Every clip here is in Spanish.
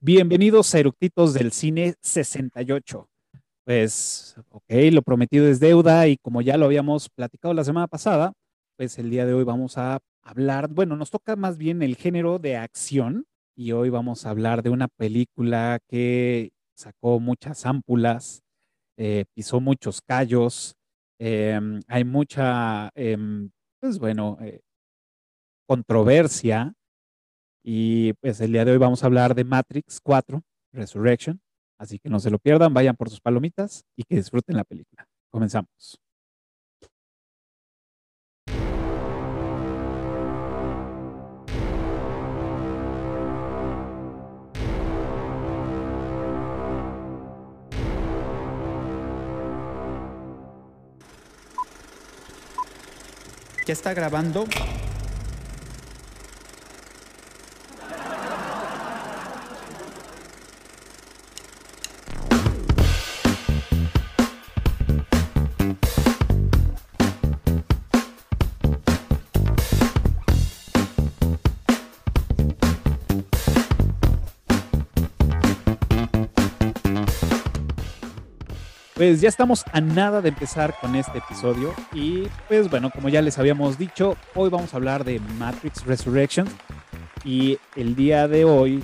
Bienvenidos a Eructitos del Cine 68. Pues, ok, lo prometido es deuda y como ya lo habíamos platicado la semana pasada, pues el día de hoy vamos a hablar, bueno, nos toca más bien el género de acción y hoy vamos a hablar de una película que sacó muchas ámpulas, eh, pisó muchos callos, em, hay mucha, em, pues bueno, eh, controversia y pues el día de hoy vamos a hablar de Matrix 4, Resurrection. Así que no se lo pierdan, vayan por sus palomitas y que disfruten la película. Comenzamos. ¿Ya está grabando? Pues ya estamos a nada de empezar con este episodio y pues bueno, como ya les habíamos dicho, hoy vamos a hablar de Matrix Resurrection y el día de hoy,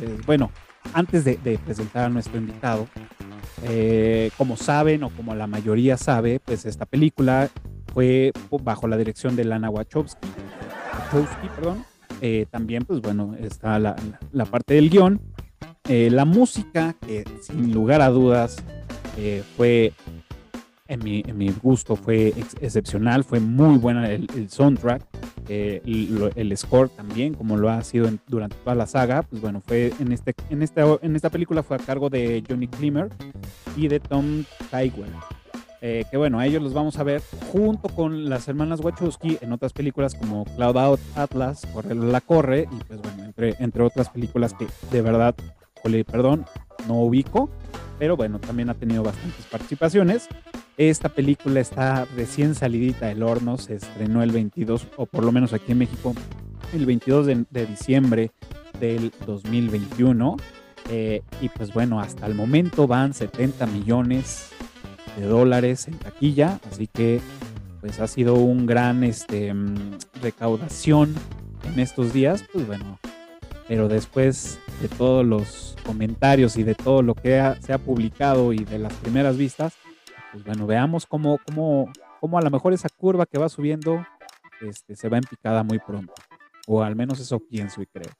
eh, bueno, antes de, presentar a nuestro invitado, eh, como saben o como la mayoría sabe, pues esta película fue bajo la dirección de Lana Wachowski, Wachowski perdón. Eh, también, pues bueno, está la, parte del guion, la música, que sin lugar a dudas eh, fue, en mi, en mi, gusto, fue excepcional, fue muy buena el, soundtrack, eh, el, score también, como lo ha sido durante toda la saga, pues bueno, fue en, este, en, esta, en esta película fue a cargo de Johnny Klimmer y de Tom Tywell. Eh, que bueno, a ellos los vamos a ver junto con las hermanas Wachowski en otras películas como Cloud Out Atlas, Corre la Corre, y pues bueno, entre, entre otras películas que de verdad, perdón, no ubico, pero bueno, también ha tenido bastantes participaciones. Esta película está recién salidita del horno, se estrenó el 22, o por lo menos aquí en México, el 22 de, diciembre del 2021. Eh, y pues bueno, hasta el momento van 70 millones de dólares en taquilla, así que pues ha sido un gran este, mm, recaudación en estos días, pues bueno, pero después de todos los comentarios y de todo lo que se ha publicado y de las primeras vistas, pues bueno, veamos cómo, cómo, cómo a lo mejor esa curva que va subiendo este, se va en picada muy pronto, o al menos eso pienso y creo.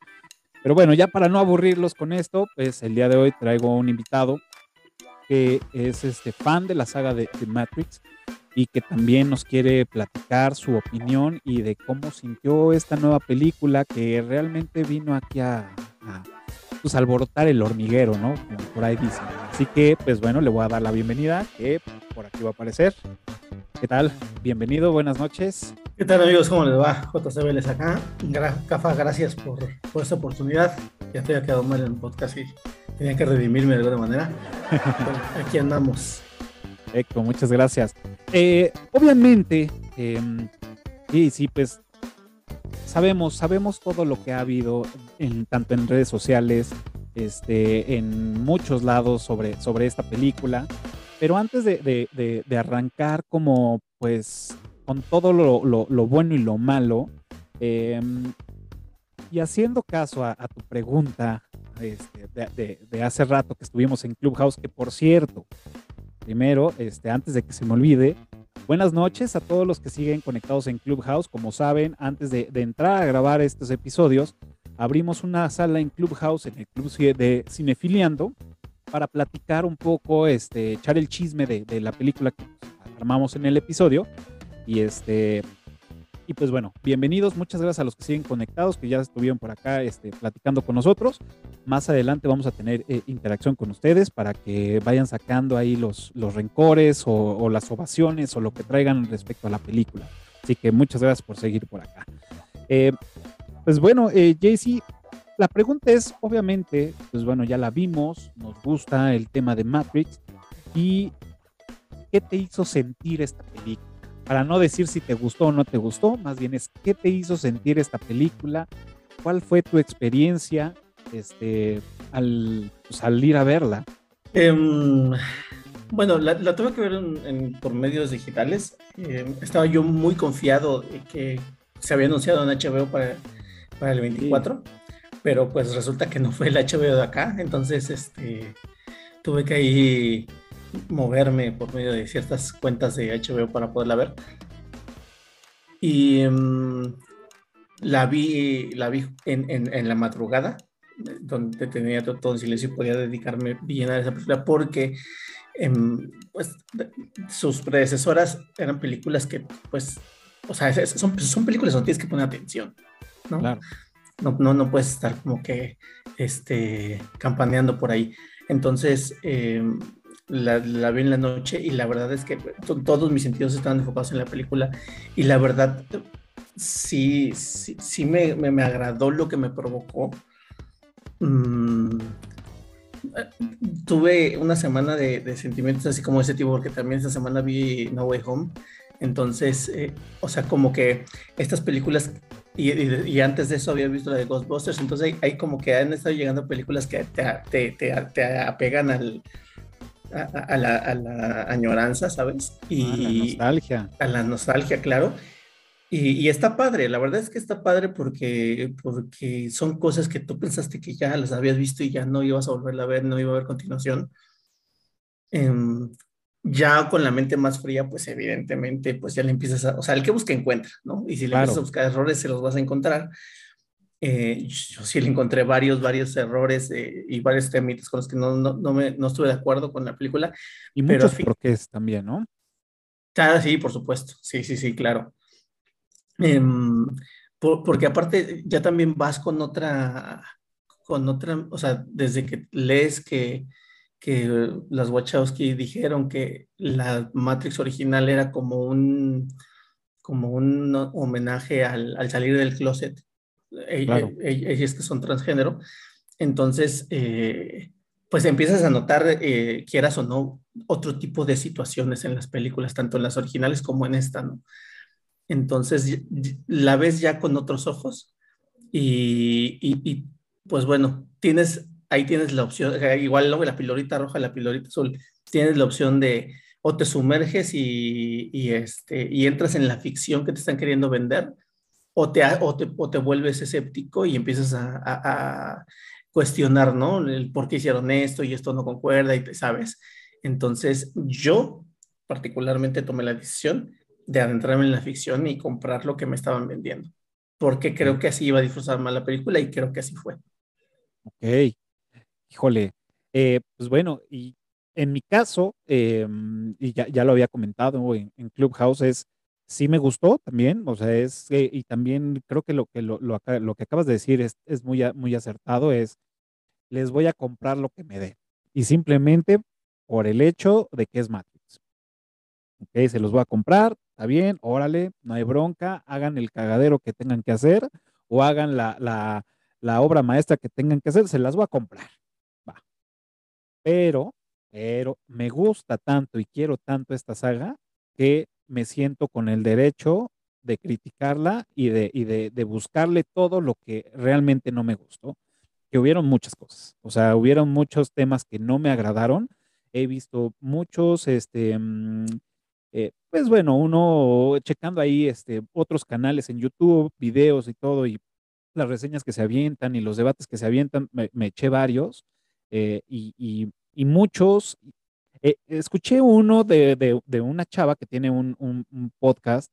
Pero bueno, ya para no aburrirlos con esto, pues el día de hoy traigo un invitado que es este fan de la saga de, de Matrix y que también nos quiere platicar su opinión y de cómo sintió esta nueva película que realmente vino aquí a, pues, alborotar el hormiguero, ¿no? por ahí dicen. Así que, pues bueno, le voy a dar la bienvenida, que por aquí va a aparecer. ¿Qué tal? Bienvenido, buenas noches. ¿Qué tal amigos? ¿Cómo les va? JCB acá. Cafa, gracias por, por, esta oportunidad. Ya estoy quedado mal en el podcast y tenía que redimirme de alguna manera. aquí andamos. Perfecto, muchas gracias. Eh, obviamente, em, sí, sí, pues sabemos, sabemos todo lo que ha habido en, tanto en redes sociales, este, en muchos lados sobre, sobre esta película. Pero antes de, arrancar como pues con todo lo, bueno y lo malo, em, y haciendo caso a, tu pregunta este, de, hace rato que estuvimos en Clubhouse, que por cierto, primero, este, antes de que se me olvide, buenas noches a todos los que siguen conectados en Clubhouse. Como saben, antes de, entrar a grabar estos episodios, abrimos una sala en Clubhouse, en el Club de Cinefiliando, para platicar un poco, este, echar el chisme de, de la película que armamos en el episodio. Y este, y pues bueno, bienvenidos, muchas gracias a los que siguen conectados, que ya estuvieron por acá este, platicando con nosotros. Más adelante vamos a tener eh, interacción con ustedes para que vayan sacando ahí los, los rencores o, las ovaciones o lo que traigan respecto a la película. Así que muchas gracias por seguir por acá. Eh, pues bueno, eh, Jaycee, la pregunta es, obviamente, pues bueno, ya la vimos, nos gusta el tema de Matrix y ¿qué te hizo sentir esta película? Para no decir si te gustó o no te gustó, más bien es qué te hizo sentir esta película, cuál fue tu experiencia este, al, pues, al ir a verla? Em, bueno, la, tuve que ver en, por medios digitales. Em, estaba yo muy confiado de que se había anunciado en HBO para, para el 24, pero pues resulta que no fue el HBO de acá, entonces este, tuve que ahí moverme por medio de ciertas cuentas de HBO para poderla ver. Y em, la vi, la vi en, en, la madrugada, donde tenía todo, en silencio y podía dedicarme bien a esa película porque em, pues, sus predecesoras eran películas que, pues, o sea, son, son películas donde tienes que poner atención, ¿no? No, no, no puedes estar como que este, campaneando por ahí. Entonces, em, la, vi en la noche y la verdad es que todos mis sentidos estaban enfocados en la película y la verdad sí, sí, sí me, me, agradó lo que me provocó. Mm, tuve una semana de, de, sentimientos así como ese tipo, porque también esta semana vi No Way Home. Entonces, eh, o sea, como que estas películas, y, y, antes de eso había visto la de Ghostbusters, entonces hay, como que han estado llegando películas que te, te, te, te apegan al, a, la, a, la, añoranza, ¿sabes? Y a la nostalgia. A la nostalgia, claro. Y, está padre, la verdad es que está padre porque, porque son cosas que tú pensaste que ya las habías visto y ya no ibas a volverla a ver, no iba a haber continuación. Em, ya con la mente más fría, pues evidentemente, pues ya le empiezas a, o sea, el que busca encuentra, ¿no? Y si le empiezas a buscar errores, se los vas a encontrar. Eh, yo sí le encontré varios, varios errores eh, y varios temitas con los que no, no, no, me, no estuve de acuerdo con la película. Y muchos porqués también, ¿no? Ah, sí, por supuesto. Sí, sí, sí, claro. Em, porque aparte ya también vas con otra, con otra, o sea, desde que lees que, que las Wachowski dijeron que la Matrix original era como un, como un homenaje al, al salir del closet, claro. E, e, ellas que son transgénero, entonces, eh, pues empiezas a notar, eh, quieras o no, otro tipo de situaciones en las películas, tanto en las originales como en esta, ¿no? entonces la ves ya con otros ojos y, pues bueno, tienes, ahí tienes la opción, igual luego la pilorita roja, la pilorita azul, tienes la opción de o te sumerges y, este, y entras en la ficción que te están queriendo vender, o te, o te, vuelves escéptico y empiezas a, cuestionar, ¿no? El por qué hicieron esto y esto no concuerda y te sabes. Entonces yo particularmente tomé la decisión de adentrarme en la ficción y comprar lo que me estaban vendiendo, porque creo que así iba a disfrutar más la película y creo que así fue. Ok, híjole, eh, pues bueno, y en mi caso, em, y ya, ya, lo había comentado en, en, Clubhouse, es, sí me gustó también, o sea, es, y también creo que lo que, lo, lo, lo, que acabas de decir es, es muy, muy acertado, es, les voy a comprar lo que me dé, y simplemente por el hecho de que es Matrix. Ok, se los voy a comprar, Está bien, órale, no hay bronca, hagan el cagadero que tengan que hacer o hagan la, la, obra maestra que tengan que hacer, se las voy a comprar. Va. Pero, pero me gusta tanto y quiero tanto esta saga que me siento con el derecho de criticarla y de, y de, de buscarle todo lo que realmente no me gustó. Que hubieron muchas cosas, o sea, hubieron muchos temas que no me agradaron. He visto muchos, este, mm, eh, pues bueno, uno checando ahí este, otros canales en YouTube, videos y todo, y las reseñas que se avientan y los debates que se avientan, me, eché varios eh, y, muchos. Eh, escuché uno de, una chava que tiene un, podcast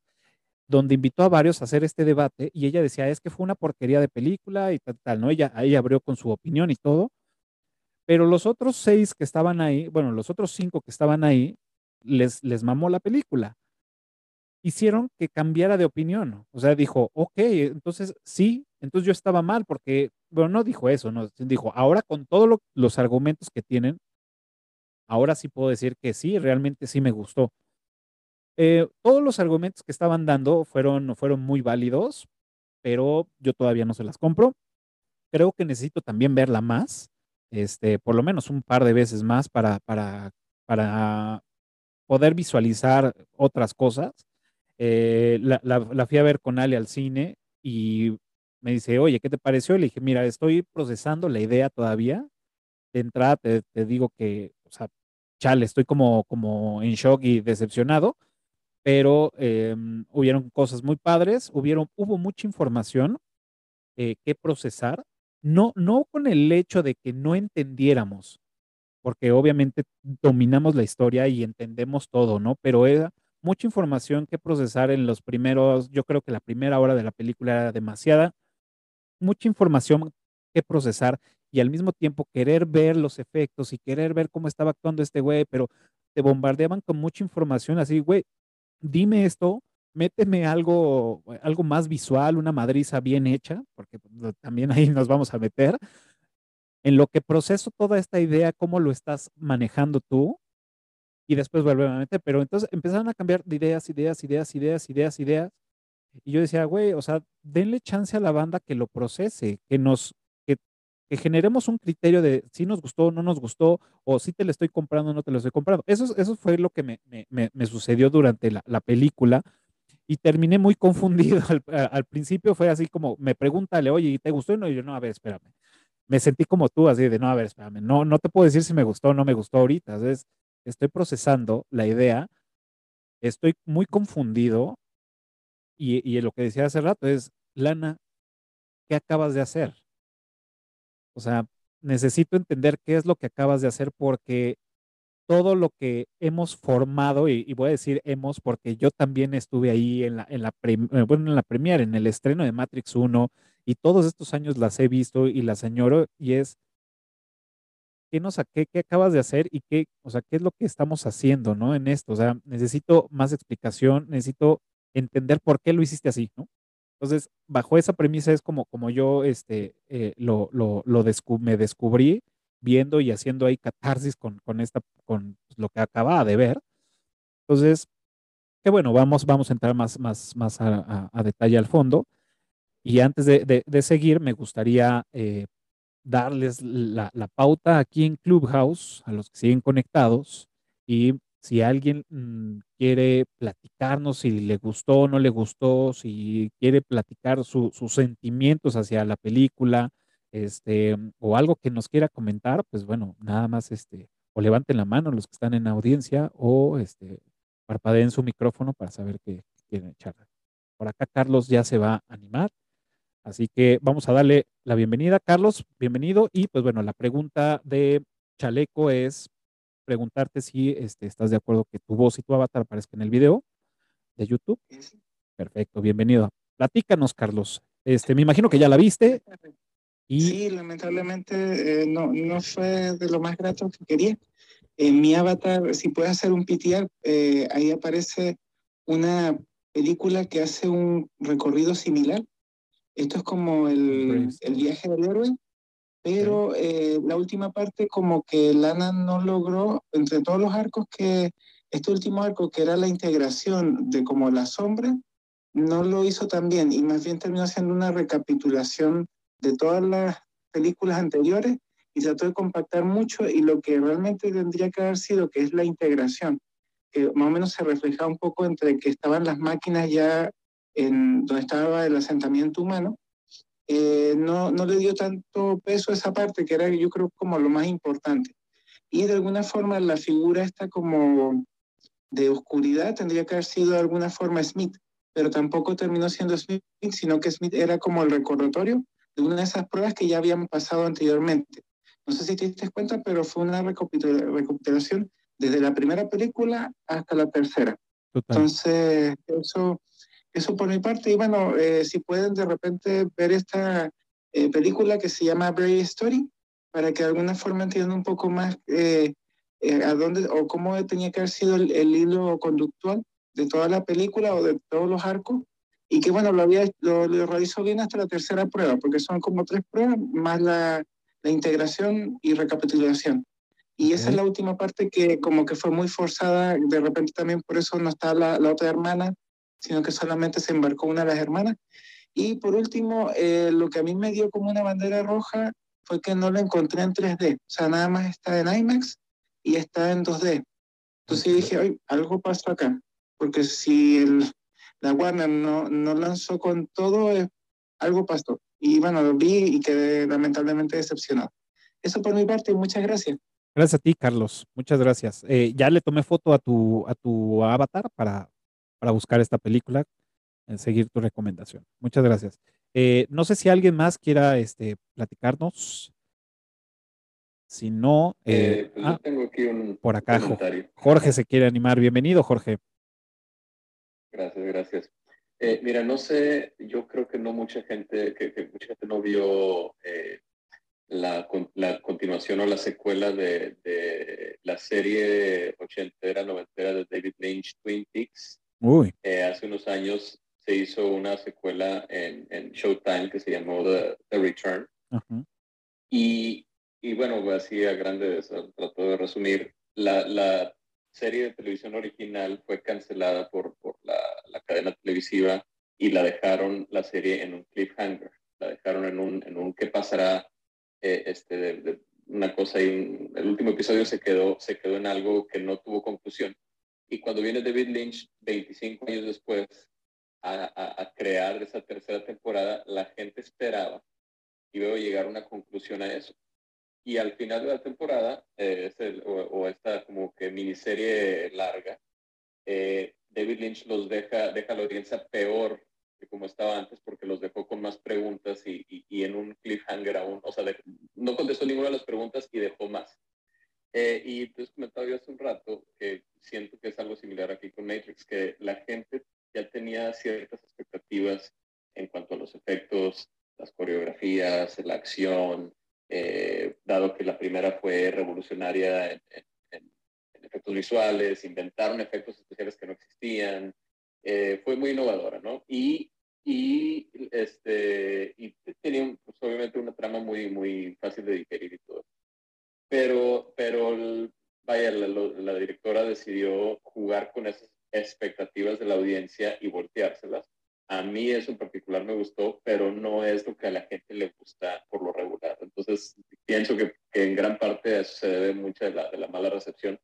donde invitó a varios a hacer este debate y ella decía, es que fue una porquería de película y tal, ¿no? Ella, ella abrió con su opinión y todo, pero los otros seis que estaban ahí, bueno, los otros cinco que estaban ahí, les, les mamó la película. Hicieron que cambiara de opinión. O sea, dijo, ok, entonces sí, entonces yo estaba mal porque, bueno, no dijo eso, no, dijo, ahora con todos los argumentos que tienen, ahora sí puedo decir que sí, realmente sí me gustó. Eh, todos los argumentos que estaban dando fueron, fueron muy válidos, pero yo todavía no se las compro. Creo que necesito también verla más, este, por lo menos un par de veces más para, para, para poder visualizar otras cosas. Eh, la, fui a ver con Ale al cine y me dice, oye, ¿qué te pareció? Le dije, mira, estoy procesando la idea todavía. De entrada te digo que, o sea, chale, estoy como, como en shock y decepcionado, pero em, hubieron cosas muy padres, hubieron, hubo mucha información eh, que procesar, no, no con el hecho de que no entendiéramos, porque obviamente dominamos la historia y entendemos todo, ¿no? Pero era mucha información que procesar en los primeros, yo creo que la primera hora de la película era demasiada, mucha información que procesar y al mismo tiempo querer ver los efectos y querer ver cómo estaba actuando este güey, pero te bombardeaban con mucha información así, güey, dime esto, méteme algo, algo más visual, una madriza bien hecha, porque pues, también ahí nos vamos a meter. En lo que proceso toda esta idea, cómo lo estás manejando tú, y después vuelve a meter, pero entonces empezaron a cambiar de ideas, ideas, ideas, ideas, ideas, ideas, y yo decía, güey, o sea, denle chance a la banda que lo procese, que nos, que, generemos un criterio de si nos gustó, no nos gustó, o si te lo estoy comprando, no te lo estoy comprando. Eso, eso fue lo que me, me, me sucedió durante la, la, película y terminé muy confundido. Al, al, principio fue así como, me pregúntale, oye, ¿te gustó? Y no, yo, no, a ver, espérame. Me sentí como tú, así de, no, a ver, espérame, no, no te puedo decir si me gustó o no me gustó ahorita. Es, estoy procesando la idea, estoy muy confundido y, y lo que decía hace rato es, Lana, ¿qué acabas de hacer? O sea, necesito entender qué es lo que acabas de hacer porque todo lo que hemos formado, y, voy a decir hemos porque yo también estuve ahí en la, en la, eh, bueno, en la premier, en el estreno de Matrix 1, y todos estos años las he visto y las añoro, y es, ¿qué, nos, qué, qué acabas de hacer y qué, o sea, qué es lo que estamos haciendo, ¿no? En esto, o sea, necesito más explicación, necesito entender por qué lo hiciste así, ¿no? Entonces, bajo esa premisa es como, como yo este, eh, lo, lo, lo descu me descubrí viendo y haciendo ahí catarsis con, con, esta, con lo que acababa de ver. Entonces, que bueno, vamos, vamos a entrar más, más, más a, a, a detalle al fondo. Y antes de, de, de seguir, me gustaría eh, darles la, la, pauta aquí en Clubhouse a los que siguen conectados y si alguien mmm, quiere platicarnos si le gustó o no le gustó, si quiere platicar su, sus sentimientos hacia la película, este, o algo que nos quiera comentar, pues bueno, nada más este, o levanten la mano los que están en audiencia o este, parpadeen su micrófono para saber qué quieren echar. Por acá Carlos ya se va a animar. Así que vamos a darle la bienvenida. Carlos, bienvenido. Y pues bueno, la pregunta de Chaleco es, preguntarte si este, estás de acuerdo que tu voz y tu avatar aparezcan en el video de YouTube. Perfecto, bienvenido. Platícanos, Carlos. Este, me imagino que ya la viste. Y... Sí, lamentablemente eh, no, no fue de lo más grato que quería. En mi avatar, si puedes hacer un PTR, eh, ahí aparece una película que hace un recorrido similar. Esto es como el, el viaje del héroe, pero eh, la última parte como que Lana no logró, entre todos los arcos que, este último arco que era la integración de como la sombra, no lo hizo tan bien y más bien terminó haciendo una recapitulación de todas las películas anteriores y trató de compactar mucho y lo que realmente tendría que haber sido, que es la integración, que más o menos se refleja un poco entre que estaban las máquinas ya en donde estaba el asentamiento humano, eh, no, no le dio tanto peso a esa parte, que era yo creo como lo más importante. Y de alguna forma la figura está como de oscuridad tendría que haber sido de alguna forma Smith, pero tampoco terminó siendo Smith, sino que Smith era como el recordatorio de una de esas pruebas que ya habían pasado anteriormente. No sé si te diste cuenta, pero fue una recapitulación desde la primera película hasta la tercera. Total. Entonces, eso eso por mi parte. Y bueno, eh, si pueden de repente ver esta eh, película que se llama Brave Story, para que de alguna forma entiendan un poco más eh, eh, a dónde o cómo tenía que haber sido el, el, hilo conductual de toda la película o de todos los arcos. Y que bueno, lo, había, lo, lo realizó bien hasta la tercera prueba, porque son como tres pruebas, más la, la integración y recapitulación. Y esa okay. es la última parte que como que fue muy forzada, de repente también por eso no está la, la otra hermana, sino que solamente se embarcó una de las hermanas. Y por último, eh, lo que a mí me dio como una bandera roja fue que no lo encontré en 3D, o sea, nada más está en IMAX y está en 2D. Entonces dije, oye, algo pasó acá, porque si el, la Warner no, no lanzó con todo, eh, algo pasó. Y bueno, lo vi y quedé lamentablemente decepcionado. Eso por mi parte, muchas gracias. Gracias a ti, Carlos. Muchas gracias. Eh, ya le tomé foto a tu, a tu avatar para, para buscar esta película, en seguir tu recomendación. Muchas gracias. Eh, no sé si alguien más quiera este, platicarnos. Si no, Eh, eh, pues ah, yo tengo aquí un por acá, comentario. Jorge se quiere animar. Bienvenido, Jorge. Gracias, gracias. Eh, mira, no sé, yo creo que no mucha gente, que, que mucha gente no vio eh, la, la continuación o la secuela de, de la serie ochentera, noventera de David Lynch, Twin Peaks. Uy, Eh, hace unos años se hizo una secuela en, en Showtime que se llamó The, The Return. ajá, Y, y bueno, así a grandes, trato de resumir, la, la serie de televisión original fue cancelada por, por la, la cadena televisiva y la dejaron la serie en un cliffhanger, la dejaron en un, en un qué pasará, eh, este, de, de una cosa y un- el último episodio se quedó, se quedó en algo que no tuvo conclusión. Y cuando viene David Lynch 25 años después a, a, a crear esa tercera temporada, la gente esperaba y luego llegar a una conclusión a eso. Y al final de la temporada, eh, es el- o, o esta como que miniserie larga, eh, David Lynch los deja, deja a la audiencia peor que como estaba antes porque los dejó con más preguntas y, y- y en un cliffhanger aún, o sea, de- no contestó ninguna de las preguntas y dejó más. Eh, y entonces comentaba yo hace un rato que siento que es algo similar aquí con Matrix, que la gente ya tenía ciertas expectativas en cuanto a los efectos, las coreografías, la acción, eh, dado que la primera fue revolucionaria en, efectos visuales, inventaron efectos especiales que no existían, eh, fue muy innovadora, ¿no? Y, y, este, y tenía pues, obviamente una trama muy, muy fácil de digerir y todo. Pero, pero el- vaya, la, la directora decidió jugar con esas expectativas de la audiencia y volteárselas. A mí eso en particular me gustó, pero no es lo que a la gente le gusta por lo regular. Entonces, pienso que, que en gran parte eso se debe mucha de la, de la mala recepción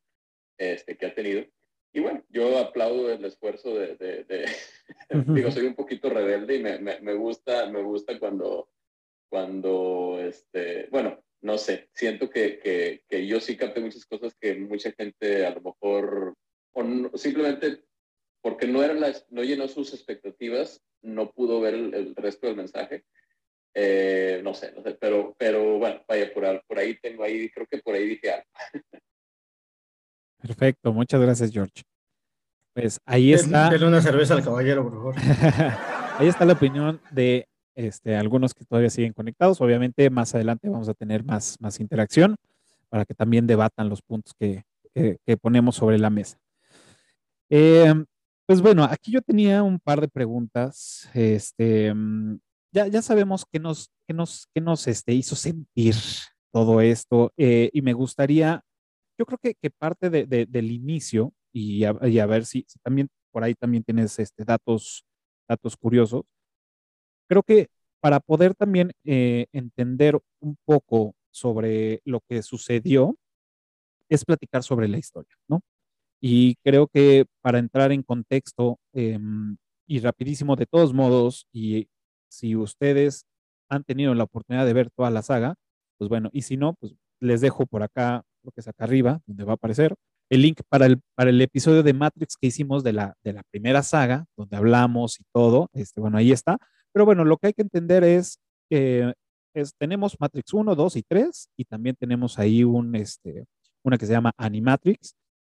este, que ha tenido. Y bueno, yo aplaudo el esfuerzo de, de, de- digo, soy un poquito rebelde y me, me, me gusta, me gusta cuando, cuando, este, bueno, no sé, siento que, que, que yo sí capté muchas cosas que mucha gente a lo mejor, o no- simplemente porque no, eran las, no llenó sus expectativas, no pudo ver el, el resto del mensaje. Eh, no sé, no sé, pero, pero bueno, vaya, por, ahí- por ahí tengo ahí, creo que por ahí dije algo. perfecto. Muchas gracias, George. Pues ahí está. Denle una cerveza al caballero, por favor. Ahí está la opinión de este, algunos que todavía siguen conectados. Obviamente, más adelante vamos a tener más, más interacción para que también debatan los puntos que, que- ponemos sobre la mesa. Eh, pues bueno, aquí yo tenía un par de preguntas. Este, mm, ya, ya sabemos qué nos, qué nos, qué nos este, hizo sentir todo esto eh, y me gustaría, yo creo que, parte de- de- del inicio y a, y a ver si, si también por ahí también tienes este, datos datos curiosos. Creo que para poder también eh, entender un poco sobre lo que sucedió, es platicar sobre la historia, ¿no? Y creo que para entrar en contexto em, y rapidísimo, de todos modos, y si ustedes han tenido la oportunidad de ver toda la saga, pues bueno, y si no, pues les dejo por acá, lo que es acá arriba, donde va a aparecer, el link para el, para el episodio de Matrix que hicimos de la, de la primera saga, donde hablamos y todo, este, bueno, ahí está. Pero bueno, lo que hay que entender es que tenemos Matrix 1, 2 y 3, y también tenemos ahí un, este, una que se llama Animatrix,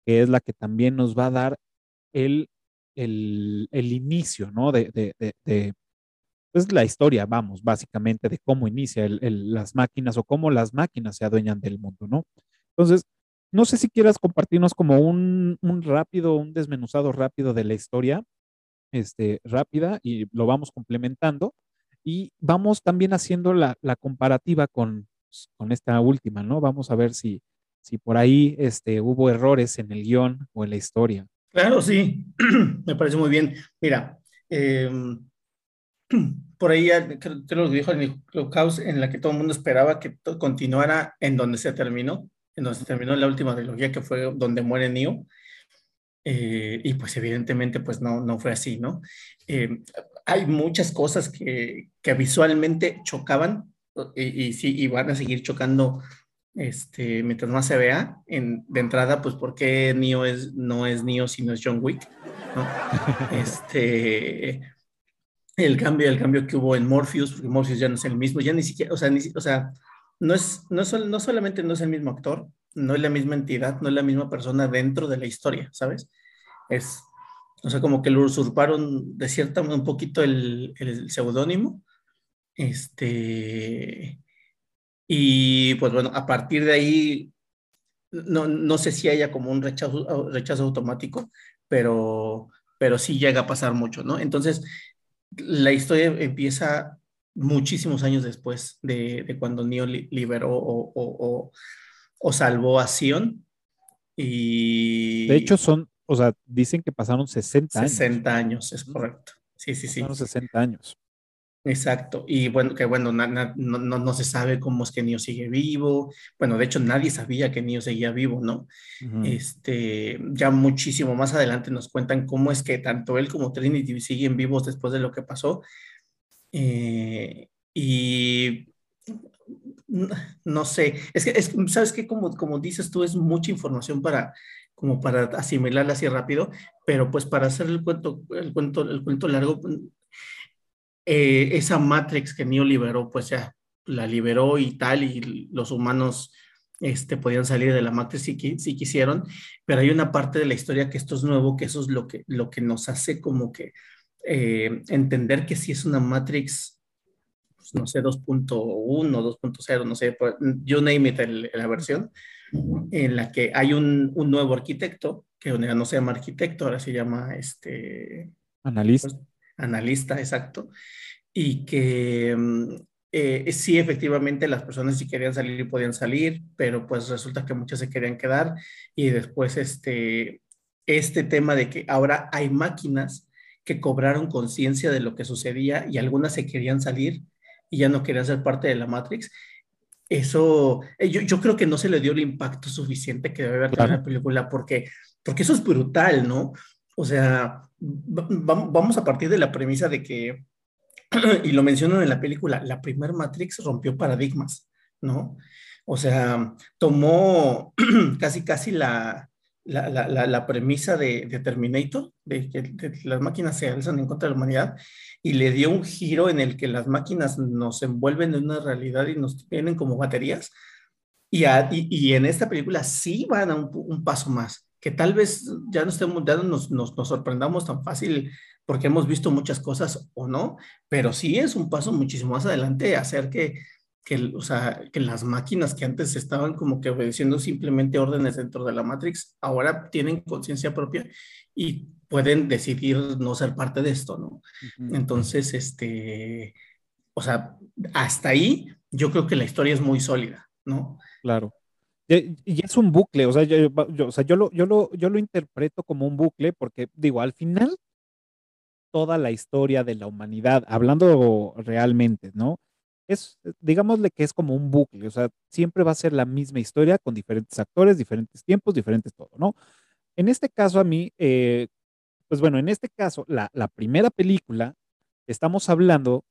que es la que también nos va a dar el, el, el inicio, ¿no? De, de, de, de pues la historia, vamos, básicamente de cómo inicia las máquinas o cómo las máquinas se adueñan del mundo, ¿no? Entonces, no sé si quieras compartirnos como un, un rápido, un desmenuzado rápido de la historia, este, rápida, y lo vamos complementando, y vamos también haciendo la, la comparativa con, con esta última, ¿no? Vamos a ver si, si por ahí este, hubo errores en el guion o en la historia. Claro, sí, me parece muy bien. Mira, eh, por ahí ya que lo dijo el Clubhouse, en la que todo el mundo esperaba que continuara en donde se terminó, en donde se terminó la última trilogía, que fue donde muere Neo. Eh, y pues evidentemente pues no, no fue así, ¿no? Eh, hay muchas cosas que, que visualmente chocaban y, y, sí, y van a seguir chocando este, mientras más se vea. En, de entrada, pues porque Neo es, no es Neo, sino es John Wick, ¿no? Este, el cambio, el cambio que hubo en Morpheus, porque Morpheus ya no es el mismo, ya ni siquiera, o sea, ni, o sea no, es, no, sol, no solamente no es el mismo actor, no es la misma entidad, no es la misma persona dentro de la historia, ¿sabes? Es, o sea, como que lo usurparon de cierta un poquito el, el seudónimo. Este, y pues bueno, a partir de ahí, no, no sé si haya como un rechazo, rechazo automático, pero, pero sí llega a pasar mucho, ¿no? Entonces, la historia empieza muchísimos años después de, de cuando Neo liberó o, salvó a Sion. Y... De hecho, son, o sea, dicen que pasaron 60 años. 60 años, es correcto. Sí, sí, sí. Pasaron 60 años. Exacto, y bueno, que bueno, no, no, no, se sabe cómo es que Neo sigue vivo, bueno, de hecho nadie sabía que Neo seguía vivo, ¿no? Uh -huh. Este, ya muchísimo más adelante nos cuentan cómo es que tanto él como Trinity siguen vivos después de lo que pasó, eh, y no sé, es que, es, ¿sabes qué? Como, como dices tú, es mucha información para, como para asimilarla así rápido, pero pues para hacer el cuento, el cuento, el cuento largo, eh, esa Matrix que Neo liberó, pues ya la liberó y tal, y los humanos este, podían salir de la Matrix si, si quisieron, pero hay una parte de la historia que esto es nuevo, que eso es lo que, lo que nos hace como que eh, entender que si es una Matrix, pues, no sé, 2.1, 2.0, no sé, you name it, el, la versión, en la que hay un, un nuevo arquitecto, que no se llama arquitecto, ahora se llama este... Analista. Pues, analista, exacto, y que eh, sí, efectivamente, las personas si querían salir podían salir, pero pues resulta que muchas se querían quedar y después este, este tema de que ahora hay máquinas que cobraron conciencia de lo que sucedía y algunas se querían salir y ya no querían ser parte de la Matrix. Eso, eh, yo, yo creo que no se le dio el impacto suficiente que debe haber claro. la película porque, porque eso es brutal, ¿no? O sea, vamos a partir de la premisa de que, y lo mencionan en la película, la primer Matrix rompió paradigmas, ¿no? O sea, tomó casi, casi la, la, la, premisa de, de, Terminator, de que las máquinas se alzan en contra de la humanidad, y le dio un giro en el que las máquinas nos envuelven en una realidad y nos tienen como baterías. Y, y, en esta película sí van a un, paso más que tal vez ya no, estemos, ya no nos, nos, nos, sorprendamos tan fácil porque hemos visto muchas cosas o no, pero sí es un paso muchísimo más adelante hacer que, que, o sea, que las máquinas que antes estaban como que obedeciendo simplemente órdenes dentro de la Matrix, ahora tienen conciencia propia y pueden decidir no ser parte de esto, ¿no? Uh -huh. Entonces, este, o sea, hasta ahí yo creo que la historia es muy sólida, ¿no? Claro. Y es un bucle, o sea, yo, yo, o sea, yo, lo, yo, lo, yo lo interpreto como un bucle porque, digo, al final, toda la historia de la humanidad, hablando realmente, ¿no? Es, digámosle que es como un bucle, o sea, siempre va a ser la misma historia con diferentes actores, diferentes tiempos, diferentes todo, ¿no? En este caso, a mí, eh, pues bueno, en este caso, la, la primera película, estamos hablando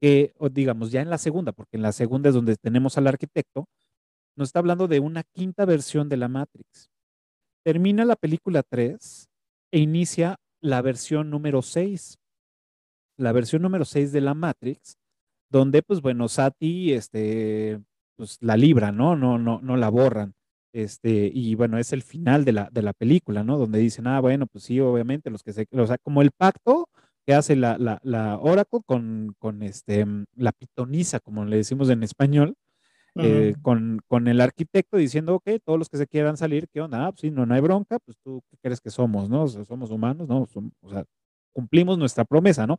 que, digamos, ya en la segunda, porque en la segunda es donde tenemos al arquitecto, nos está hablando de una quinta versión de la Matrix. Termina la película 3 e inicia la versión número 6. La versión número 6 de la Matrix, donde, pues bueno, Sati, este, pues la libra, ¿no? No, no, no la borran. Este, y bueno, es el final de la, de la película, ¿no? Donde dicen, ah, bueno, pues sí, obviamente, los que se, o sea, como el pacto que hace la, la, la Oracle con, con este, la pitonisa, como le decimos en español, eh, con, con, el arquitecto diciendo, ok, todos los que se quieran salir, ¿qué onda? Ah, pues sí, no, no hay bronca, pues tú, ¿qué crees que somos, no? O sea, somos humanos, ¿no? Som, o sea, cumplimos nuestra promesa, ¿no?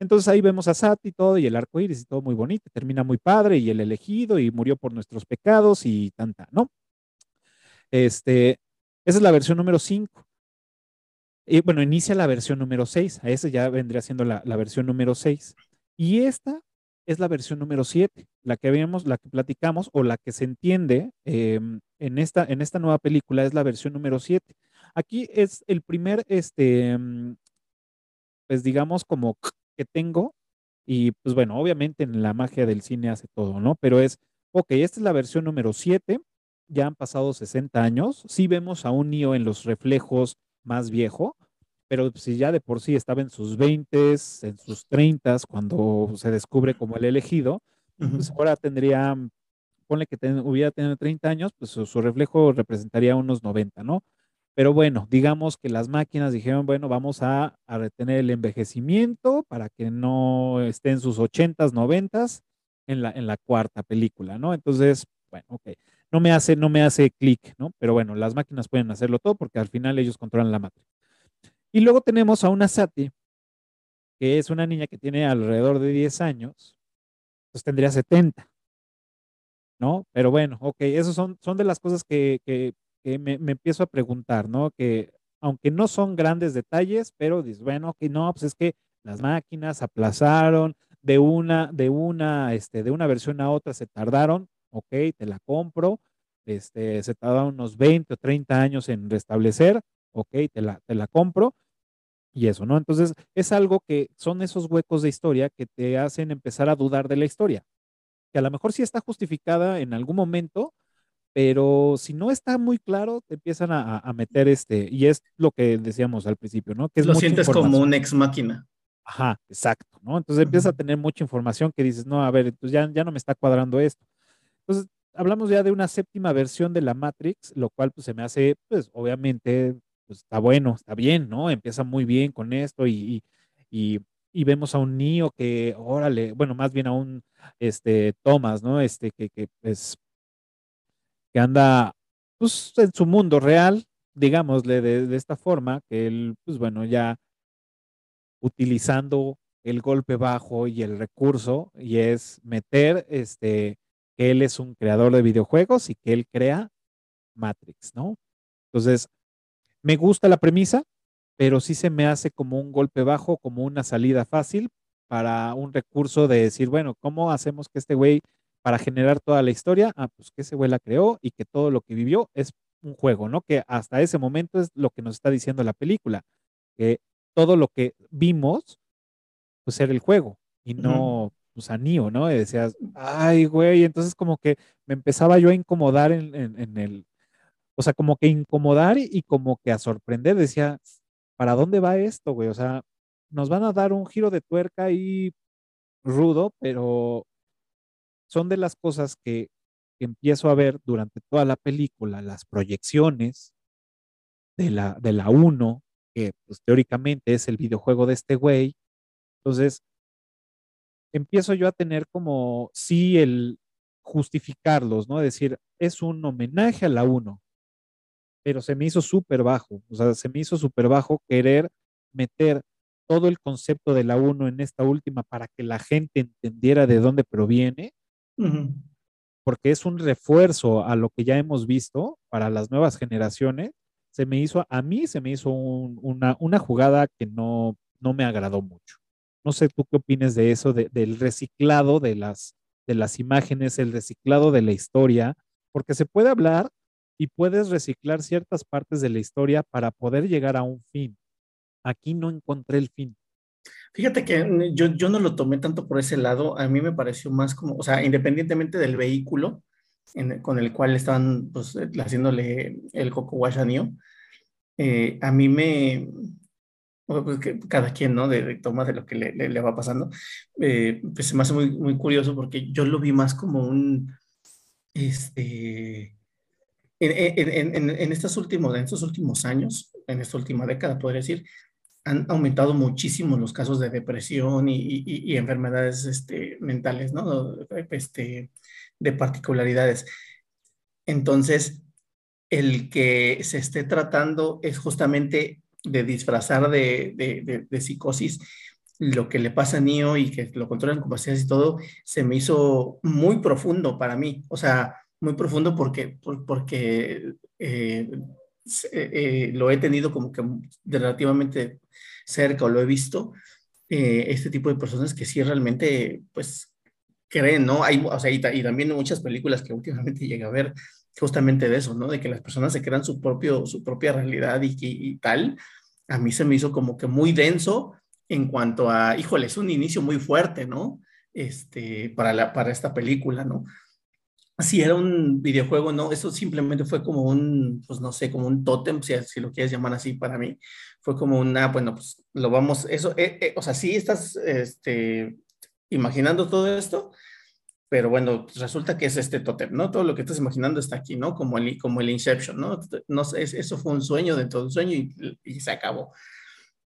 Entonces ahí vemos a Sati y todo, y el arco iris y todo muy bonito, termina muy padre, y el elegido, y murió por nuestros pecados, y tanta, ¿no? Este, esa es la versión número 5. Y bueno, inicia la versión número 6, a ese ya vendría siendo la, la versión número 6. Y esta es la versión número 7, la que vemos, la que platicamos o la que se entiende eh, en, esta, en esta nueva película es la versión número 7. Aquí es el primer, este, mm, pues digamos como que tengo y pues bueno, obviamente en la magia del cine hace todo, ¿no? Pero es, ok, esta es la versión número 7, ya han pasado 60 años, sí vemos a un Neo en los reflejos más viejo, pero si ya de por sí estaba en sus 20, en sus 30 cuando se descubre como el elegido, pues ahora tendría, ponle que hubiera tenido 30 años, pues su, su, reflejo representaría unos 90, ¿no? Pero bueno, digamos que las máquinas dijeron, bueno, vamos a, retener el envejecimiento para que no esté en sus 80s, 90s en la, en la cuarta película, ¿no? Entonces, bueno, ok, no me hace, no me hace clic, ¿no? Pero bueno, las máquinas pueden hacerlo todo porque al final ellos controlan la matriz. Y luego tenemos a una Sati, que es una niña que tiene alrededor de 10 años, pues tendría 70, ¿no? Pero bueno, ok, esas son, son de las cosas que que me, empiezo a preguntar, ¿no? Que aunque no son grandes detalles, pero dices, bueno, que no, pues es que las máquinas aplazaron de una, de una, este, de una versión a otra se tardaron, ok, te la compro, este, se tardaron unos 20 o 30 años en restablecer, ok, te la, te la compro, y eso, ¿no? Entonces, es algo que son esos huecos de historia que te hacen empezar a dudar de la historia, que a lo mejor sí está justificada en algún momento, pero si no está muy claro, te empiezan a, meter este, y es lo que decíamos al principio, ¿no? Que lo sientes como un ex máquina. Ajá, exacto, ¿no? Entonces empiezas a tener mucha información que dices, no, a ver, entonces ya, ya no me está cuadrando esto. Entonces, hablamos ya de una séptima versión de la Matrix, lo cual pues se me hace, pues obviamente, pues está bueno, está bien, ¿no? Empieza muy bien con esto y, y, y vemos a un Neo que, órale, bueno, más bien a un, este, Thomas, ¿no? Este, que, que es que anda pues, en su mundo real, digámosle de, esta forma, que él, pues bueno, ya utilizando el golpe bajo y el recurso, y es meter este, que él es un creador de videojuegos y que él crea Matrix, ¿no? Entonces, me gusta la premisa, pero sí se me hace como un golpe bajo, como una salida fácil para un recurso de decir, bueno, ¿cómo hacemos que este güey para generar toda la historia, ah, pues que ese güey la creó y que todo lo que vivió es un juego, ¿no? Que hasta ese momento es lo que nos está diciendo la película, que todo lo que vimos, pues era el juego y no, pues a Neo, ¿no? Y decías, ay, güey, entonces como que me empezaba yo a incomodar en, el, o sea, como que incomodar y, y, como que a sorprender, decía, ¿para dónde va esto, güey? O sea, nos van a dar un giro de tuerca ahí rudo, pero son de las cosas que, empiezo a ver durante toda la película, las proyecciones de la, de la 1, que pues, teóricamente es el videojuego de este güey. Entonces, empiezo yo a tener como, sí, el justificarlos, ¿no? Decir, es un homenaje a la 1, pero se me hizo súper bajo, o sea, se me hizo súper bajo querer meter todo el concepto de la 1 en esta última para que la gente entendiera de dónde proviene porque es un refuerzo a lo que ya hemos visto para las nuevas generaciones. Se me hizo, a mí se me hizo una, jugada que no, no me agradó mucho. No sé tú qué opinas de eso, del reciclado de las, de las imágenes, el reciclado de la historia, porque se puede hablar y puedes reciclar ciertas partes de la historia para poder llegar a un fin. Aquí no encontré el fin. Fíjate que mm, yo, yo no lo tomé tanto por ese lado, a mí me pareció más como, o sea, independientemente del vehículo con el cual estaban pues, eh, haciéndole el Coco Wash a eh, a mí me, pues que cada quien, ¿no? De, toma de lo que le, le, va pasando, eh, pues se me hace muy, muy curioso porque yo lo vi más como un, este, en, en, en, en estos últimos, en estos últimos años, en esta última década, podría decir, han aumentado muchísimo los casos de depresión y, enfermedades este, mentales, ¿no? Este, de particularidades. Entonces, el que se esté tratando es justamente de disfrazar de, psicosis lo que le pasa a Nio y que lo controlan con pastillas y todo, se me hizo muy profundo para mí. O sea, muy profundo porque, porque eh, eh, lo he tenido como que relativamente cerca o lo he visto, eh, este tipo de personas que sí realmente, pues, creen, ¿no? Hay, o sea, y, y también muchas películas que últimamente llegué a ver justamente de eso, ¿no? De que las personas se crean su, propio, su propia realidad y, y, tal. A mí se me hizo como que muy denso en cuanto a, híjole, es un inicio muy fuerte, ¿no? Este, para, la, para esta película, ¿no? Si era un videojuego, no, eso simplemente fue como un, pues no sé, como un tótem, si, lo quieres llamar así para mí. Fue como una, bueno, pues lo vamos, eso, eh, eh, o sea, sí estás este, imaginando todo esto, pero bueno, pues resulta que es este tótem, ¿no? Todo lo que estás imaginando está aquí, ¿no? Como el, como el Inception, ¿no? no sé, eso fue un sueño dentro de un sueño y se acabó.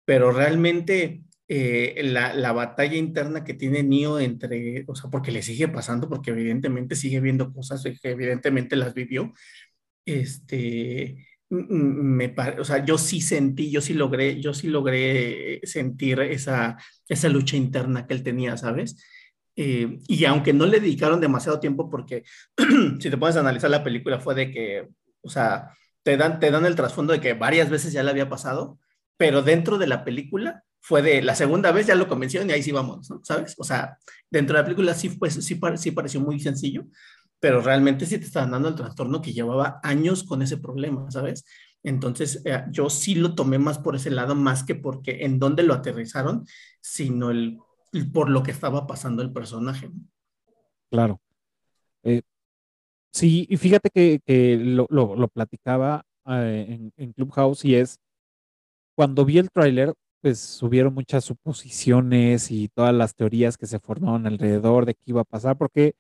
Pero realmente eh, la, la, batalla interna que tiene Neo entre, o sea, porque le sigue pasando, porque evidentemente sigue viendo cosas que evidentemente las vivió, este, me o sea, yo sí sentí, yo sí logré, yo sí logré sentir esa, esa lucha interna que él tenía, ¿sabes? Eh, y aunque no le dedicaron demasiado tiempo, porque si te pones a analizar la película fue de que, o sea, te dan, te dan el trasfondo de que varias veces ya le había pasado, pero dentro de la película fue de la segunda vez ya lo convencieron y ahí sí vamos. ¿Sabes? O sea, dentro de la película sí, pues, sí, sí pareció muy sencillo, pero realmente sí te estaban dando el trastorno que llevaba años con ese problema, ¿sabes? Entonces, eh, yo sí lo tomé más por ese lado, más que porque en dónde lo aterrizaron, sino el por lo que estaba pasando el personaje. Claro. Eh, sí, y fíjate que, lo, lo, platicaba eh, en, en, Clubhouse y es, cuando vi el tráiler, pues subieron muchas suposiciones y todas las teorías que se formaron alrededor de qué iba a pasar, porque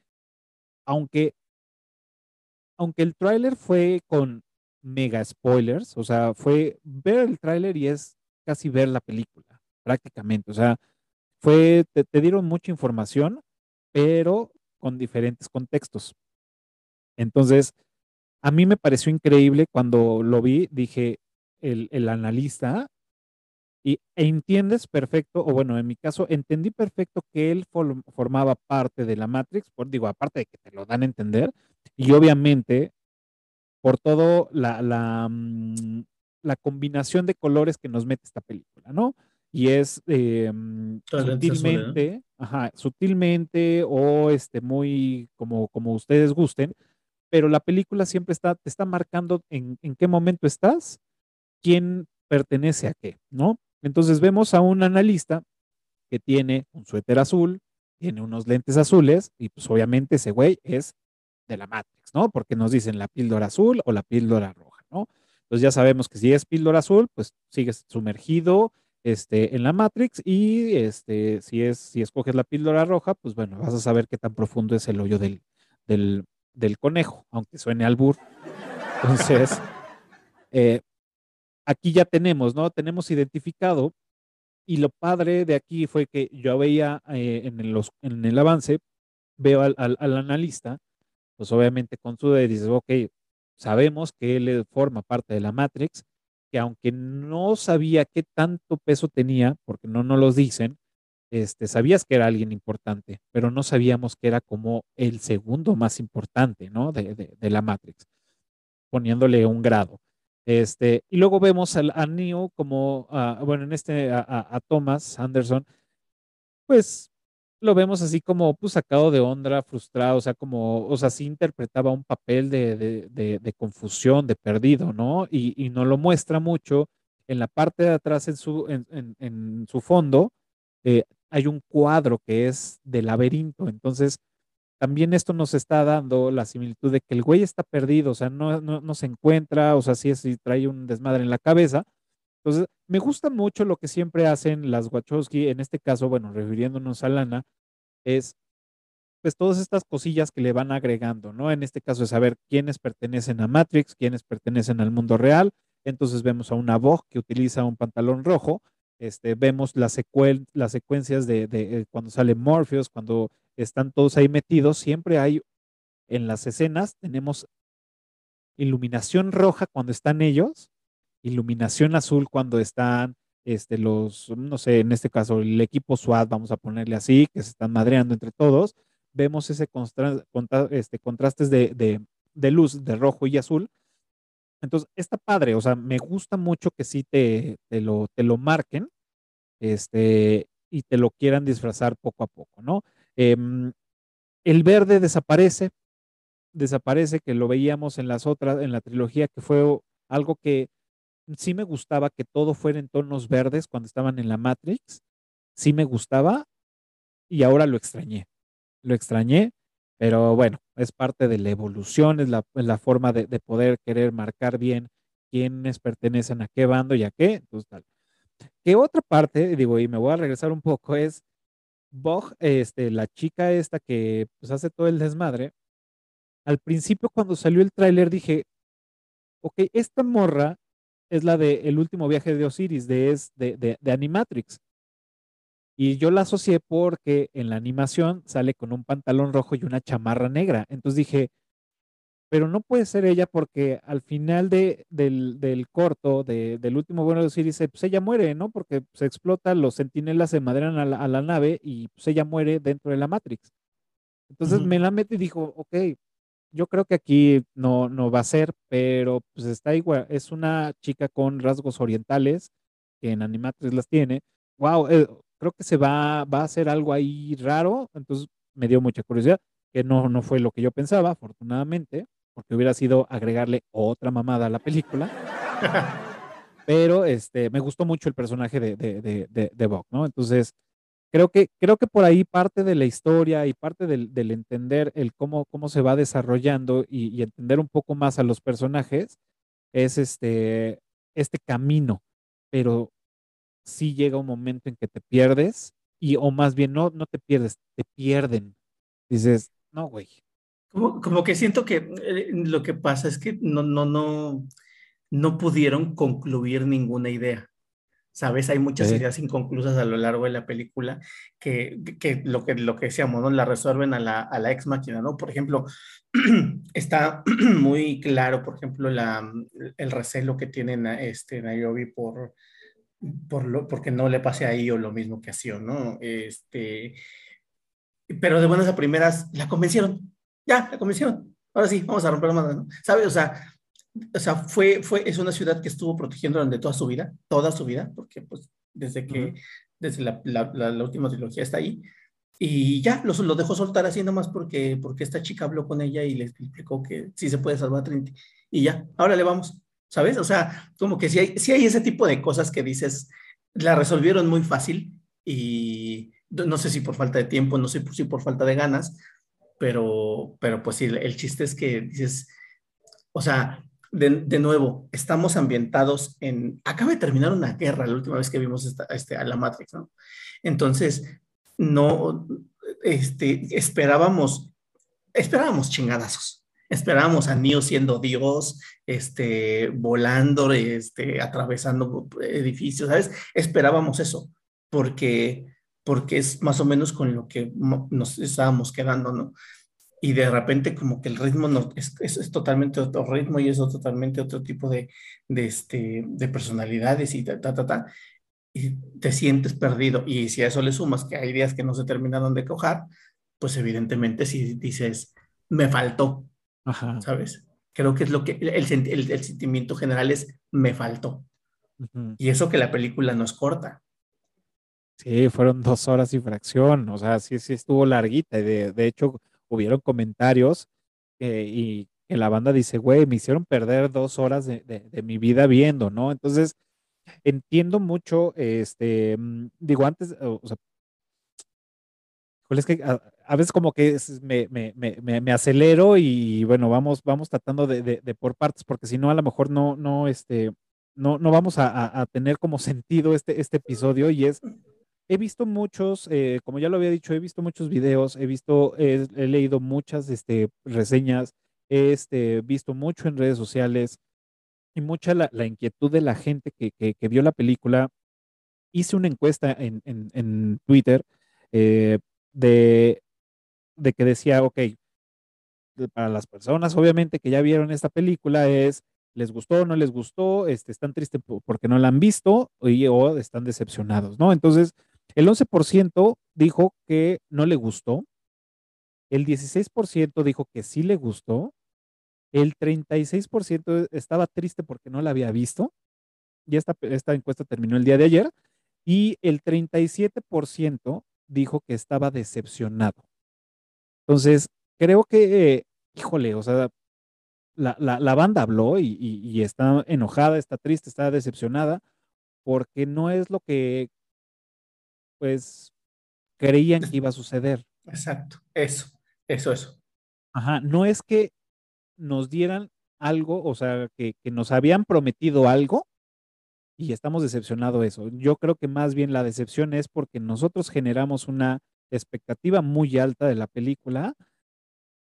aunque, aunque el tráiler fue con mega spoilers, o sea, fue ver el tráiler y es casi ver la película, prácticamente, o sea, fue, te, te dieron mucha información, pero con diferentes contextos. Entonces, a mí me pareció increíble cuando lo vi, dije, el, el analista, y, e entiendes perfecto, o bueno, en mi caso, entendí perfecto que él formaba parte de la Matrix, por, digo, aparte de que te lo dan a entender, y obviamente por todo la, la, mm, la combinación de colores que nos mete esta película, ¿no? y es eh, sutilmente, ajá, sutilmente o este, muy como, como ustedes gusten, pero la película siempre está, te está marcando en, en qué momento estás, quién pertenece a qué, ¿no? Entonces vemos a un analista que tiene un suéter azul, tiene unos lentes azules y pues obviamente ese güey es de la Matrix, ¿no? Porque nos dicen la píldora azul o la píldora roja, ¿no? Entonces ya sabemos que si es píldora azul, pues sigues sumergido este, en la Matrix y este, si, es, si escoges la píldora roja, pues bueno, vas a saber qué tan profundo es el hoyo del, del, del conejo, aunque suene albur. Entonces, eh, aquí ya tenemos, ¿no? Tenemos identificado y lo padre de aquí fue que yo veía eh, en, los, en el avance, veo al, al, al, analista, pues obviamente con su de dices, ok, sabemos que él forma parte de la Matrix, que aunque no sabía qué tanto peso tenía, porque no nos los dicen, este, sabías que era alguien importante, pero no sabíamos que era como el segundo más importante, ¿no? De, de, de la Matrix, poniéndole un grado. Este, y luego vemos al, a Neo como, uh, bueno, en este, a, a, Thomas Anderson, pues lo vemos así como pues, sacado de onda, frustrado, o sea, como, o sea, sí interpretaba un papel de, de, de, confusión, de perdido, ¿no? Y, y no lo muestra mucho. En la parte de atrás, en su, en, en, en su fondo, eh, hay un cuadro que es de laberinto. Entonces, también esto nos está dando la similitud de que el güey está perdido, o sea, no, no, se encuentra, o sea, sí, sí trae un desmadre en la cabeza, entonces, me gusta mucho lo que siempre hacen las Wachowski, en este caso, bueno, refiriéndonos a Lana, es pues todas estas cosillas que le van agregando, ¿no? En este caso es saber quiénes pertenecen a Matrix, quiénes pertenecen al mundo real. Entonces vemos a una Vogue que utiliza un pantalón rojo, este, vemos las, las secuencias de, de, cuando sale Morpheus, cuando están todos ahí metidos, siempre hay en las escenas, tenemos iluminación roja cuando están ellos iluminación azul cuando están este, los, no sé, en este caso el equipo SWAT, vamos a ponerle así, que se están madreando entre todos, vemos ese contra, este, contrastes de, de, de, luz de rojo y azul. Entonces, está padre, o sea, me gusta mucho que sí te, te, lo, te lo marquen este, y te lo quieran disfrazar poco a poco, ¿no? Eh, el verde desaparece, desaparece, que lo veíamos en las otras, en la trilogía, que fue algo que sí me gustaba que todo fuera en tonos verdes cuando estaban en la Matrix, sí me gustaba y ahora lo extrañé, lo extrañé, pero bueno, es parte de la evolución, es la, forma de, poder querer marcar bien quiénes pertenecen a qué bando y a qué, entonces tal. Que otra parte, digo, y me voy a regresar un poco, es Bog, este, la chica esta que pues hace todo el desmadre, al principio cuando salió el tráiler dije, ok, esta morra es la de El último viaje de Osiris, de, es, de, de, Animatrix. Y yo la asocié porque en la animación sale con un pantalón rojo y una chamarra negra. Entonces dije, pero no puede ser ella porque al final de, del, del, corto, de, del último bueno de Osiris, pues ella muere, ¿no? Porque se explota, los sentinelas se madrean a la, a la nave y pues ella muere dentro de la Matrix. Entonces me la meto y dijo, ok, yo creo que aquí no, no va a ser, pero pues está igual, es una chica con rasgos orientales, que en Animatrix las tiene. Wow, eh, creo que se va, va a hacer algo ahí raro, entonces me dio mucha curiosidad, que no, no fue lo que yo pensaba, afortunadamente, porque hubiera sido agregarle otra mamada a la película. pero este, me gustó mucho el personaje de, de, de, de, de ¿no? Entonces, creo que, creo que por ahí parte de la historia y parte del, entender el cómo, cómo se va desarrollando y, entender un poco más a los personajes es este, este camino, pero sí llega un momento en que te pierdes y o más bien no, no te pierdes, te pierden. Dices, no, güey. Como, como que siento que eh, lo que pasa es que no, no, no, no pudieron concluir ninguna idea. ¿sabes? Hay muchas ideas inconclusas a lo largo de la película que, que, lo, que lo que decíamos, ¿no? La resuelven a la, a la ex máquina, ¿no? Por ejemplo, está muy claro, por ejemplo, la, el recelo que tienen a este Nayobi por, por lo, porque no le pase a o lo mismo que a Sio, ¿no? Este, pero de buenas a primeras la convencieron, ya, la convencieron. Ahora sí, vamos a romper la mano, ¿no? ¿Sabes? O sea, o sea, fue, fue, es una ciudad que estuvo protegiendo durante toda su vida, toda su vida, porque pues desde que, desde la, la, la, última trilogía está ahí, y ya, lo, lo dejó soltar así nomás porque, porque esta chica habló con ella y le explicó que sí se puede salvar a Trinity, y ya, ahora le vamos, ¿sabes? O sea, como que si hay, si hay ese tipo de cosas que dices, la resolvieron muy fácil, y no sé si por falta de tiempo, no sé si por falta de ganas, pero, pero pues sí, el chiste es que dices, o sea, de, nuevo, estamos ambientados en, acaba de terminar una guerra la última vez que vimos esta, este, a la Matrix, ¿no? Entonces, no, este, esperábamos, esperábamos chingadazos, esperábamos a Neo siendo Dios, este, volando, este, atravesando edificios, ¿sabes? Esperábamos eso, porque, porque es más o menos con lo que nos estábamos quedando, ¿no? y de repente como que el ritmo no, es, es, totalmente otro ritmo y es totalmente otro tipo de, de, este, de personalidades y ta, ta, ta, ta, y te sientes perdido. Y si a eso le sumas que hay días que no se terminaron de cojar, pues evidentemente si dices, me faltó, ¿sabes? Creo que es lo que el, el, el, sentimiento general es, me faltó. Y eso que la película no es corta. Sí, fueron dos horas y fracción, o sea, sí, sí estuvo larguita. De, de hecho, hubieron comentarios eh, y que la banda dice, güey, me hicieron perder dos horas de, mi vida viendo, ¿no? Entonces, entiendo mucho, este, mm, digo, antes, o, sea, es que a, veces como que me, me, me, me, acelero y bueno, vamos, vamos tratando de, por partes, porque si no, a lo mejor no, no, este, no, no vamos a, a, tener como sentido este, este episodio y es he visto muchos, eh, como ya lo había dicho, he visto muchos videos, he visto, he, leído muchas este, reseñas, he este, visto mucho en redes sociales y mucha la, inquietud de la gente que, que, vio la película. Hice una encuesta en, en, en Twitter eh, de, de que decía, ok, para las personas obviamente que ya vieron esta película es, ¿les gustó no les gustó? Este, ¿Están tristes porque no la han visto y, o están decepcionados? ¿no? Entonces, el 11% dijo que no le gustó, el 16% dijo que sí le gustó, el 36% estaba triste porque no la había visto, y esta, esta encuesta terminó el día de ayer, y el 37% dijo que estaba decepcionado. Entonces, creo que, híjole, o sea, la, la, banda habló y está enojada, está triste, está decepcionada, porque no es lo que, pues, creían que iba a suceder. Exacto, eso, eso, eso. Ajá, no es que nos dieran algo, o sea, que, que nos habían prometido algo y estamos decepcionados de eso. Yo creo que más bien la decepción es porque nosotros generamos una expectativa muy alta de la película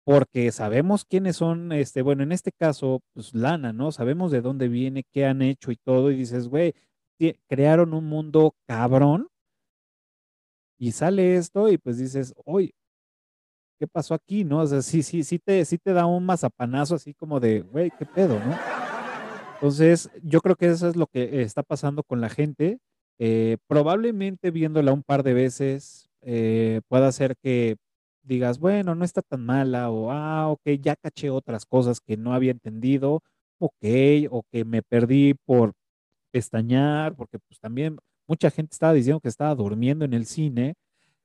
porque sabemos quiénes son, este, bueno, en este caso, pues Lana, ¿no? Sabemos de dónde viene, qué han hecho y todo, y dices, güey, crearon un mundo cabrón, y sale esto, y pues dices, oye, ¿qué pasó aquí, no? O sea, sí, sí, sí te, sí te da un mazapanazo así como de, güey, ¿qué pedo, no? Entonces, yo creo que eso es lo que está pasando con la gente. Eh, probablemente viéndola un par de veces eh, pueda ser que digas, bueno, no está tan mala, o ah, ok, ya caché otras cosas que no había entendido, ok, o que me perdí por pestañear, porque pues también mucha gente estaba diciendo que estaba durmiendo en el cine.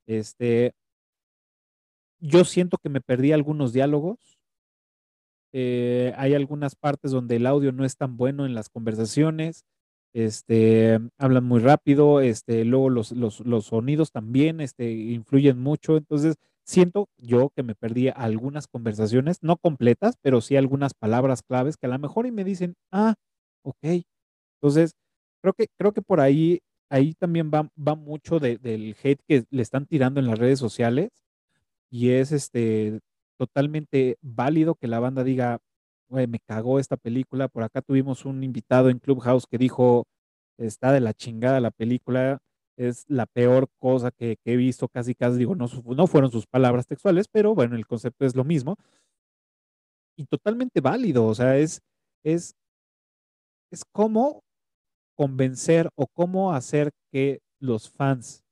Este, yo siento que me perdí algunos diálogos. Eh, hay algunas partes donde el audio no es tan bueno en las conversaciones. Este, hablan muy rápido, este, luego los, los, los sonidos también este, influyen mucho. Entonces, siento yo que me perdí algunas conversaciones, no completas, pero sí algunas palabras claves que a lo mejor y me dicen, ah, ok. Entonces, creo que, creo que por ahí, ahí también va, va mucho de- del hate que le están tirando en las redes sociales y es este totalmente válido que la banda diga, güey, me cagó esta película. Por acá tuvimos un invitado en Clubhouse que dijo, está de la chingada la película, es la peor cosa que, que he visto, casi casi digo, no, no fueron sus palabras textuales, pero bueno, el concepto es lo mismo y totalmente válido, o sea, es, es, es cómo convencer o cómo hacer que los fans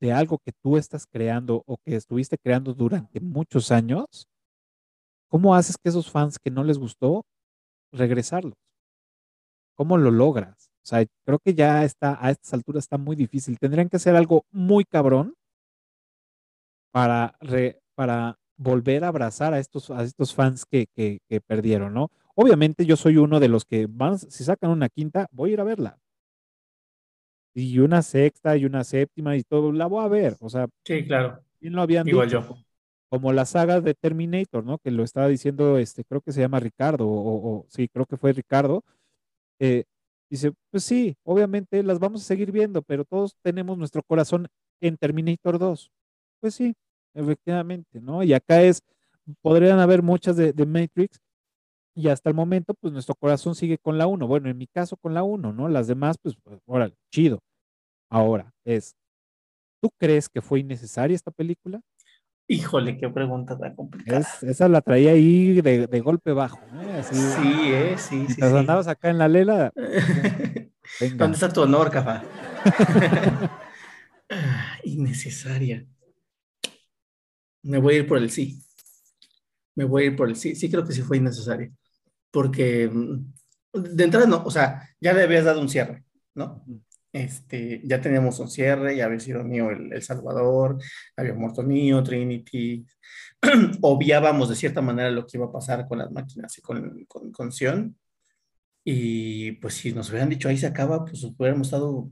de algo que tú estás creando o que estuviste creando durante muchos años, ¿cómo haces que esos fans que no les gustó regresarlos? ¿Cómo lo logras? O sea, creo que ya está, a estas alturas está muy difícil. Tendrían que hacer algo muy cabrón para, re- para volver a abrazar a estos, a estos fans que, que, que perdieron, ¿no? Obviamente yo soy uno de los que van, si sacan una quinta, voy a ir a verla. Y una sexta y una séptima y todo, la voy a ver. O sea, Sí, claro. bien lo habían Igual dicho, yo. como, como la saga de Terminator, ¿no? Que lo estaba diciendo, este, creo que se llama Ricardo, o, o- sí, creo que fue Ricardo. eh, dice, pues sí, obviamente las vamos a seguir viendo, pero todos tenemos nuestro corazón en Terminator 2. Pues sí, efectivamente, ¿no? Y acá es, podrían haber muchas de, de Matrix, y hasta el momento, pues nuestro corazón sigue con la 1. Bueno, en mi caso con la 1, ¿no? Las demás, pues, pues, órale, chido. Ahora, es, ¿tú crees que fue innecesaria esta película? Híjole, qué pregunta tan complicada. Es, esa la traía ahí de, de golpe bajo, ¿eh? Así, Sí, eh, sí, sí. mientras sí. andabas acá en la lela, venga. ¿Dónde está tu honor, Cafa? Ah, Innecesaria. Me voy a ir por el sí. Me voy a ir por el sí. Sí, creo que sí fue innecesaria. Porque mm, de entrada no, o sea, ya le habías dado un cierre, ¿no? Este, ya teníamos un cierre, ya había sido mío el, el Salvador, había muerto mío, Trinity. Obviábamos de cierta manera lo que iba a pasar con las máquinas y con, con, con Sion. Y pues si nos hubieran dicho ahí se acaba, pues hubiéramos estado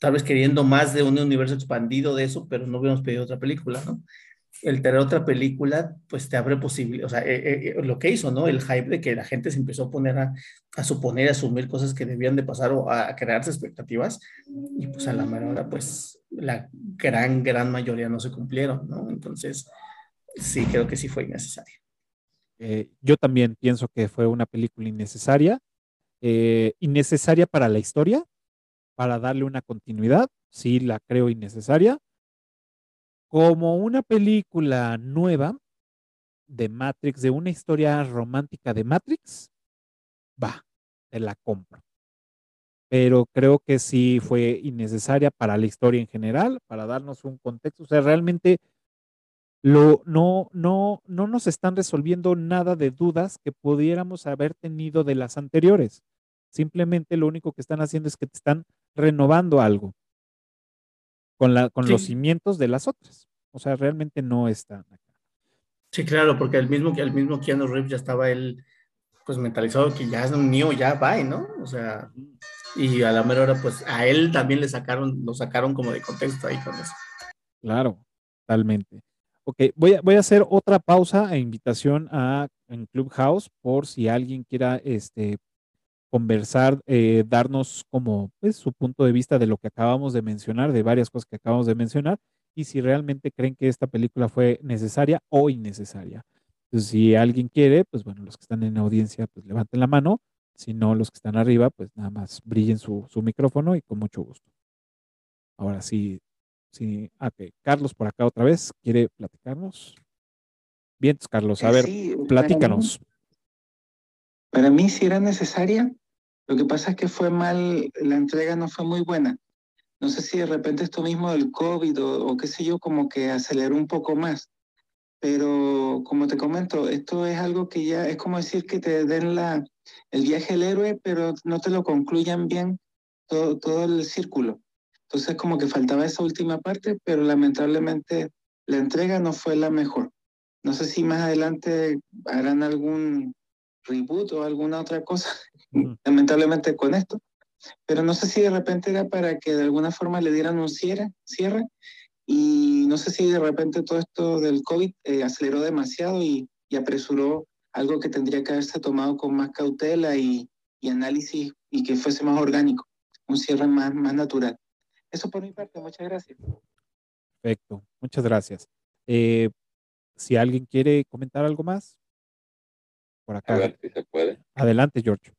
tal vez queriendo más de un universo expandido de eso, pero no hubiéramos pedido otra película, ¿no? El tener otra película, pues te abre posibilidades, o sea, eh, eh, lo que hizo, ¿no? El hype de que la gente se empezó a poner a, a suponer, a asumir cosas que debían de pasar o a crearse expectativas, y pues a la mera hora, pues la gran, gran mayoría no se cumplieron, ¿no? Entonces, sí, creo que sí fue innecesario. Eh, yo también pienso que fue una película innecesaria, eh, innecesaria para la historia, para darle una continuidad, sí la creo innecesaria. Como una película nueva de Matrix, de una historia romántica de Matrix, va, te la compro. Pero creo que sí fue innecesaria para la historia en general, para darnos un contexto. O sea, realmente lo, no, no, no nos están resolviendo nada de dudas que pudiéramos haber tenido de las anteriores. Simplemente lo único que están haciendo es que te están renovando algo con, la, con los cimientos de las otras. O sea, realmente no están acá. Sí, claro, porque el mismo, el mismo Keanu Reeves ya estaba él, pues mentalizado que ya es un niño, ya va, ¿no? O sea, y a la mera hora, pues a él también le sacaron, lo sacaron como de contexto ahí con eso. Claro, totalmente. Ok, voy a, voy a hacer otra pausa e invitación a en Clubhouse por si alguien quiera este, conversar, eh, darnos como pues, su punto de vista de lo que acabamos de mencionar, de varias cosas que acabamos de mencionar, y si realmente creen que esta película fue necesaria o innecesaria. Entonces, si alguien quiere, pues bueno, los que están en audiencia, pues levanten la mano. Si no, los que están arriba, pues nada más brillen su, su micrófono y con mucho gusto. Ahora sí, sí, ok. Carlos por acá otra vez, ¿quiere platicarnos? Bien, Carlos, a Eh, ver, sí, para mí- platícanos. Para mí sí era necesaria. Lo que pasa es que fue mal, la entrega no fue muy buena. No sé si de repente esto mismo del COVID o, o qué sé yo, como que aceleró un poco más. Pero como te comento, esto es algo que ya es como decir que te den la, el viaje del héroe, pero no te lo concluyan bien todo, todo el círculo. Entonces como que faltaba esa última parte, pero lamentablemente la entrega no fue la mejor. No sé si más adelante harán algún reboot o alguna otra cosa, Lamentablemente con esto. Pero no sé si de repente era para que de alguna forma le dieran un cierre, cierre y no sé si de repente todo esto del COVID eh, aceleró demasiado y, y apresuró algo que tendría que haberse tomado con más cautela y, y análisis y que fuese más orgánico, un cierre más, más natural. Eso por mi parte, muchas gracias. Perfecto, muchas gracias. Eh, si alguien quiere comentar algo más, por A acá. ver si se puede. Adelante, George.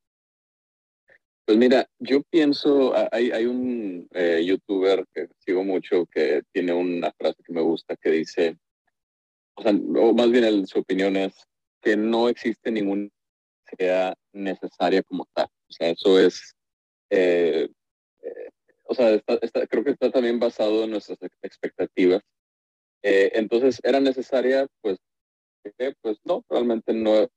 Pues mira, yo pienso, hay, hay un eh, youtuber que sigo mucho que tiene una frase que me gusta que dice, o sea, o más bien el- su opinión es que no existe ninguna sea necesaria como tal. O sea, eso es, eh, eh, o sea, está- está- creo que está también basado en nuestras ex- expectativas. Eh, entonces, ¿era necesaria? Pues, eh, pues no, realmente no es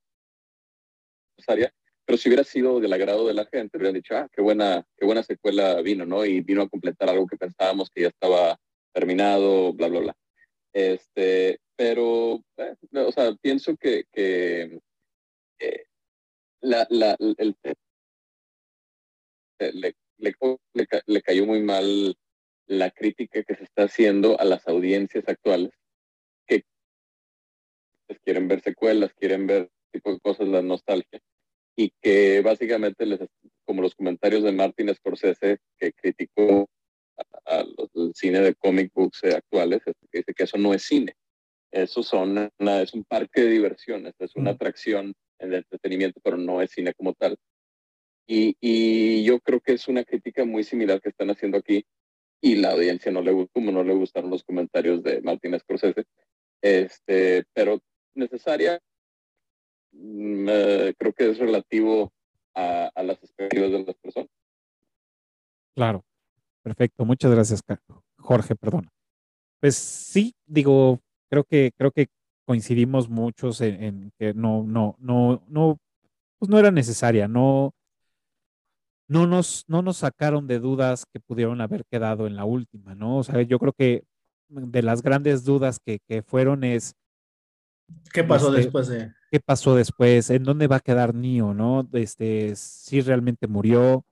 necesaria pero si hubiera sido del agrado de la gente, hubieran dicho, ah, qué buena, qué buena secuela vino, ¿no? Y vino a completar algo que pensábamos que ya estaba terminado, bla, bla, bla. Este, pero, eh, o sea, pienso que, que eh, la, la, el, le, le, le, le cayó muy mal la crítica que se está haciendo a las audiencias actuales que pues, quieren ver secuelas, quieren ver tipo de cosas, la nostalgia y que básicamente les, como los comentarios de Martin Scorsese que criticó a, a los, el cine de comic books actuales, que dice que eso no es cine, eso son una, es un parque de diversiones, es una atracción el entretenimiento, pero no es cine como tal. Y, y, yo creo que es una crítica muy similar que están haciendo aquí y la audiencia no le como no le gustaron los comentarios de Martin Scorsese, este, pero necesaria, creo que es relativo a, las expectativas de las personas. Claro, perfecto. Muchas gracias, Jorge, perdón. Pues sí, digo, creo que, creo que coincidimos muchos en, en que no, no, no, no, pues no era necesaria, no, no nos, no nos sacaron de dudas que pudieron haber quedado en la última, ¿no? O sea, yo creo que de las grandes dudas que, que fueron es ¿Qué pasó este, después de...? ¿Qué pasó después? ¿En dónde va a quedar Neo, no? Este, si realmente murió,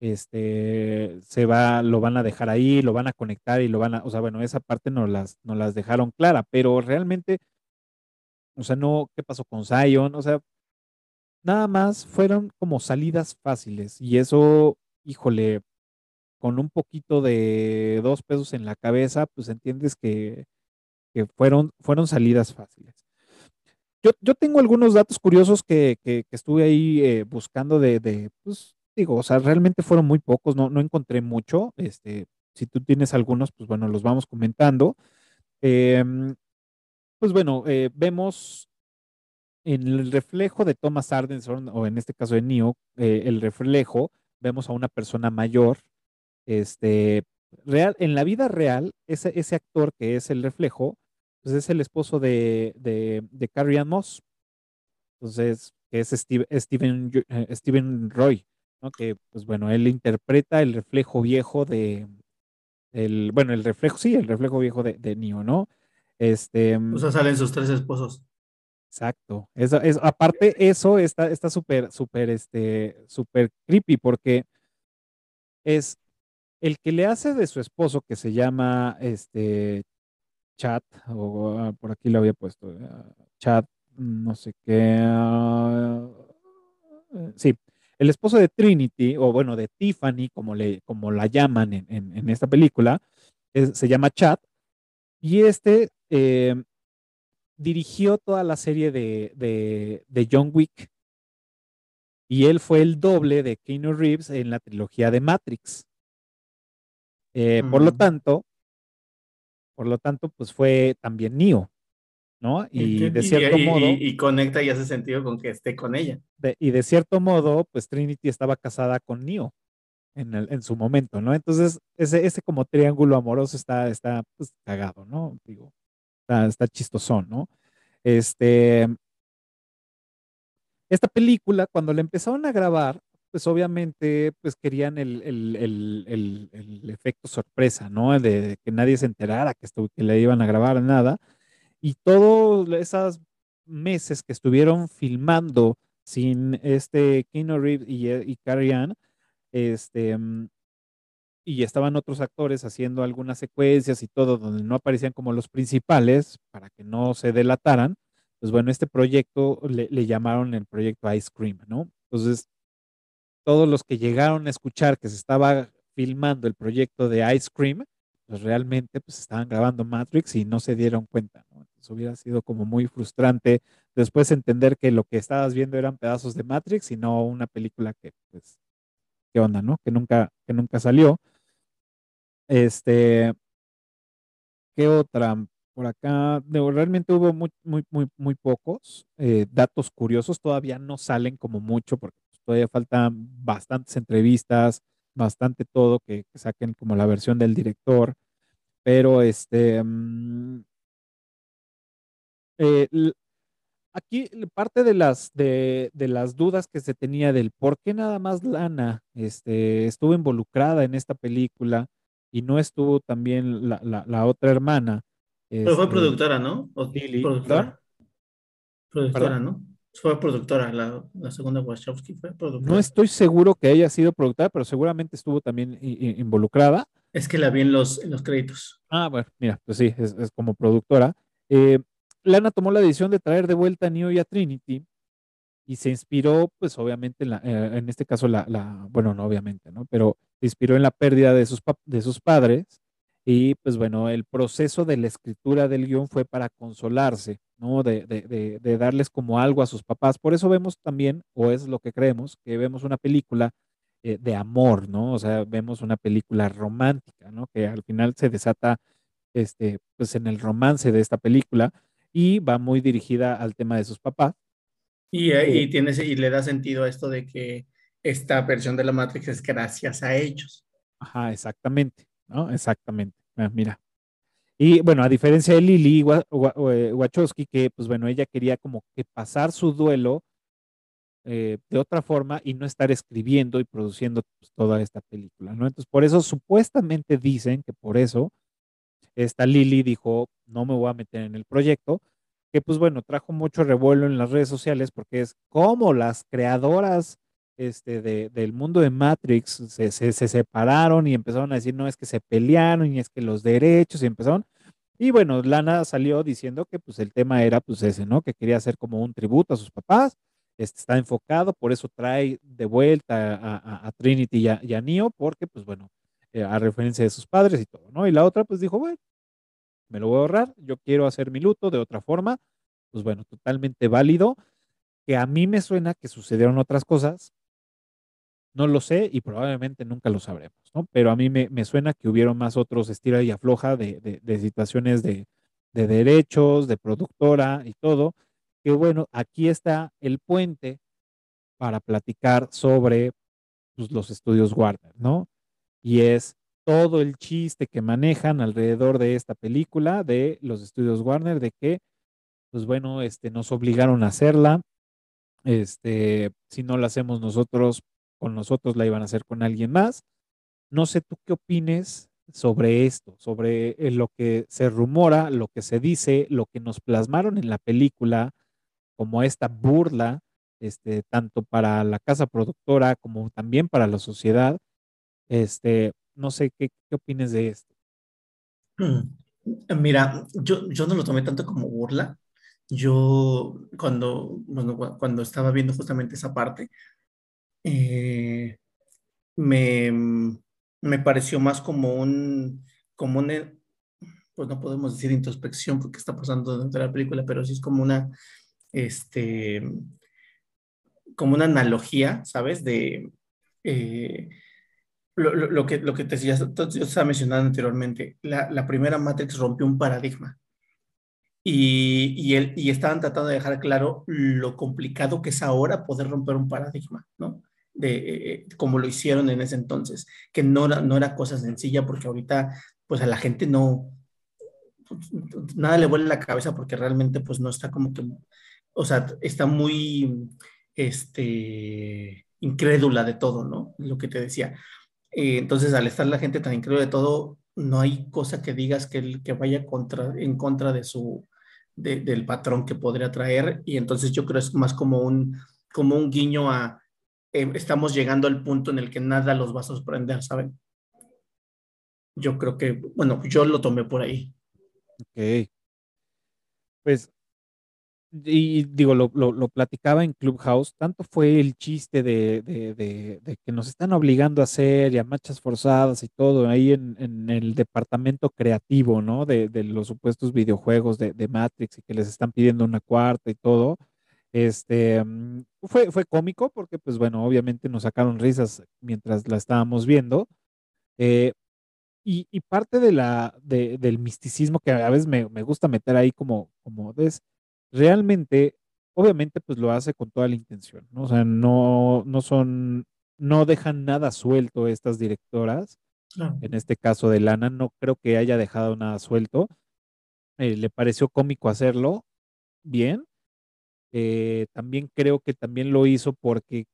este, se va, lo van a dejar ahí, lo van a conectar y lo van a, o sea, bueno, esa parte no las, no las dejaron clara, pero realmente, o sea, no, ¿qué pasó con Zion? O sea, nada más fueron como salidas fáciles y eso, híjole, con un poquito de dos pesos en la cabeza, pues entiendes que, que fueron, fueron salidas fáciles. Yo, yo, tengo algunos datos curiosos que, que, estuve ahí eh, buscando de, de, pues digo, o sea, realmente fueron muy pocos, no, no encontré mucho. Este, si tú tienes algunos, pues bueno, los vamos comentando. Eh, pues bueno, eh, vemos en el reflejo de Thomas Ardenson, o en este caso de Neo, eh, el reflejo, vemos a una persona mayor. Este, real, en la vida real, ese, ese actor que es el reflejo, pues es el esposo de, de, de Carrie Ann Moss. Entonces, que es Steve, Steven, eh, Steven Roy, ¿no? Que, pues bueno, él interpreta el reflejo viejo de, el, bueno, el reflejo, sí, el reflejo viejo de, de Neo, ¿no? Este. O sea, salen sus tres esposos. Exacto. Eso, es, aparte, eso está está súper, súper, este, súper creepy porque es el que le hace de su esposo, que se llama este Chat, o ah, por aquí lo había puesto, ah, Chat, no sé qué. ah, eh, sí, el esposo de Trinity, o bueno, de Tiffany, como, le, como la llaman en, en- en esta película, es- se llama Chat, y este eh, dirigió toda la serie de, de, de John Wick, y él fue el doble de Keanu Reeves en la trilogía de Matrix. Eh, Por lo Mm. tanto, por lo tanto, pues fue también Neo, ¿no? Y de cierto y- modo, y- y conecta y hace sentido con que esté con ella. de- y de cierto modo, pues Trinity estaba casada con Neo en, el- en su momento, ¿no? Entonces, ese, ese como triángulo amoroso está, está pues, cagado, ¿no? Digo, está, está chistosón, ¿no? Este, esta película, cuando la empezaron a grabar, pues obviamente, pues querían el, el- el- el- efecto sorpresa, ¿no? De, que nadie se enterara que, estu- que le iban a grabar nada. Y todos esos meses que estuvieron filmando sin este Keanu Reeves y, y Carrie Ann, este, mm, y estaban otros actores haciendo algunas secuencias y todo donde no aparecían como los principales para que no se delataran, pues bueno, este proyecto le llamaron el proyecto Ice Cream, ¿no? Entonces, todos los que llegaron a escuchar que se estaba filmando el proyecto de Ice Cream, pues realmente pues estaban grabando Matrix y no se dieron cuenta, ¿no? Hubiera sido como muy frustrante después entender que lo que estabas viendo eran pedazos de Matrix y no una película que, pues, ¿qué onda, no? Que nunca, que nunca salió. Este, ¿qué otra? Por acá, realmente hubo muy, muy, muy, muy pocos eh, datos curiosos, todavía no salen como mucho porque todavía faltan bastantes entrevistas, bastante todo que, que saquen como la versión del director, pero este, mm, eh, aquí parte de las, de, de las dudas que se tenía del por qué nada más Lana este, estuvo involucrada en esta película y no estuvo también la, la- la otra hermana. Pero fue este, productora, ¿no? O Lily, productora. Productora, ¿Perdón? ¿no? Fue productora, la, la segunda Wachowski fue productora. No estoy seguro que haya sido productora, pero seguramente estuvo también involucrada. Es que la vi en los, en los créditos. Ah, bueno, mira, pues sí, es, es como productora. Eh, Lana tomó la decisión de traer de vuelta a Neo y a Trinity y se inspiró, pues obviamente, en, la- eh, en este caso, la, la- bueno, no obviamente, ¿no? Pero se inspiró en la pérdida de sus, de sus padres y pues bueno, el proceso de la escritura del guion fue para consolarse, ¿no? De, de, de, de darles como algo a sus papás. Por eso vemos también, o es lo que creemos, que vemos una película eh, de amor, ¿no? O sea, vemos una película romántica, ¿no? Que al final se desata, este, pues en el romance de esta película y va muy dirigida al tema de sus papás. Y, eh, Sí. y, tiene, ese- y le da sentido a esto de que esta versión de la Matrix es gracias a ellos. Ajá, exactamente, ¿no? Exactamente. Ah, mira. Y bueno, a diferencia de Wa- Wa- Wachowski, que pues bueno, ella quería como que pasar su duelo eh, de otra forma y no estar escribiendo y produciendo pues, toda esta película, ¿no? Entonces, por eso supuestamente dicen que por eso esta Lily dijo, no me voy a meter en el proyecto, que pues bueno, trajo mucho revuelo en las redes sociales porque es como las creadoras este, de, del mundo de Matrix se, se, se separaron y empezaron a decir, no, es que se pelearon y es que los derechos y empezaron. Y bueno, Lana salió diciendo que pues el tema era pues ese, ¿no? Que quería hacer como un tributo a sus papás, este, está enfocado, por eso trae de vuelta a, Trinity y a, y Neo, porque pues bueno, eh, a referencia de sus padres y todo, ¿no? Y la otra pues dijo, bueno, me lo voy a ahorrar, yo quiero hacer mi luto de otra forma, pues bueno, totalmente válido, que a mí me suena que sucedieron otras cosas, no lo sé y probablemente nunca lo sabremos, ¿no? Pero a mí me, me suena que hubieron más otros estira y afloja de, de, de situaciones de, de derechos, de productora y todo, que bueno, aquí está el puente para platicar sobre pues, los estudios Warner, ¿no? Y es todo el chiste que manejan alrededor de esta película de los estudios Warner, de que, pues bueno, este, nos obligaron a hacerla, este, si no la hacemos nosotros, con nosotros la iban a hacer con alguien más. No sé tú qué opines sobre esto, sobre eh, lo que se rumora, lo que se dice, lo que nos plasmaron en la película, como esta burla, este, tanto para la casa productora como también para la sociedad. Este, no sé qué, qué opines de esto. Mira, yo, yo no lo tomé tanto como burla. Yo, cuando, cuando estaba viendo justamente esa parte, eh, me, me pareció más como un, como un, pues no podemos decir introspección porque está pasando dentro de la película, pero sí es como una, este, como una analogía, ¿sabes? De eh, lo, que, lo que te decía, yo estaba mencionando anteriormente, la, la primera Matrix rompió un paradigma. Y, y, él, y estaban tratando de dejar claro lo complicado que es ahora poder romper un paradigma, ¿no? De eh, eh, como lo hicieron en ese entonces, que no era, no era cosa sencilla porque ahorita pues a la gente no, nada le vuelve la cabeza porque realmente pues no está como que, o sea, está muy, este, incrédula de todo, ¿no? Lo que te decía. Eh, entonces al estar la gente tan incrédula de todo, no hay cosa que digas que, que vaya contra, en contra de su, del patrón que podría traer y entonces yo creo es más como un, como un guiño a eh, estamos llegando al punto en el que nada los va a sorprender, ¿saben? Yo creo que, bueno, yo lo tomé por ahí. Ok. Pues, y digo, lo, lo, platicaba en Clubhouse, tanto fue el chiste de, de, de, que nos están obligando a hacer y a marchas forzadas y todo ahí en, en el departamento creativo, ¿no? De, los supuestos videojuegos de, Matrix y que les están pidiendo una cuarta y todo este, mm, fue, fue cómico porque, pues bueno, obviamente nos sacaron risas mientras la estábamos viendo. Eh, y, y, parte de la, de, del misticismo que a veces me, me, gusta meter ahí como, como es, realmente, obviamente, pues lo hace con toda la intención, ¿no? O sea, no, no son, no dejan nada suelto estas directoras. En este caso de Lana, no creo que haya dejado nada suelto. Eh, le pareció cómico hacerlo bien, eh, también creo que también lo hizo porque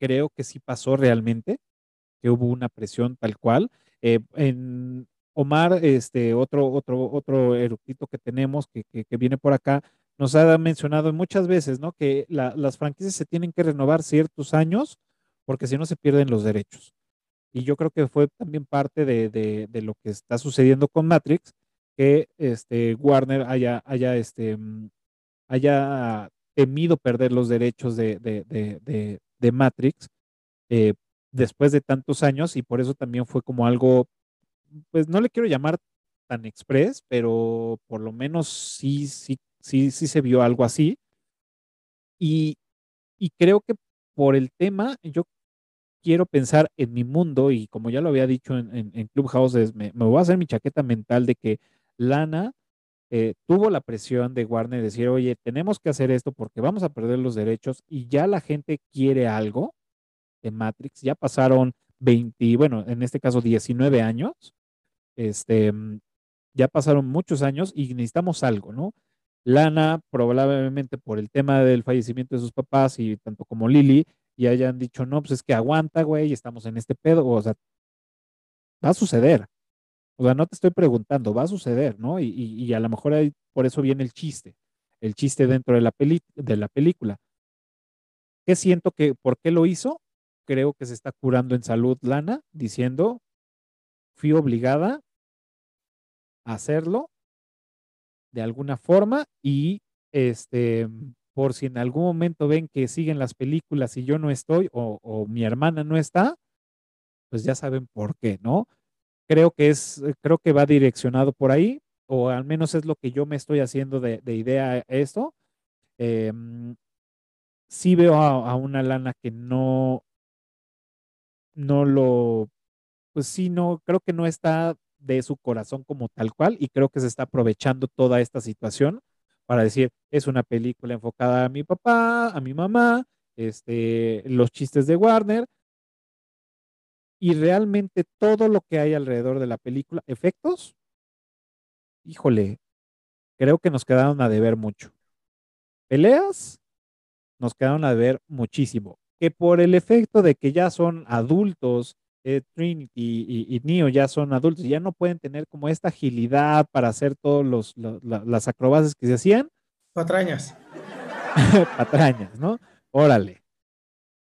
creo que sí pasó realmente, que hubo una presión tal cual. Eh, en Omar, este otro, otro, otro eructito que tenemos que, que, viene por acá, nos ha mencionado muchas veces, ¿no? Que las franquicias se tienen que renovar ciertos años porque si no se pierden los derechos. Y yo creo que fue también parte de, de, de lo que está sucediendo con Matrix, que este, Warner haya, haya, este, mm, haya temido perder los derechos de, de, Matrix eh, después de tantos años y por eso también fue como algo, pues no le quiero llamar tan express, pero por lo menos sí, sí, sí, sí se vio algo así. Y, y creo que por el tema, yo quiero pensar en mi mundo y como ya lo había dicho en, en, Clubhouse, me, me, voy a hacer mi chaqueta mental de que Lana eh, tuvo la presión de Warner de decir, oye, tenemos que hacer esto porque vamos a perder los derechos y ya la gente quiere algo de Matrix. Ya pasaron 20, bueno, en este caso 19 años. Este, mm, ya pasaron muchos años y necesitamos algo, ¿no? Lana, probablemente por el tema del fallecimiento de sus papás y tanto como Lily, y hayan dicho, no, pues es que aguanta, güey, estamos en este pedo, o sea, va a suceder. O sea, no te estoy preguntando, va a suceder, ¿no? Y, a lo mejor por eso viene el chiste, el chiste dentro de la, de la película. ¿Qué siento que, por qué lo hizo? Creo que se está curando en salud Lana, diciendo, fui obligada a hacerlo de alguna forma y este, por si en algún momento ven que siguen las películas y yo no estoy o, o mi hermana no está, pues ya saben por qué, ¿no? Creo que es, eh, creo que va direccionado por ahí, o al menos es lo que yo me estoy haciendo de, idea a esto. Em, sí veo a, una lana que no, no lo, pues sí, no, creo que no está de su corazón como tal cual y creo que se está aprovechando toda esta situación para decir, es una película enfocada a mi papá, a mi mamá, este, los chistes de Warner, y realmente todo lo que hay alrededor de la película, efectos, híjole, creo que nos quedaron a deber mucho. Peleas, nos quedaron a deber muchísimo. Que por el efecto de que ya son adultos, eh, Trinity y, Neo ya son adultos, ya no pueden tener como esta agilidad para hacer todos los, las acrobacias que se hacían. Patrañas. patrañas, ¿no? Órale.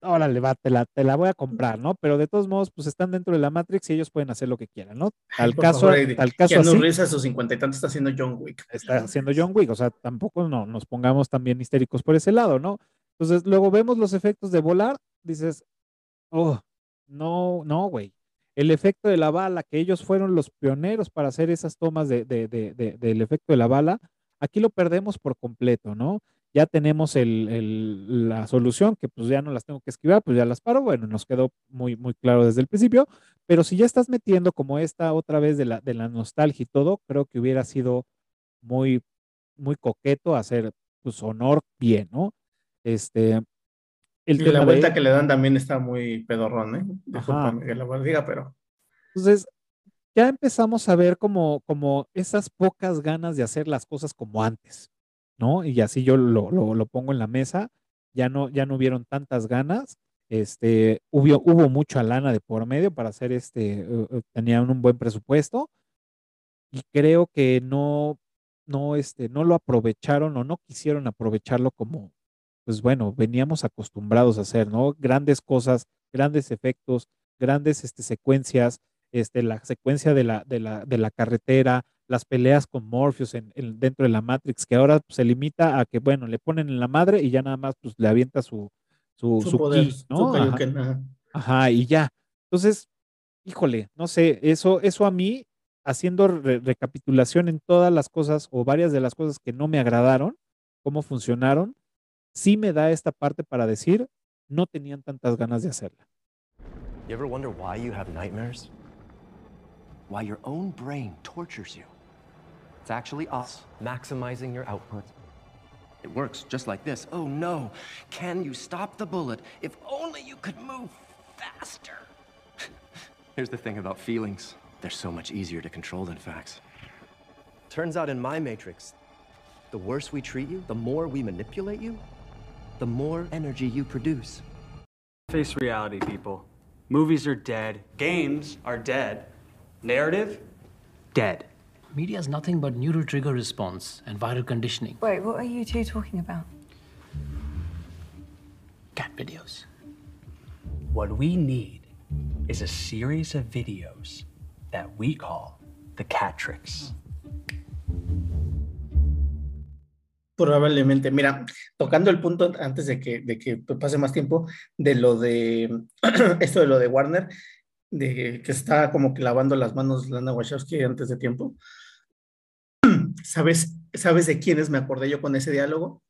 Órale, va, te la, te la voy a comprar, ¿no? Pero de todos modos, pues están dentro de la Matrix y ellos pueden hacer lo que quieran, ¿no? Por caso, favor, eh, tal caso así, a sus cincuenta y tantos está haciendo John Wick. está haciendo John Wick, o sea, tampoco no, nos pongamos también histéricos por ese lado, ¿no? Entonces, luego vemos los efectos de volar, dices, oh, no, no, güey. El efecto de la bala, que ellos fueron los pioneros para hacer esas tomas de, de- de- de- del efecto de la bala, aquí lo perdemos por completo, ¿no? Ya tenemos el- el- la solución, que pues ya no las tengo que esquivar, pues ya las paro, bueno, nos quedó muy, muy claro desde el principio, pero si ya estás metiendo como esta otra vez de la, de la nostalgia y todo, creo que hubiera sido muy, muy coqueto hacer pues honor bien, ¿no? Este, el Y la de- vuelta que le dan también está muy pedorrón, ¿eh? Ajá. Discúlpame que la diga, pero Entonces, ya empezamos a ver como, como esas pocas ganas de hacer las cosas como antes, ¿no? Y así yo lo, pongo en la mesa, ya no, ya no hubieron tantas ganas, este, hubo, hubo mucha lana de por medio para hacer este, tenían un buen presupuesto y creo que no, no, este, no lo aprovecharon o no quisieron aprovecharlo como, pues bueno, veníamos acostumbrados a hacer. Grandes cosas, grandes efectos, grandes este, secuencias, este, la secuencia de la, de la, de la carretera, las peleas con Morpheus en, en- dentro de la Matrix, que ahora pues, se limita a que, bueno, le ponen en la madre y ya nada más pues, le avienta su, su, su su poder, su ¿no? Ajá. Kaioken, ajá. Ajá, y ya. Entonces, híjole, no sé, eso, eso a mí, haciendo re- recapitulación en todas las cosas o varias de las cosas que no me agradaron, cómo funcionaron, sí me da esta parte para decir, no tenían tantas ganas de hacerla. You ever wonder why you have nightmares? Why your own brain tortures you? It's actually us maximizing your output. It works just like this. Oh no, can you stop the bullet? If only you could move faster. Here's the thing about feelings they're so much easier to control than facts. Turns out in my matrix, the worse we treat you, the more we manipulate you, the more energy you produce. Face reality, people. Movies are dead. Games are dead. Narrative? Dead. Media is nothing but neural trigger response and viral conditioning. Wait, what are you two talking about? Cat videos. What we need is a series of videos that we call the cat tricks. Probablemente, mira, tocando el punto antes de que, de que pase más tiempo, de lo de esto de lo de Warner, de que está como que lavando las manos Lana Wachowski antes de tiempo. ¿Sabes, ¿Sabes de quiénes me acordé yo con ese diálogo?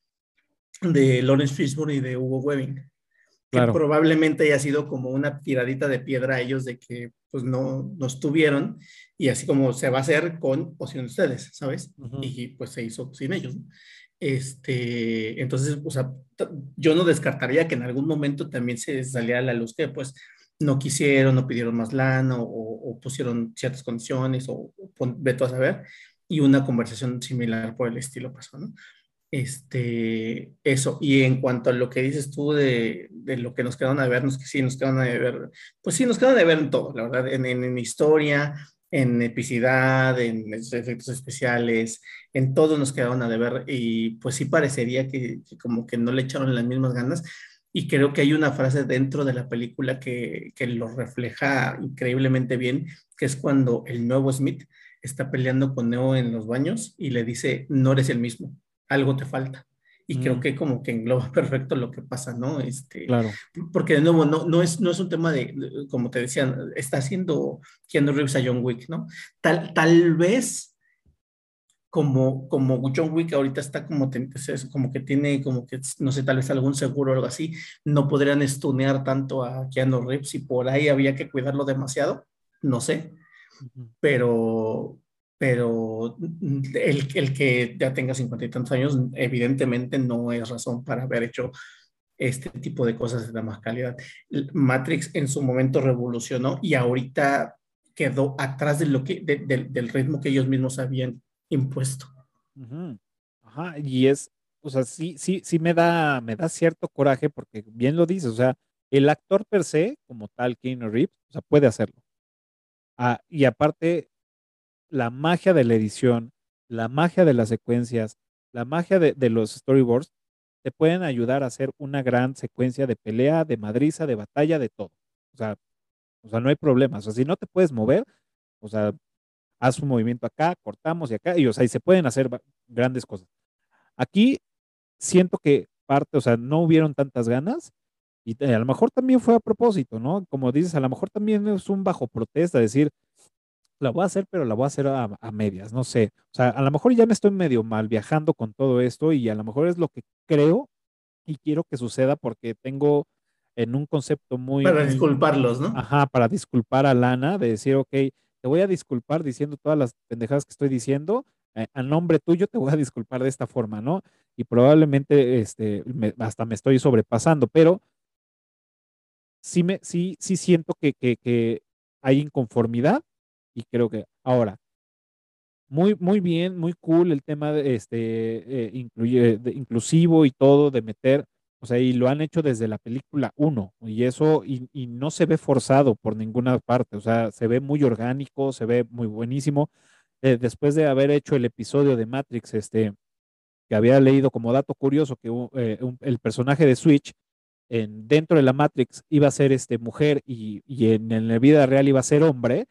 De Lawrence Fishburne y de Hugo Webbing. Que Claro. probablemente haya sido como una tiradita de piedra a ellos de que pues no, no estuvieron y así como se va a hacer con o sin ustedes, ¿sabes? Ujú. Y pues se hizo sin ellos. Este, entonces, o sea, yo no descartaría que en algún momento también se saliera a la luz que pues no quisieron, no pidieron más lana o, o pusieron ciertas condiciones o, o a saber y una conversación similar por el estilo pasó, ¿no? Este, eso, y en cuanto a lo que dices tú de, de lo que nos quedaron a ver, nos, sí, nos quedaron a ver, pues sí, nos quedaron a ver en todo, la verdad, en, en, en historia, en epicidad, en efectos especiales, en todo nos quedaron a deber y pues sí parecería que, que como que no le echaron las mismas ganas y creo que hay una frase dentro de la película que, que lo refleja increíblemente bien, que es cuando el nuevo Smith está peleando con Neo en los baños y le dice, no eres el mismo, algo te falta. Y Mm. creo que como que engloba perfecto lo que pasa, ¿no? Este, Claro. porque de nuevo, no, no, es, no es un tema de, de- como te decía, está haciendo Keanu Reeves a John Wick, ¿no? Tal, tal vez como, como John Wick ahorita está como, como que tiene, como que, no sé, tal vez algún seguro o algo así, no podrían estunear tanto a Keanu Reeves y por ahí había que cuidarlo demasiado, no sé, pero, pero el, el que ya tenga cincuenta y tantos años, evidentemente no es razón para haber hecho este tipo de cosas de más calidad. Matrix en su momento revolucionó y ahorita quedó atrás de lo que, de- de- del ritmo que ellos mismos habían impuesto. Ajá, y es, o sea, sí, sí, sí me da, me da cierto coraje porque bien lo dices, o sea, el actor per se, como tal, Keanu Reeves, o sea, puede hacerlo. Ah, y aparte, la magia de la edición, la magia de las secuencias, la magia de, de los storyboards, te pueden ayudar a hacer una gran secuencia de pelea, de madriza, de batalla, de todo. O sea, o sea, no hay problema. O sea, si no te puedes mover, o sea, haz un movimiento acá, cortamos y acá, y o sea, y se pueden hacer grandes cosas. Aquí siento que parte, o sea, no hubieron tantas ganas y a lo mejor también fue a propósito, ¿no? Como dices, a lo mejor también es un bajo protesta, decir, la voy a hacer, pero la voy a hacer a, a, medias, no sé. O sea, a lo mejor ya me estoy medio mal viajando con todo esto y a lo mejor es lo que creo y quiero que suceda porque tengo en un concepto muy... Para disculparlos, ¿no? Ajá, para disculpar a Lana, de decir, ok, te voy a disculpar diciendo todas las pendejadas que estoy diciendo, eh, a nombre tuyo te voy a disculpar de esta forma, ¿no? Y probablemente este, hasta me estoy sobrepasando, pero sí, me, sí, sí siento que hay inconformidad y creo que ahora, muy, muy bien, muy cool el tema de este, eh, incluye, de inclusivo y todo, de meter o sea, y lo han hecho desde la película 1, y eso, y, no se ve forzado por ninguna parte, o sea, se ve muy orgánico, se ve muy buenísimo. Eh, después de haber hecho el episodio de Matrix, este, que había leído como dato curioso que eh, el personaje de Switch en, dentro de la Matrix iba a ser este, mujer y, en, la vida real iba a ser hombre,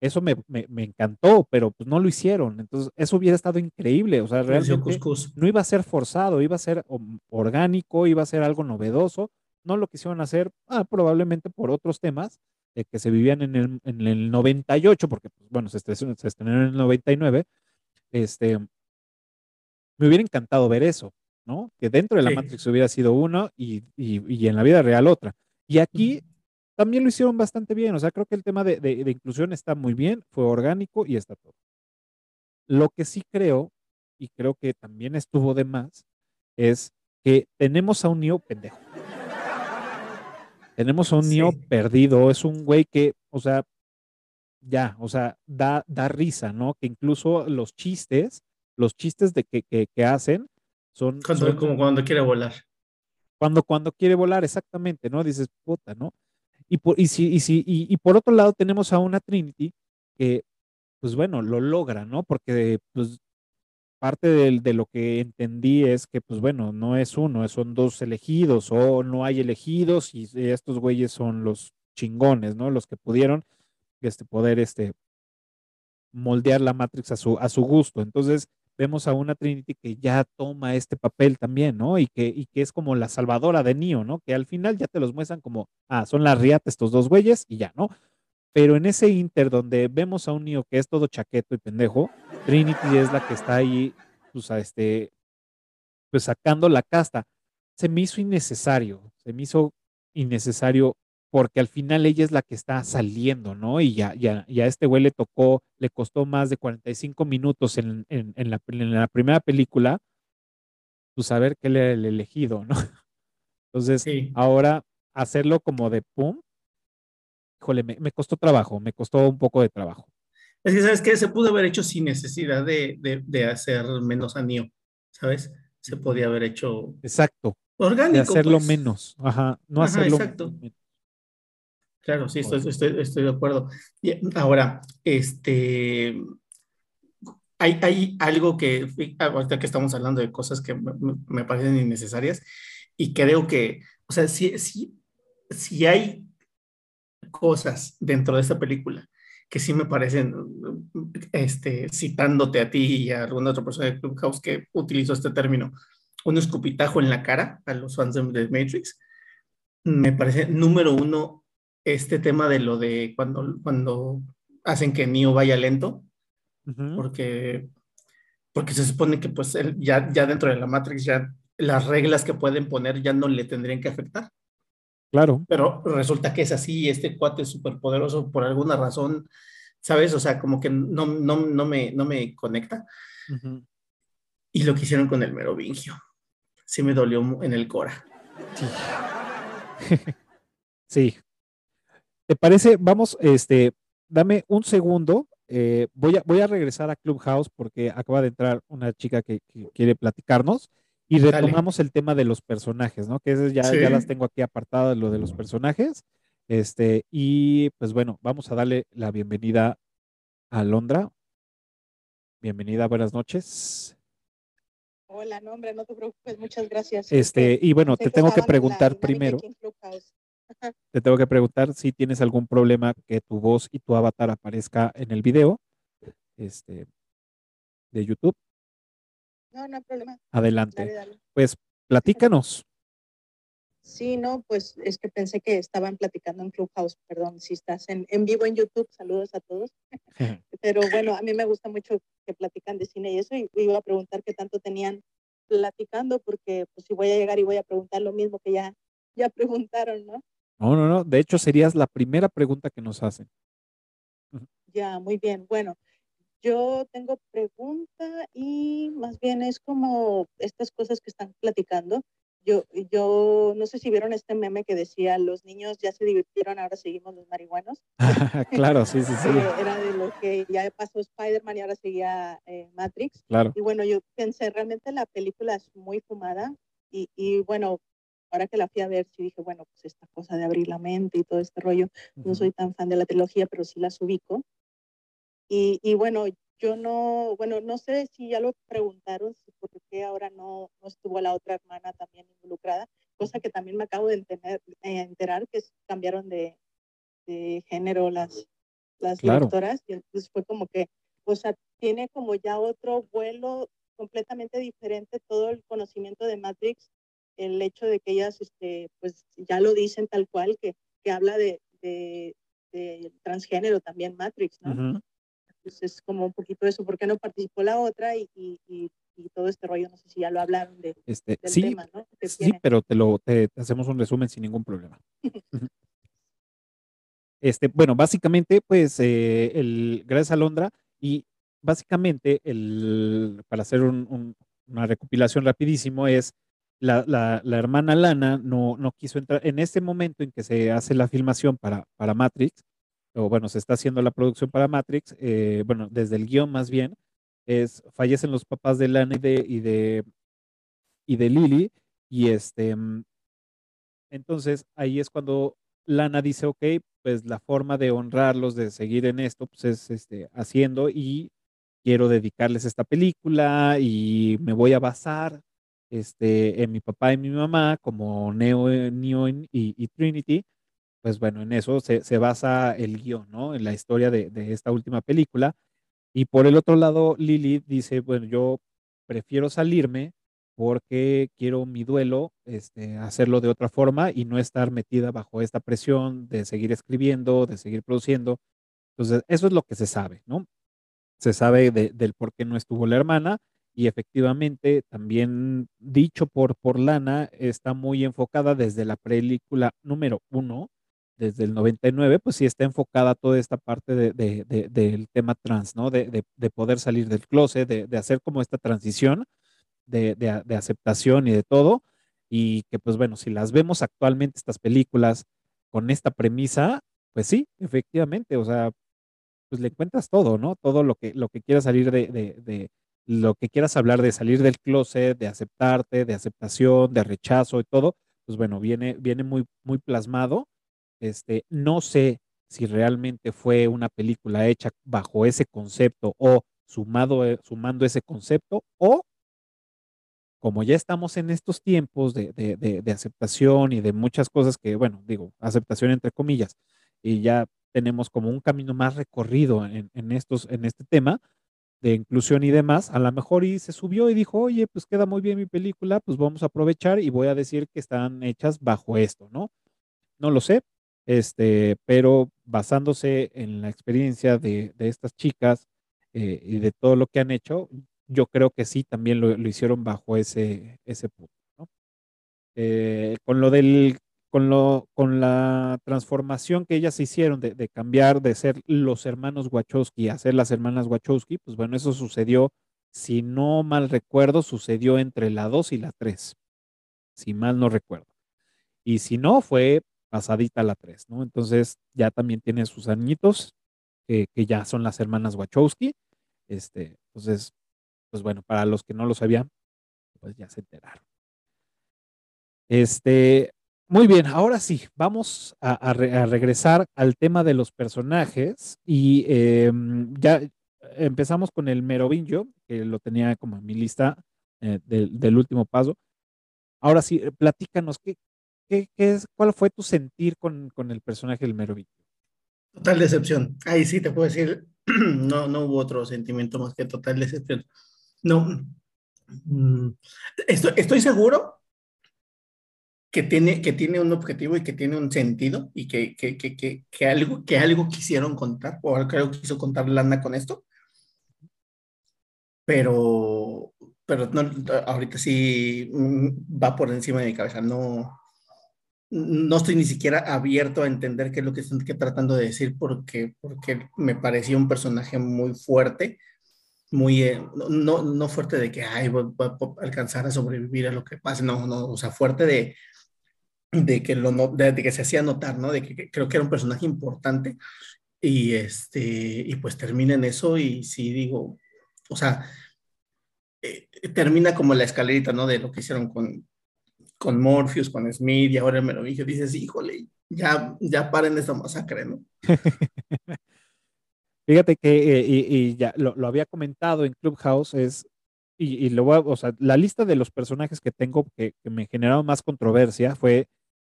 eso me, me, me, encantó, pero pues no lo hicieron. Entonces, eso hubiera estado increíble. O sea, realmente no iba a ser forzado, iba a ser orgánico, iba a ser algo novedoso. No lo quisieron hacer, ah, probablemente por otros temas eh, que se vivían en el, en el 98, porque, pues, bueno, se, estrenó, se estrenó en el 99. Este, me hubiera encantado ver eso, ¿no? Que dentro de la sí. Matrix hubiera sido uno y, y, y, en la vida real otra. Y aquí también lo hicieron bastante bien. O sea, creo que el tema de, de, de, inclusión está muy bien, fue orgánico y está todo. Lo que sí creo, y creo que también estuvo de más, es que tenemos a un Neo pendejo. Tenemos a un sí. Neo perdido. Es un güey que, o sea, ya, o sea, da, da risa, ¿no? Que incluso los chistes, los chistes de que, que, que hacen son, cuando, son, Como cuando quiere volar. Cuando, cuando quiere volar, exactamente, ¿no? Dices, puta, ¿no? Y por, y, si, y, si, y, por otro lado tenemos a una Trinity que, pues bueno, lo logra, ¿no? Porque pues parte de, de, lo que entendí es que, pues bueno, no es uno, son dos elegidos o no hay elegidos y estos güeyes son los chingones, ¿no? Los que pudieron este, poder este, moldear la Matrix a su, a su gusto. Entonces, vemos a una Trinity que ya toma este papel también, ¿no? Y que, y que es como la salvadora de Neo, ¿no? Que al final ya te los muestran como, ah, son las riatas estos dos güeyes y ya, ¿no? Pero en ese inter donde vemos a un Neo que es todo chaqueto y pendejo, Trinity es la que está ahí, pues, a este, pues sacando la casta. Se me hizo innecesario, se me hizo innecesario porque al final ella es la que está saliendo, ¿no? Y ya, ya, ya a este güey le tocó, le costó más de 45 minutos en, en, en, la, en la, primera película, pues saber que él era el elegido, ¿no? Entonces, sí. ahora hacerlo como de pum, híjole, me, me, costó trabajo, me costó un poco de trabajo. Es que, ¿sabes qué? Se pudo haber hecho sin necesidad de, de, de hacer menos a Neo, ¿sabes? Se podía haber hecho. Exacto. Orgánico. De hacerlo pues. menos, ajá, no ajá, hacerlo exacto. menos. Claro, sí, estoy, estoy, estoy, de acuerdo. Y ahora, este, hay, hay, algo que, ahorita que estamos hablando de cosas que me, me, parecen innecesarias, y creo que, o sea, si, si, si hay cosas dentro de esta película que sí me parecen, este, citándote a ti y a alguna otra persona de Clubhouse que utilizó este término, un escupitajo en la cara a los fans de Matrix, me parece, número uno, este tema de lo de cuando, cuando hacen que Neo vaya lento, uh -huh. porque, porque se supone que pues él, ya, ya dentro de la Matrix ya las reglas que pueden poner ya no le tendrían que afectar. Claro. Pero resulta que es así, este cuate es súper poderoso por alguna razón, ¿sabes? O sea, como que no, no, no, me, no me conecta. Uh -huh. Y lo que hicieron con el merovingio, sí me dolió en el cora. Sí. sí, ¿Te parece? Vamos, este, dame un segundo. Eh, voy, a, voy a regresar a Clubhouse porque acaba de entrar una chica que, que quiere platicarnos y retomamos Dale. el tema de los personajes, ¿no? Que ya, sí. ya las tengo aquí apartadas, lo de los personajes. Este, y pues bueno, vamos a darle la bienvenida a Londra. Bienvenida, buenas noches. Hola, no, hombre, no te preocupes, muchas gracias. Este, y bueno, te tengo que preguntar primero, te tengo que preguntar si tienes algún problema que tu voz y tu avatar aparezca en el video este, de YouTube. No, no hay problema. Adelante. Dale, dale. Pues platícanos. Sí, no, pues es que pensé que estaban platicando en Clubhouse, perdón, si estás en, en vivo en YouTube, saludos a todos. Pero bueno, a mí me gusta mucho que platican de cine y eso, y iba a preguntar qué tanto tenían platicando, porque pues si voy a llegar y voy a preguntar lo mismo que ya, ya preguntaron, ¿no? No, no, no. De hecho, serías la primera pregunta que nos hacen. Ya, muy bien. Bueno, yo tengo pregunta y más bien es como estas cosas que están platicando. Yo, yo no sé si vieron este meme que decía, los niños ya se divirtieron, ahora seguimos los marihuanos. claro, sí, sí, sí. Eh, Era de lo que ya pasó Spider-Man y ahora seguía eh, Matrix. Claro. Y bueno, yo pensé, realmente la película es muy fumada y, y bueno, ahora que la fui a ver, sí dije, bueno, pues esta cosa de abrir la mente y todo este rollo, no soy tan fan de la trilogía, pero sí las ubico. Y, y bueno, yo no, bueno, no sé si ya lo preguntaron, si por qué ahora no, no estuvo la otra hermana también involucrada, cosa que también me acabo de entender- eh, enterar, que cambiaron de, de género las, las Claro. directoras, y entonces fue como que, o sea, tiene como ya otro vuelo completamente diferente todo el conocimiento de Matrix, el hecho de que ellas, este, pues ya lo dicen tal cual, que, que habla de, de, de transgénero también Matrix, ¿no? Entonces es como un poquito eso, ¿por qué no participó la otra? Y, y, y, y todo este rollo, no sé si ya lo hablaron de, Este, del sí, tema, ¿no? Sí, pero te lo te, te hacemos un resumen sin ningún problema. Este, bueno, básicamente, pues, eh, el, gracias a Londra, y básicamente, el, para hacer un- un- una recopilación rapidísimo, es la, la- la hermana Lana no, no quiso entrar, en este momento en que se hace la filmación para, para Matrix, o bueno, se está haciendo la producción para Matrix, eh, bueno, desde el guion más bien, es, fallecen los papás de Lana y de, y de, y de Lily, y este, mm, entonces ahí es cuando Lana dice, ok, pues la forma de honrarlos, de seguir en esto, pues es este, haciendo y quiero dedicarles esta película y me voy a basar este, en mi papá y mi mamá como Neo, eh, Neo y, Trinity. Pues bueno, en eso se, se basa el guion, ¿no? En la historia de, de esta última película. Y por el otro lado, Lily dice, bueno, yo prefiero salirme porque quiero mi duelo, este, hacerlo de otra forma y no estar metida bajo esta presión de seguir escribiendo, de seguir produciendo. Entonces, eso es lo que se sabe, ¿no? Se sabe de- del por qué no estuvo la hermana y efectivamente también dicho por, por Lana, está muy enfocada desde la película número uno, desde el 99, pues sí está enfocada toda esta parte de- de- de- del tema trans, ¿no? De, de- de poder salir del closet, de, hacer como esta transición de, aceptación y de todo. Y que pues bueno, si las vemos actualmente estas películas con esta premisa, pues sí, efectivamente, o sea, pues le encuentras todo, ¿no? Todo lo que, lo que quieras salir de- lo que quieras hablar de salir del closet, de aceptarte, de aceptación, de rechazo y todo, pues bueno, viene, viene muy, muy plasmado. Este, no sé si realmente fue una película hecha bajo ese concepto o sumado, eh, sumando ese concepto o como ya estamos en estos tiempos de, de- de- aceptación y de muchas cosas que, bueno, digo, aceptación entre comillas, y ya tenemos como un camino más recorrido en, en estos, en este tema de inclusión y demás, a lo mejor y se subió y dijo, oye, pues queda muy bien mi película, pues vamos a aprovechar y voy a decir que están hechas bajo esto, ¿no? No lo sé, este, pero basándose en la experiencia de, de estas chicas eh, y de todo lo que han hecho, yo creo que sí, también lo, hicieron bajo ese, ese punto, ¿no? Eh, con lo del, con lo, con la transformación que ellas hicieron de, de cambiar de ser los hermanos Wachowski a ser las hermanas Wachowski, pues bueno, eso sucedió, si no mal recuerdo, sucedió entre la 2 y la 3, si mal no recuerdo. Y si no, fue pasadita la 3, ¿no? Entonces ya también tiene sus añitos, que, que ya son las hermanas Wachowski. Este, entonces, pues bueno, para los que no lo sabían, pues ya se enteraron. Este, muy bien, ahora sí, vamos a, a re- a regresar al tema de los personajes y em, ya empezamos con el Merovingio, que lo tenía como en mi lista eh, del, último paso. Ahora sí, platícanos, ¿qué, qué, qué es, ¿cuál fue tu sentir con, con el personaje del Merovingio? Total decepción. Ahí sí te puedo decir, no, no hubo otro sentimiento más que total decepción. No, mm, estoy, estoy seguro que tiene, que tiene un objetivo y que tiene un sentido y que, que, que, que, algo, que algo quisieron contar o algo quiso contar Lana con esto. Pero, pero no, ahorita sí mm, va por encima de mi cabeza. No, no estoy ni siquiera abierto a entender qué es lo que están tratando de decir porque, porque me pareció un personaje muy fuerte, muy, eh, no, no fuerte de que ay, va, a alcanzar a sobrevivir a lo que pase, no, no, o sea, fuerte de, de que, lo, de, de que se hacía notar, ¿no? De que, que, creo que era un personaje importante y, este, y pues termina en eso y sí digo, o sea, eh, termina como la escalerita, ¿no? De lo que hicieron con, con Morpheus, con Smith y ahora el Merovingio, dices, híjole, ya, ya paren esta masacre, ¿no? Fíjate que, eh, y, y, ya lo, lo, había comentado en Clubhouse, es, y, y lo voy a, o sea, la lista de los personajes que tengo que, que me generaron más controversia fue,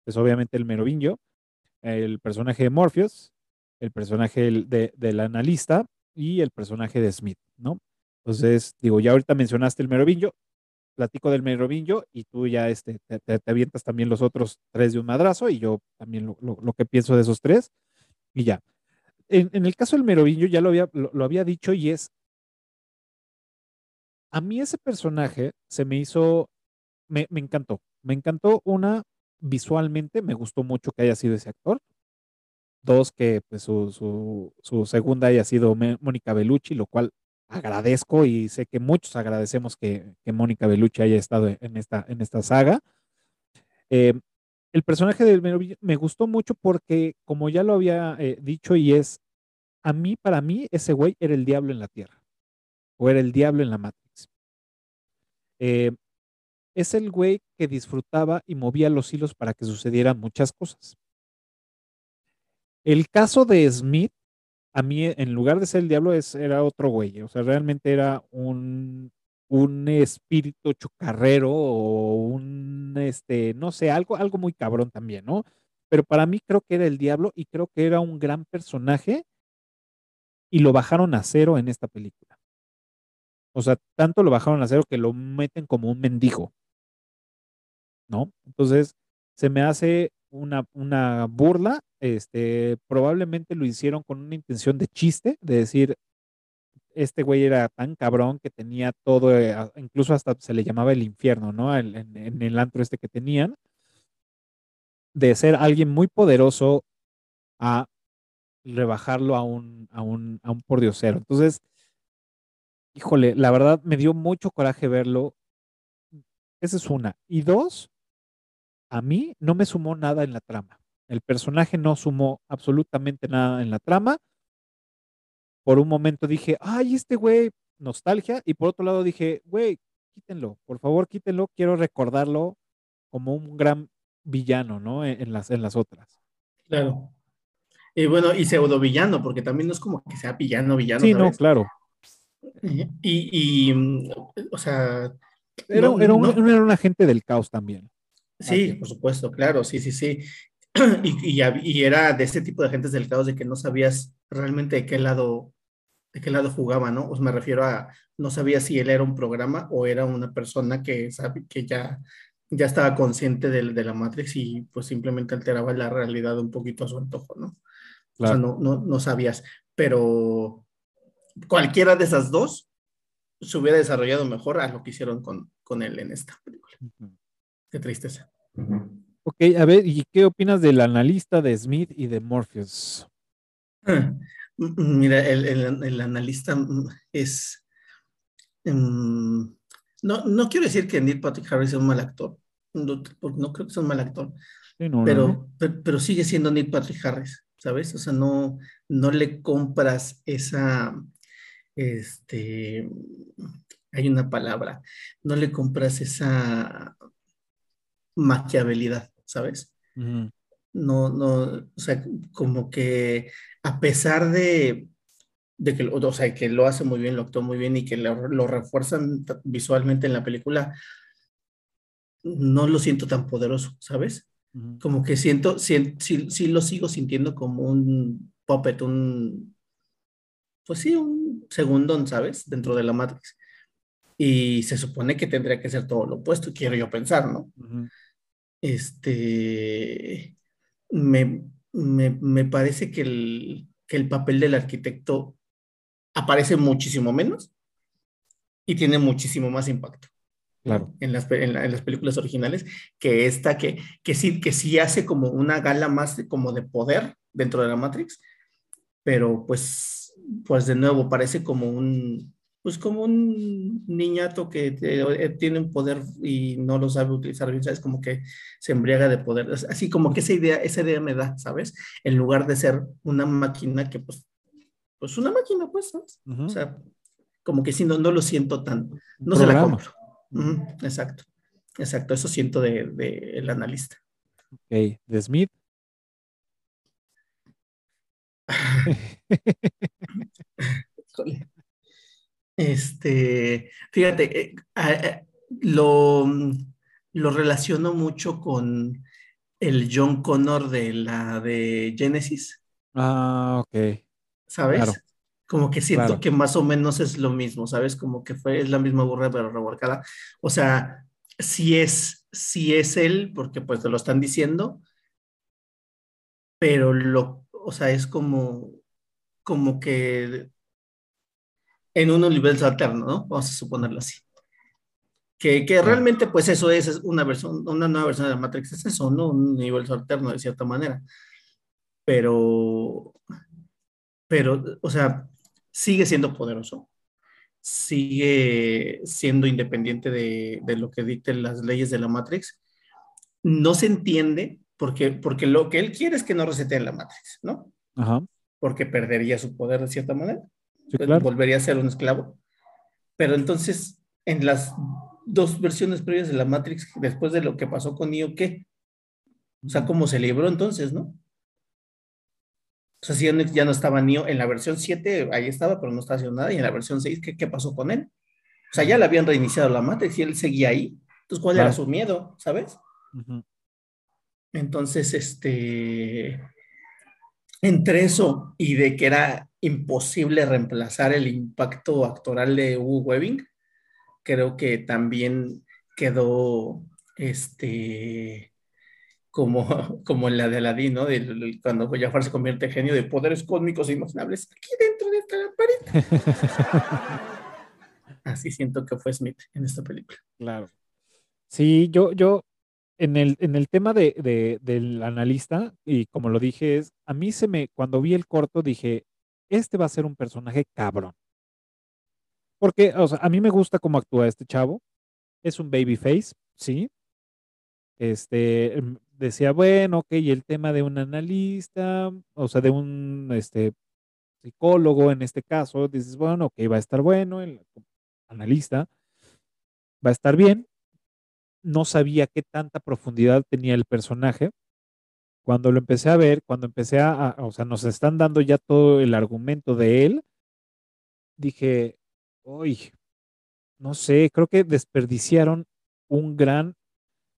pues obviamente el Merovingio, el personaje de Morpheus, el personaje de, del analista y el personaje de Smith, ¿no? Entonces, digo, ya ahorita mencionaste el Merovingio, platico del Merovingio y tú ya este, te, avientas también los otros tres de un madrazo y yo también lo, lo, lo que pienso de esos tres y ya. En, en, el caso del Merovingio ya lo había, lo, había dicho y es, a mí ese personaje se me hizo, me, me encantó, me encantó una visualmente, me gustó mucho que haya sido ese actor. Dos, que pues su, su, segunda haya sido Mónica Bellucci, lo cual agradezco y sé que muchos agradecemos que, que Mónica Bellucci haya estado en esta, en esta saga. Eh, el personaje del Merovingio me gustó mucho porque, como ya lo había eh, dicho, y es, a mí, para mí, ese güey era el diablo en la tierra, o era el diablo en la Matrix. Eh, es el güey que disfrutaba y movía los hilos para que sucedieran muchas cosas. El caso de Smith a mí en lugar de ser el diablo es, era otro güey, o sea, realmente era un, un espíritu chocarrero o un, este, no sé, algo, algo muy cabrón también, ¿no? Pero para mí creo que era el diablo y creo que era un gran personaje y lo bajaron a cero en esta película. O sea, tanto lo bajaron a cero que lo meten como un mendigo, ¿no? Entonces, se me hace una, una burla, este, probablemente lo hicieron con una intención de chiste, de decir, este güey era tan cabrón que tenía todo, eh, incluso hasta se le llamaba el infierno, ¿no? En, en, el antro este que tenían, de ser alguien muy poderoso a rebajarlo a un, a un, a un pordiosero. Entonces, híjole, la verdad me dio mucho coraje verlo. Esa es una. Y dos, a mí no me sumó nada en la trama. El personaje no sumó absolutamente nada en la trama. Por un momento dije, ay, este güey, nostalgia. Y por otro lado dije, güey, quítenlo, por favor, quítenlo. Quiero recordarlo como un gran villano, ¿no? En, en las, en las otras. Claro. Y bueno, y pseudo villano, porque también no es como que sea villano, villano. Sí, ¿sabes? no, claro. Y, y, y, o sea. Era, no, era, un, no, era un agente del caos también. Sí, por supuesto, claro, sí, sí, sí. Y, y, y, era de ese tipo de agentes del caos de que no sabías realmente de qué lado, de qué lado jugaba, ¿no? Os me refiero a, no sabía si él era un programa o era una persona que, sabe, que ya, ya estaba consciente de, de la Matrix y pues simplemente alteraba la realidad un poquito a su antojo, ¿no? Claro. O sea, no, no, no sabías, pero cualquiera de esas dos se hubiera desarrollado mejor a lo que hicieron con, con él en esta película. Uh -huh. Qué tristeza. Ok, a ver, ¿y qué opinas del analista de Smith y de Morpheus? Mira, el, el, el analista es. Um, no, no quiero decir que Neil Patrick Harris sea un mal actor. No, no creo que sea un mal actor. Sí, no, pero, no. pero, pero, sigue siendo Neil Patrick Harris, ¿sabes? O sea, no, no le compras esa. Este. Hay una palabra. No le compras esa maquiavelidad, ¿sabes? Uh -huh. No, no, o sea, como que a pesar de, de que, o sea, que lo hace muy bien, lo actuó muy bien y que lo, lo refuerzan visualmente en la película, no lo siento tan poderoso, ¿sabes? Como que siento, sí, sí, lo sigo sintiendo como un puppet, un, pues sí, un segundón, ¿sabes? Dentro de la Matrix. Y se supone que tendría que ser todo lo opuesto, quiero yo pensar, ¿no? Este, me, me, me, parece que el, que el papel del arquitecto aparece muchísimo menos y tiene muchísimo más impacto. Claro. En las, en, las películas originales, que esta, que, que, sí, que sí hace como una gala más de, como de poder dentro de la Matrix, pero pues, pues de nuevo parece como un, pues como un niñato que eh, tiene un poder y no lo sabe utilizar bien, ¿sabes? Como que se embriaga de poder. Así como que esa idea, esa idea me da, ¿sabes? En lugar de ser una máquina que pues, pues una máquina, pues, ¿sabes? O sea, como que si no, no lo siento tan, no se la compro. exacto, exacto, eso siento del de, el analista. Ok, de Smith. Este, fíjate, eh, eh, lo, lo relaciono mucho con el John Connor de la de Genesis. Ah, ok. ¿Sabes? Como que siento que más o menos es lo mismo, ¿sabes? Como que fue, es la misma burra pero revolcada. O sea, si es, si es él, porque pues te lo están diciendo, pero lo, o sea, es como, como que en un universo alterno, ¿no? Vamos a suponerlo así. Que, que realmente, pues eso es, es, una versión, una nueva versión de la Matrix, es eso, ¿no? Un universo alterno de cierta manera. Pero, pero, o sea, sigue siendo poderoso, sigue siendo independiente de, de lo que dicten las leyes de la Matrix. No se entiende porque, porque lo que él quiere es que no reseteen la Matrix, ¿no? Ajá. Porque perdería su poder de cierta manera. Pues, volvería a ser un esclavo. Pero entonces, en las dos versiones previas de la Matrix, después de lo que pasó con Neo, ¿qué? O sea, ¿cómo se libró entonces, no? O sea, si ya no estaba Neo en la versión 7, ahí estaba, pero no estaba haciendo nada, y en la versión 6, ¿qué, qué pasó con él? O sea, ya le habían reiniciado la Matrix y él seguía ahí. Entonces, ¿cuál era su miedo, sabes? Entonces, este, entre eso y de que era imposible reemplazar el impacto actoral de Hugo Webbing, creo que también quedó este como, como en la de Aladdin, ¿no? De, cuando Jafar se convierte en genio de poderes cósmicos e imaginables aquí dentro de esta pared. Así siento que fue Smith en esta película. Claro. Sí, yo, yo, en el, en el tema de, del analista, y como lo dije, es, a mí se me, cuando vi el corto, dije, este va a ser un personaje cabrón. Porque, o sea, a mí me gusta cómo actúa este chavo. Es un babyface, sí. Este, em, decía, bueno, ok, y el tema de un analista, o sea, de un este, psicólogo en este caso, dices, bueno, ok, va a estar bueno, el analista, va a estar bien. No sabía qué tanta profundidad tenía el personaje. Cuando lo empecé a ver, cuando empecé a, o sea, nos están dando ya todo el argumento de él, dije, uy, no sé, creo que desperdiciaron un gran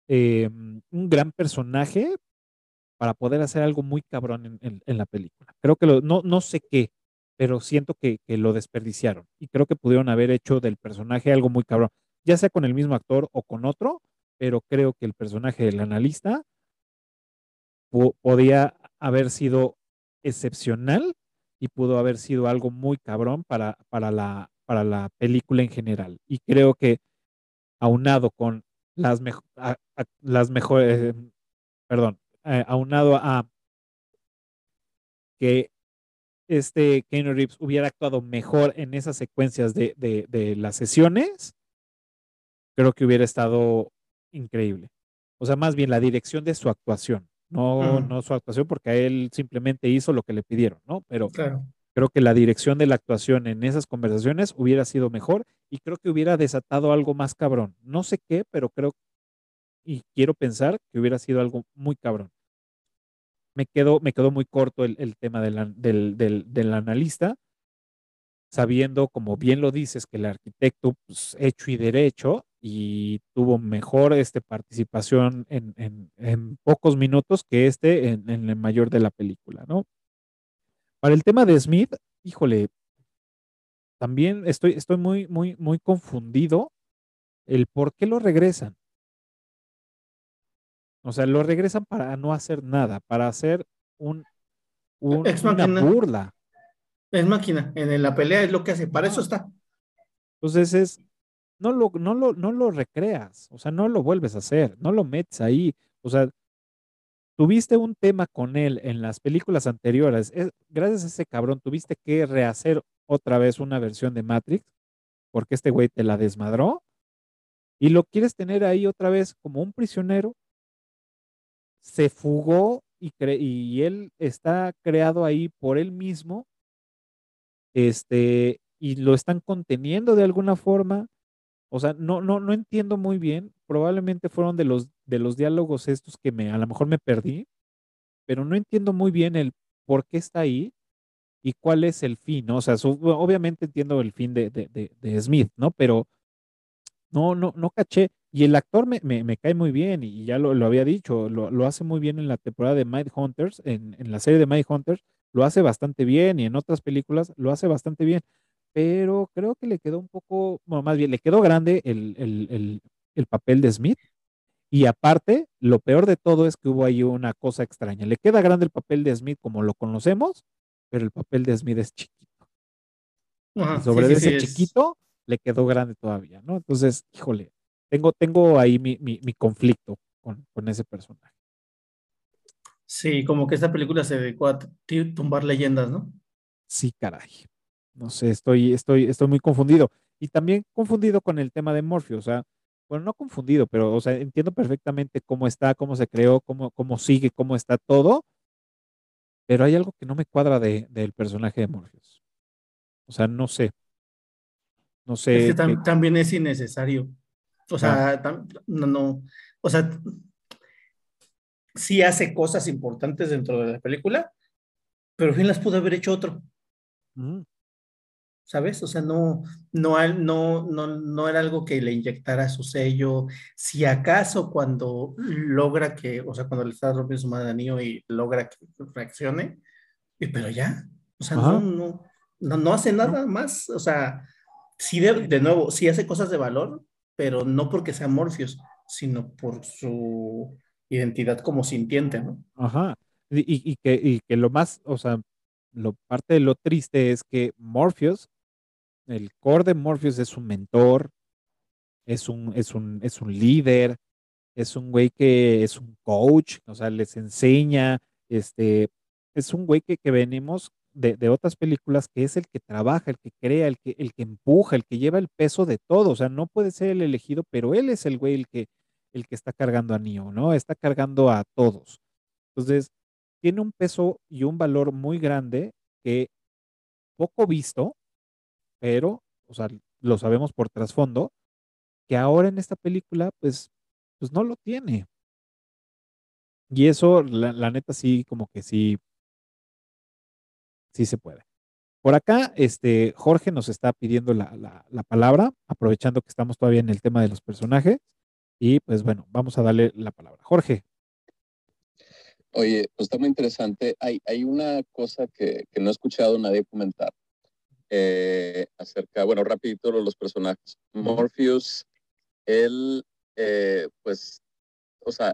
Em, un gran personaje para poder hacer algo muy cabrón en, la película. Creo que no, no sé qué, pero siento que, lo desperdiciaron y creo que pudieron haber hecho del personaje algo muy cabrón, ya sea con el mismo actor o con otro, pero creo que el personaje del analista podía haber sido excepcional y pudo haber sido algo muy cabrón para, para, la, para la película en general. Y creo que aunado con las, las mejores, eh, perdón, eh, aunado a que este Keanu Reeves hubiera actuado mejor en esas secuencias de, de, las sesiones, creo que hubiera estado increíble. O sea, más bien la dirección de su actuación, no, no su actuación, porque a él simplemente hizo lo que le pidieron, ¿no? Pero claro. Creo que la dirección de la actuación en esas conversaciones hubiera sido mejor y creo que hubiera desatado algo más cabrón. No sé qué, pero creo y quiero pensar que hubiera sido algo muy cabrón. Me quedó, me quedó muy corto el, tema del, del, del, analista, sabiendo, como bien lo dices, que el arquitecto, pues, hecho y derecho, y tuvo mejor este, participación en, en- en pocos minutos que este en, en el mayor de la película, ¿no? Para el tema de Smith, híjole, también estoy, estoy muy, muy, muy confundido el por qué lo regresan. O sea, lo regresan para no hacer nada, para hacer un, un- una burla. Es máquina, en la pelea es lo que hace, para eso está. Entonces es, no lo, no lo, no lo recreas, o sea, no lo vuelves a hacer, no lo metes ahí. O sea, tuviste un tema con él en las películas anteriores. es- gracias a ese cabrón, tuviste que rehacer otra vez una versión de Matrix, porque este güey te la desmadró, y lo quieres tener ahí otra vez como un prisionero. Se fugó y, y él está creado ahí por él mismo este, y lo están conteniendo de alguna forma. O sea, no, no, no entiendo muy bien. Probablemente fueron de los, de los diálogos estos que me, a lo mejor me perdí, pero no entiendo muy bien el por qué está ahí y cuál es el fin. O sea, obviamente entiendo el fin de, de, de, Smith, ¿no? Pero no, no, no caché. Y el actor me, me, me cae muy bien, y ya lo, lo había dicho, lo, lo hace muy bien en la temporada de Mind Hunters, en, en la serie de Mind Hunters, lo hace bastante bien, y en otras películas lo hace bastante bien. Pero creo que le quedó un poco, bueno, más bien, le quedó grande el, el, el, el papel de Smith. Y aparte, lo peor de todo es que hubo ahí una cosa extraña. Le queda grande el papel de Smith como lo conocemos, pero el papel de Smith es chiquito. Ajá, Y sobre sí, ese sí, chiquito le quedó grande todavía, ¿no? Entonces, híjole, tengo, tengo ahí mi, mi, mi conflicto con, con ese personaje. Sí, como que esta película se dedicó a tumbar leyendas, ¿no? Sí, caray. No sé, estoy, estoy, estoy muy confundido. Y también confundido con el tema de Morpheus. O sea, bueno, no confundido, pero o sea, entiendo perfectamente cómo está, cómo se creó, cómo, cómo sigue, cómo está todo. Pero hay algo que no me cuadra de, del personaje de Morpheus. O sea, no sé. No Es sé. que tam- qué- también es innecesario. O sea, no, no, o sea, sí hace cosas importantes dentro de la película, pero bien las pudo haber hecho otro, Ujú. ¿Sabes? O sea, no, no, no, no, no era algo que le inyectara su sello. Si acaso cuando logra que, o sea, cuando le está rompiendo su madre a Neo y logra que reaccione, y- pero ya, o sea, no, no, no, no hace nada más, o sea, sí, de, de nuevo, sí hace cosas de valor, pero no porque sea Morpheus, sino por su identidad como sintiente, ¿no? Ajá. Y, y- y que, y que lo más, o sea, lo parte de lo triste es que Morpheus, el core de Morpheus es un mentor, es un, es un, es un líder, es un güey que es un coach, o sea, les enseña, este, es un güey que, que venimos de, de otras películas que es el que trabaja, el que crea, el que, el que empuja, el que lleva el peso de todo, o sea, no puede ser el elegido, pero él es el güey el que, el que está cargando a Neo, ¿no? Está cargando a todos. Entonces, tiene un peso y un valor muy grande que poco visto, pero, o sea, lo sabemos por trasfondo, que ahora en esta película, pues, pues no lo tiene. Y eso, la, neta, sí, como que sí, sí se puede. Por acá, este, Jorge nos está pidiendo la, la- la palabra, aprovechando que estamos todavía en el tema de los personajes. Y pues bueno, vamos a darle la palabra. Jorge. Oye, pues está muy interesante. Hay, hay una cosa que, que no he escuchado nadie comentar eh, acerca, bueno, rapidito los personajes. Morpheus, él, eh, pues, o sea,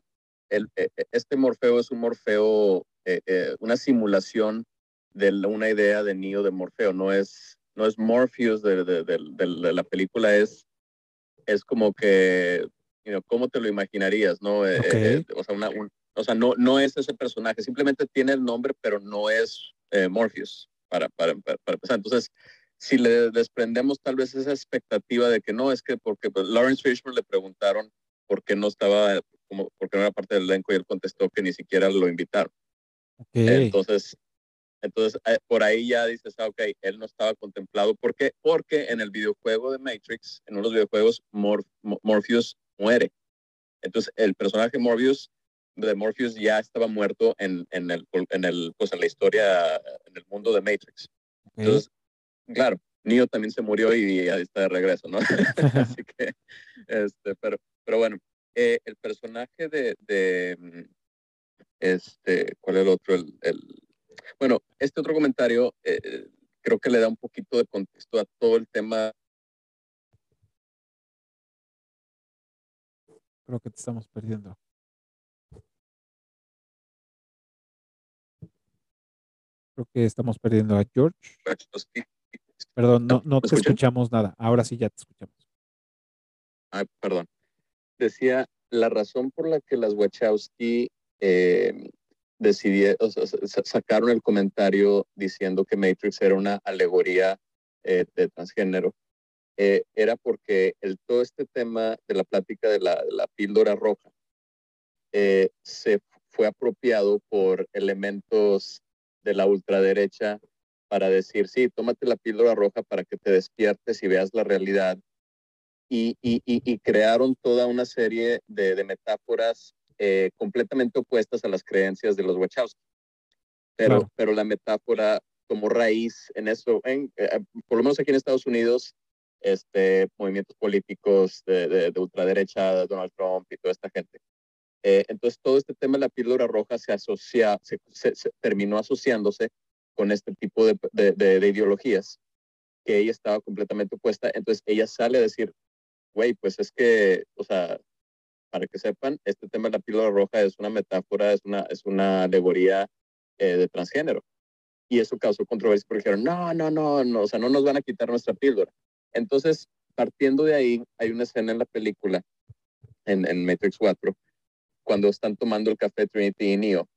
el, eh, eh, este Morfeo es un Morfeo, eh, eh, una simulación de una idea de Neo de Morfeo, no es, no es Morpheus de, de- de- de- de la película, es, es como que, you know, ¿cómo te lo imaginarías, no? Ok. eh, o sea, una- un- o sea, no, no es ese personaje, simplemente tiene el nombre, pero no es eh, Morpheus, para, para, para, para empezar. Entonces, si le desprendemos tal vez esa expectativa de que no, es que porque pues, Lawrence Fishburne le preguntaron por qué no estaba, como, por qué no era parte del elenco y él contestó que ni siquiera lo invitaron. Ok. Entonces, entonces eh, por ahí ya dices, ah, ok, él no estaba contemplado. ¿Por qué? Porque en el videojuego de Matrix, en uno de los videojuegos, Mor- Mo- Morpheus muere. Entonces, el personaje Morpheus de Morpheus ya estaba muerto en, en, el, en, el, pues, en la historia, en el mundo de Matrix. Entonces, claro, Neo también se murió y ya está de regreso, ¿no? Así que, este, pero, pero bueno, eh, el personaje de, de, mm, este, ¿cuál es el otro? El, el, bueno, este otro comentario eh, creo que le da un poquito de contexto a todo el tema. Creo que te estamos perdiendo. Creo que estamos perdiendo a George. Perdón, no, no te escuchamos nada. Ahora sí ya te escuchamos. Ay, perdón. Decía, la razón por la que las Wachowski eh, decidieron, o sea, sacaron el comentario diciendo que Matrix era una alegoría eh, de transgénero, eh, era porque el, todo este tema de la plática de la, de la píldora roja eh, se fue apropiado por elementos de la ultraderecha para decir, sí, tómate la píldora roja para que te despiertes y veas la realidad. Y, y, y, crearon toda una serie de, de metáforas eh, completamente opuestas a las creencias de los Wachowski. Pero, pero la metáfora como raíz en eso, en, eh, por lo menos aquí en Estados Unidos, este, movimientos políticos de, de, de ultraderecha, Donald Trump y toda esta gente. Eh, entonces, todo este tema de la píldora roja se asocia, se, se, se terminó asociándose con este tipo de, de, ideologías que ella estaba completamente opuesta. Entonces, ella sale a decir, güey, pues es que, o sea, para que sepan, este tema de la píldora roja es una metáfora, es una, es una alegoría eh, de transgénero. Y eso causó controversia porque dijeron, no, no, no, no, o sea, no nos van a quitar nuestra píldora. Entonces, partiendo de ahí, hay una escena en la película, en, en Matrix 4, cuando están tomando el café Trinity y Neo,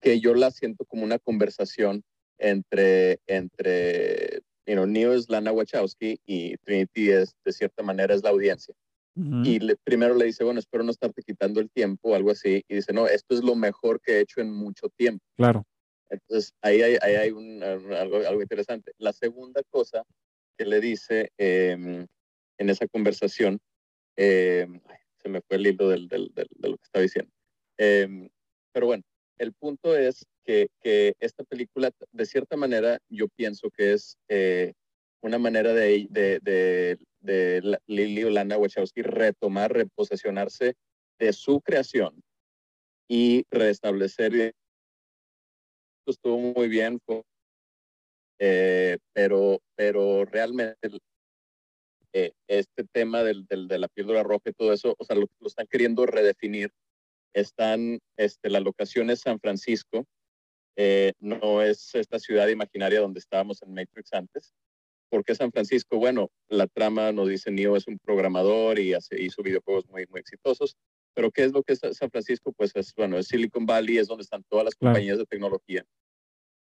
que yo la siento como una conversación entre, entre you know, Neo es Lana Wachowski y Trinity es, de cierta manera, es la audiencia. Uh -huh. Y le, primero le dice, bueno, espero no estarte quitando el tiempo o algo así. Y dice, no, esto es lo mejor que he hecho en mucho tiempo. Claro. Entonces, ahí hay, ahí hay un, algo, algo interesante. La segunda cosa que le dice eh, en esa conversación, eh, se me fue el hilo del, del, del, de lo que estaba diciendo. Eh, pero bueno, el punto es que, que, esta película, de cierta manera, yo pienso que es eh, una manera de, de, de, de Lily o Lana Wachowski retomar, reposesionarse de su creación y restablecer. Estuvo muy bien, eh, pero, pero realmente eh, este tema del, del, de la píldora roja y todo eso, o sea, lo, lo están queriendo redefinir. Están, este, la locación es San Francisco, eh, no es esta ciudad imaginaria donde estábamos en Matrix antes. ¿Por qué San Francisco? Bueno, la trama nos dice Neo es un programador y hace, hizo videojuegos muy, muy exitosos. Pero ¿qué es lo que es San Francisco? Pues es, bueno, es Silicon Valley, es donde están todas las compañías de tecnología.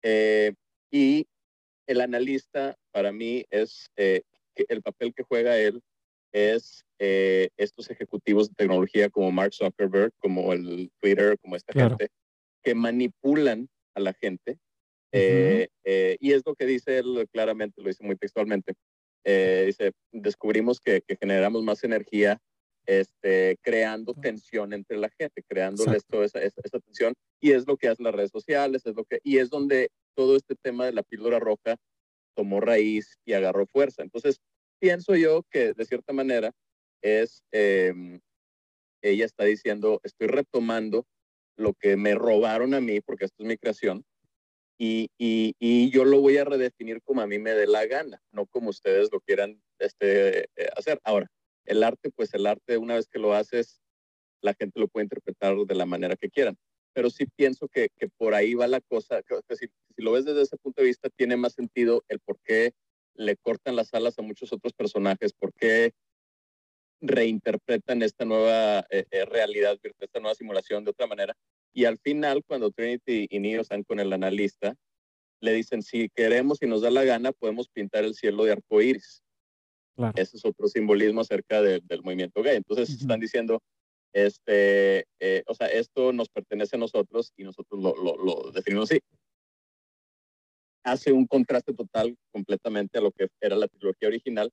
Eh, y el analista, para mí, es eh, que el papel que juega él es eh, estos ejecutivos de tecnología como Mark Zuckerberg, como el Twitter, como esta claro. gente, que manipulan a la gente. Eh, uh -huh. eh, y es lo que dice él claramente, lo dice muy textualmente. Eh, dice, descubrimos que, que, generamos más energía este, creando tensión entre la gente, creándoles toda esa, esa, esa, tensión. Y es lo que hacen las redes sociales, es lo que, y es donde todo este tema de la píldora roja tomó raíz y agarró fuerza. Entonces, pienso yo que de cierta manera es, eh, ella está diciendo, estoy retomando lo que me robaron a mí, porque esto es mi creación, y, y, y, yo lo voy a redefinir como a mí me dé la gana, no como ustedes lo quieran este, eh, hacer. Ahora, el arte, pues el arte, una vez que lo haces, la gente lo puede interpretar de la manera que quieran. Pero sí pienso que, que por ahí va la cosa, que, que si, si, lo ves desde ese punto de vista, tiene más sentido el por qué le cortan las alas a muchos otros personajes, por qué reinterpretan esta nueva eh, eh, realidad, esta nueva simulación de otra manera. Y al final, cuando Trinity y Neo están con el analista, le dicen, si queremos y nos da la gana, podemos pintar el cielo de arco iris. Claro. Ese es otro simbolismo acerca de, del movimiento gay. Entonces uh -huh. están diciendo, este, eh, o sea, esto nos pertenece a nosotros y nosotros lo, lo, lo definimos así. Hace un contraste total completamente a lo que era la trilogía original,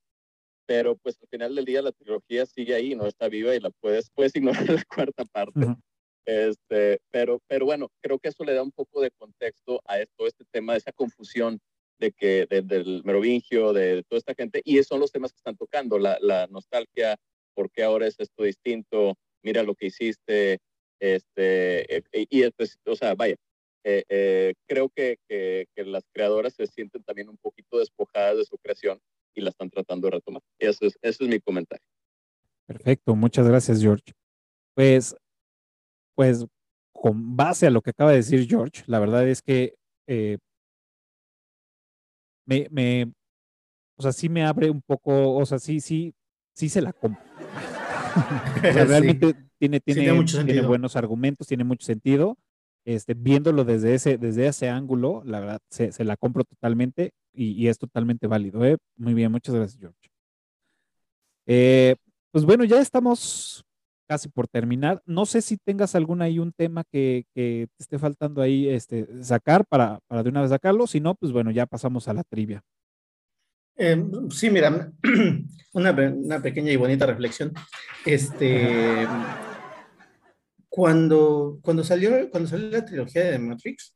pero pues al final del día la trilogía sigue ahí, no está viva y la puedes, puedes ignorar la cuarta parte. Uh -huh. Este, pero, pero bueno, creo que eso le da un poco de contexto a esto, este tema, de esa confusión de que del merovingio, de toda esta gente, y esos son los temas que están tocando, la, la nostalgia, por qué ahora es esto distinto, mira lo que hiciste, este, eh, y, pues, o sea, vaya, eh, eh, creo que, que, las creadoras se sienten también un poquito despojadas de su creación y la están tratando de retomar. Eso es, eso es mi comentario. Perfecto, muchas gracias, George. Pues, pues, con base a lo que acaba de decir George, la verdad es que me, me, o sea, sí me abre un poco, o sea, sí, sí, sí se la compro. realmente tiene, tiene, tiene, buenos argumentos, tiene mucho sentido. Este, viéndolo desde ese, desde ese ángulo, la verdad, se, se la compro totalmente y, y, es totalmente válido. ¿eh? Muy bien, muchas gracias, George. Eh, pues bueno, ya estamos casi por terminar. No sé si tengas algún ahí un tema que, que te esté faltando ahí este, sacar para, para de una vez sacarlo. Si no, pues bueno, ya pasamos a la trivia. Eh, sí, mira, una, una, pequeña y bonita reflexión. Este, cuando, cuando, salió, cuando salió la trilogía de Matrix,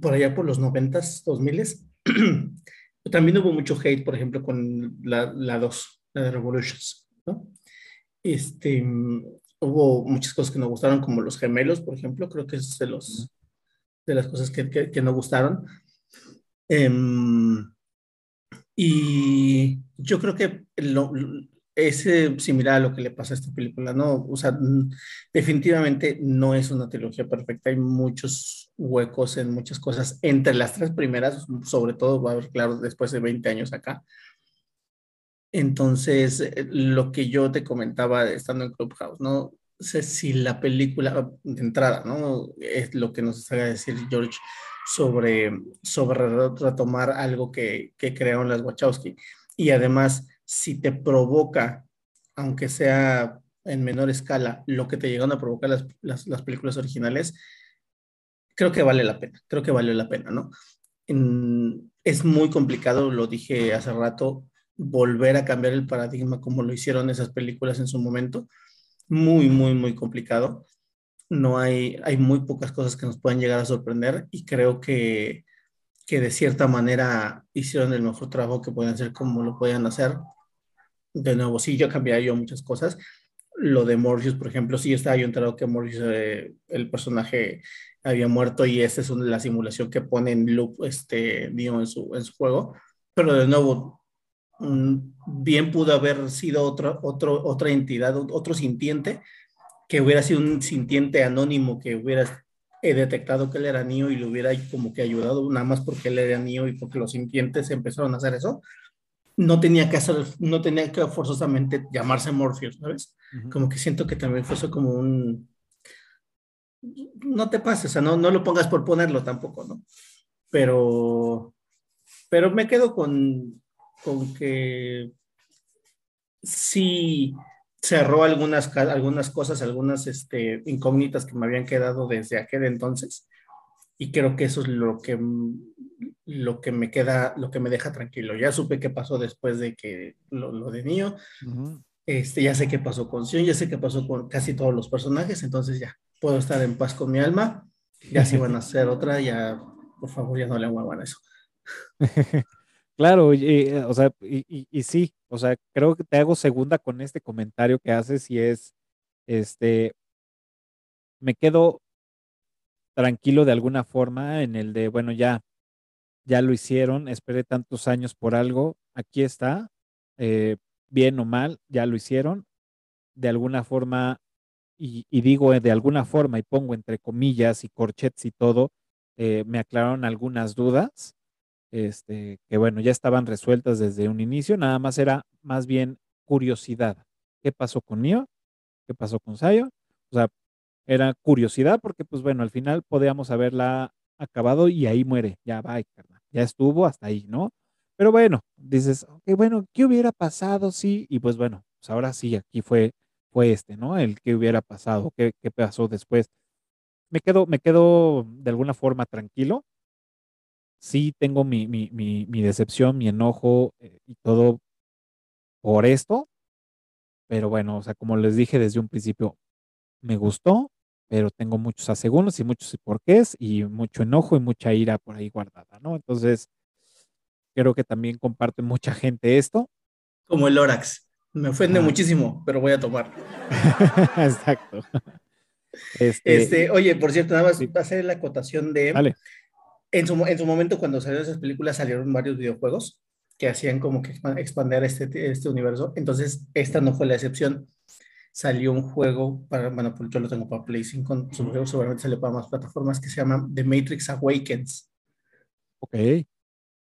por allá por los noventas, dos miles, también hubo mucho hate, por ejemplo, con la, la 2, la de Revolutions, ¿no? Este, hubo muchas cosas que no gustaron, como los gemelos, por ejemplo, creo que es de, los, de las cosas que, que, que no gustaron. Em, y yo creo que lo, es similar a lo que le pasa a esta película, ¿no? O sea, definitivamente no es una trilogía perfecta, hay muchos huecos en muchas cosas, entre las tres primeras, sobre todo, va a ver claro, después de 20 años acá. Entonces, eh, lo que yo te comentaba estando en Clubhouse, ¿no? sé si la película de entrada, ¿no? Es lo que nos haga decir George sobre, sobre retomar algo que, que crearon las Wachowski. Y además, si te provoca, aunque sea en menor escala, lo que te llegaron a provocar las, las, las películas originales, creo que vale la pena, creo que vale la pena, ¿no? es muy complicado, lo dije hace rato, volver a cambiar el paradigma como lo hicieron esas películas en su momento. Muy, muy, muy complicado no hay, hay muy pocas cosas que nos pueden llegar a sorprender y creo que, que de cierta manera hicieron el mejor trabajo que pueden hacer como lo pueden hacer. De nuevo, sí, yo cambiaría yo muchas cosas. Lo de Morpheus, por ejemplo, sí estaba yo enterado que Morpheus, eh, el personaje, había muerto y esta es la simulación que pone en loop este en su, en su juego. Pero de nuevo, mm, bien pudo haber sido otra, otro, otra entidad, otro sintiente que hubiera sido un sintiente anónimo que hubiera detectado que él era Neo y le hubiera como que ayudado nada más porque él era Neo y porque los sintientes empezaron a hacer eso, no tenía que hacer, no tenía que forzosamente llamarse Morpheus, ¿sabes? Como que siento que también fue eso como un... No te pases, o sea, no, no lo pongas por ponerlo tampoco, ¿no? Pero, pero me quedo con, con que sí, cerró algunas, algunas cosas, algunas este, incógnitas que me habían quedado desde aquel entonces. Y creo que eso es lo que, lo que me queda, lo que me deja tranquilo. Ya supe qué pasó después de que lo, lo de Nio. este, ya sé qué pasó con Sion, ya sé qué pasó con casi todos los personajes, entonces ya puedo estar en paz con mi alma. Ya si van a hacer otra, ya por favor ya no le muevan eso. Claro, y, o sea, y, sí, o sea, creo que te hago segunda con este comentario que haces y es, este, me quedo tranquilo de alguna forma en el de, bueno, ya, ya lo hicieron, esperé tantos años por algo, aquí está, eh, bien o mal, ya lo hicieron, de alguna forma, y, digo de alguna forma, y pongo entre comillas y corchets y todo, eh, me aclararon algunas dudas este, que bueno, ya estaban resueltas desde un inicio, nada más era más bien curiosidad. ¿Qué pasó con Nio? ¿Qué pasó con Sayo? O sea, era curiosidad porque pues bueno, al final podíamos haberla acabado y ahí muere, ya va, ya estuvo hasta ahí, ¿no? Pero bueno, dices, ok, bueno, ¿qué hubiera pasado? Sí, y pues bueno, pues ahora sí, aquí fue, fue este, ¿no? El que hubiera pasado, qué, qué pasó después. Me quedo, me quedo de alguna forma tranquilo, sí tengo mi, mi, mi, decepción, mi enojo eh, y todo por esto, pero bueno, o sea, como les dije desde un principio, me gustó, pero tengo muchos asegúnes y muchos porqués y mucho enojo y mucha ira por ahí guardada, ¿no? Entonces, creo que también comparte mucha gente esto. Como el Lorax. Me ofende muchísimo, pero voy a tomar. Exacto. Este, este, oye, por cierto, nada más va a ser la acotación de. Vale. En su, en su momento, cuando salieron esas películas, salieron varios videojuegos que hacían como que expandir este, este universo. Entonces, esta no fue la excepción. Salió un juego para, bueno, pues yo lo tengo para Play 5, seguramente salió para más plataformas que se llama The Matrix Awakens. Ok.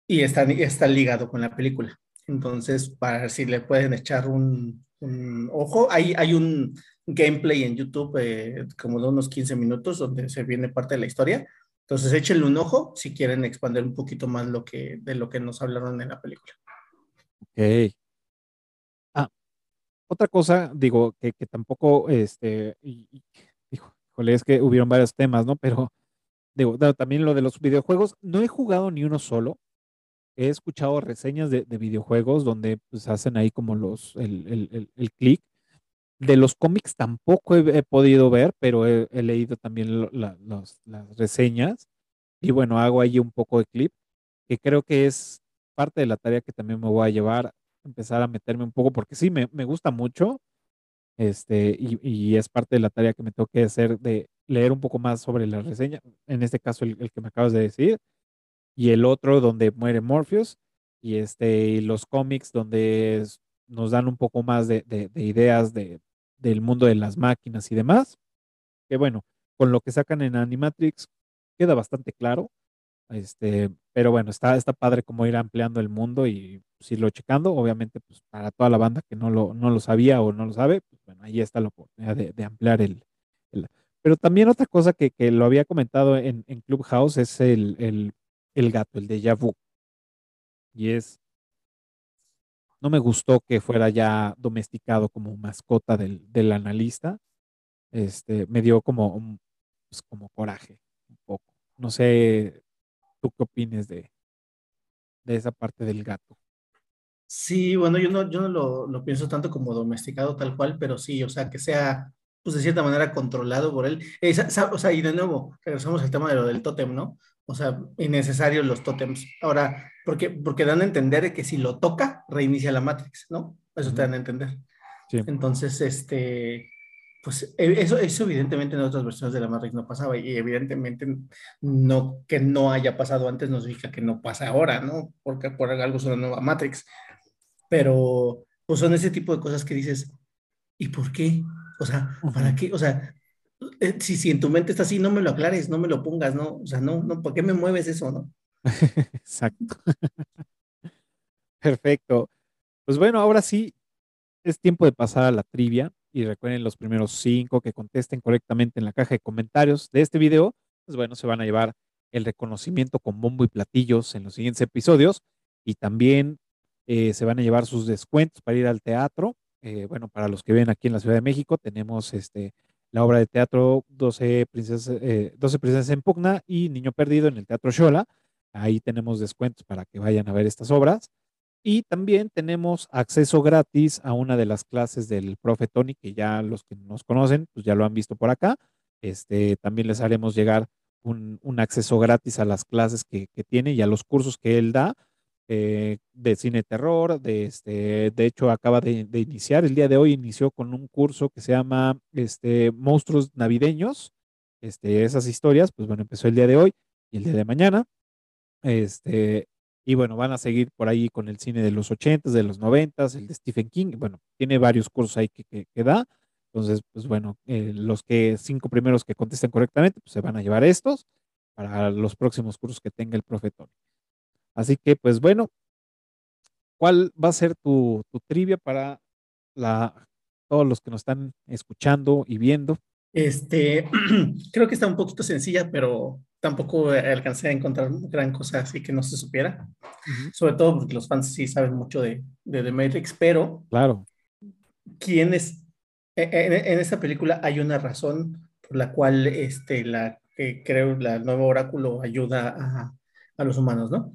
Y está, está ligado con la película. Entonces, para ver si le pueden echar un, ojo, hay, hay un gameplay en YouTube eh, como de unos 15 minutos donde se viene parte de la historia entonces, échenle un ojo si quieren expandir un poquito más lo que, de lo que nos hablaron en la película. Ok. Ah, otra cosa, digo, que, tampoco, este, y, híjole, es que hubieron varios temas, ¿no? Pero, digo, también lo de los videojuegos, no he jugado ni uno solo. He escuchado reseñas de, videojuegos donde pues hacen ahí como los, el, el, el clic de los cómics tampoco he, podido ver, pero he, leído también las reseñas. Y bueno, hago ahí un poco de clip, que creo que es parte de la tarea que también me voy a llevar, empezar a meterme un poco, porque sí, me, gusta mucho. Este, y, es parte de la tarea que me tengo que hacer de leer un poco más sobre la reseña. En este caso, el, que me acabas de decir. Y el otro donde muere Morpheus. Y este, y los cómics donde nos dan un poco más de ideas de, del mundo de las máquinas y demás, que bueno, con lo que sacan en Animatrix queda bastante claro, este, pero bueno, está, está padre como ir ampliando el mundo y pues, irlo checando, obviamente pues para toda la banda que no lo, no lo sabía o no lo sabe, pues bueno, ahí está la oportunidad de, ampliar el, Pero también otra cosa que, lo había comentado en, en Clubhouse es el, el, el gato, el de vu. Y es no me gustó que fuera ya domesticado como mascota del, del analista. Este, me dio como, pues, como coraje un poco. No sé, ¿tú qué opines de, de esa parte del gato? Sí, bueno, yo no, yo no lo, lo, pienso tanto como domesticado tal cual, pero sí, o sea, que sea, pues de cierta manera controlado por él. o sea, y de nuevo, regresamos al tema de lo del tótem, ¿no? O sea, innecesarios los tótems. Ahora, porque, porque dan a entender que si lo toca, reinicia la Matrix, ¿no? Eso te dan a entender. Entonces, este, pues e, eso, eso evidentemente en otras versiones de la Matrix no pasaba y evidentemente no que no haya pasado antes no significa que no pasa ahora, ¿no? Porque por algo es una nueva Matrix. Pero pues son ese tipo de cosas que dices, ¿y por qué? O sea, ¿para qué? O sea, si, si en tu mente está así, no me lo aclares, no me lo pongas, ¿no? O sea, no, no, ¿por qué me mueves eso, no? Exacto. Perfecto. Pues bueno, ahora sí es tiempo de pasar a la trivia y recuerden los primeros cinco que contesten correctamente en la caja de comentarios de este video, pues bueno, se van a llevar el reconocimiento con bombo y platillos en los siguientes episodios y también eh, se van a llevar sus descuentos para ir al teatro. Eh, bueno, para los que ven aquí en la Ciudad de México, tenemos este la obra de teatro 12 princesas, eh, princesas en pugna y Niño Perdido en el Teatro Shola. Ahí tenemos descuentos para que vayan a ver estas obras. Y también tenemos acceso gratis a una de las clases del profe Tony, que ya los que nos conocen, pues ya lo han visto por acá. Este, también les haremos llegar un, acceso gratis a las clases que, que, tiene y a los cursos que él da eh, de cine terror. De, este, de hecho, acaba de, iniciar, el día de hoy inició con un curso que se llama este, Monstruos Navideños. Este, esas historias, pues bueno, empezó el día de hoy y el día de mañana. Este, y bueno, van a seguir por ahí con el cine de los 80 de los 90 el de Stephen King. Bueno, tiene varios cursos ahí que, que, da. Entonces, pues bueno, eh, los que cinco primeros que contesten correctamente, pues se van a llevar estos para los próximos cursos que tenga el profetón. Así que, pues bueno, ¿cuál va a ser tu, trivia para la, todos los que nos están escuchando y viendo? Este, creo que está un poquito sencilla, pero tampoco alcancé a encontrar gran cosa así que no se supiera. Sobre todo porque los fans sí saben mucho de, de The Matrix, pero. Claro. ¿Quién es? E, e, en, en, esta película hay una razón por la cual este, la, creo la nueva oráculo ayuda a, a los humanos, ¿no?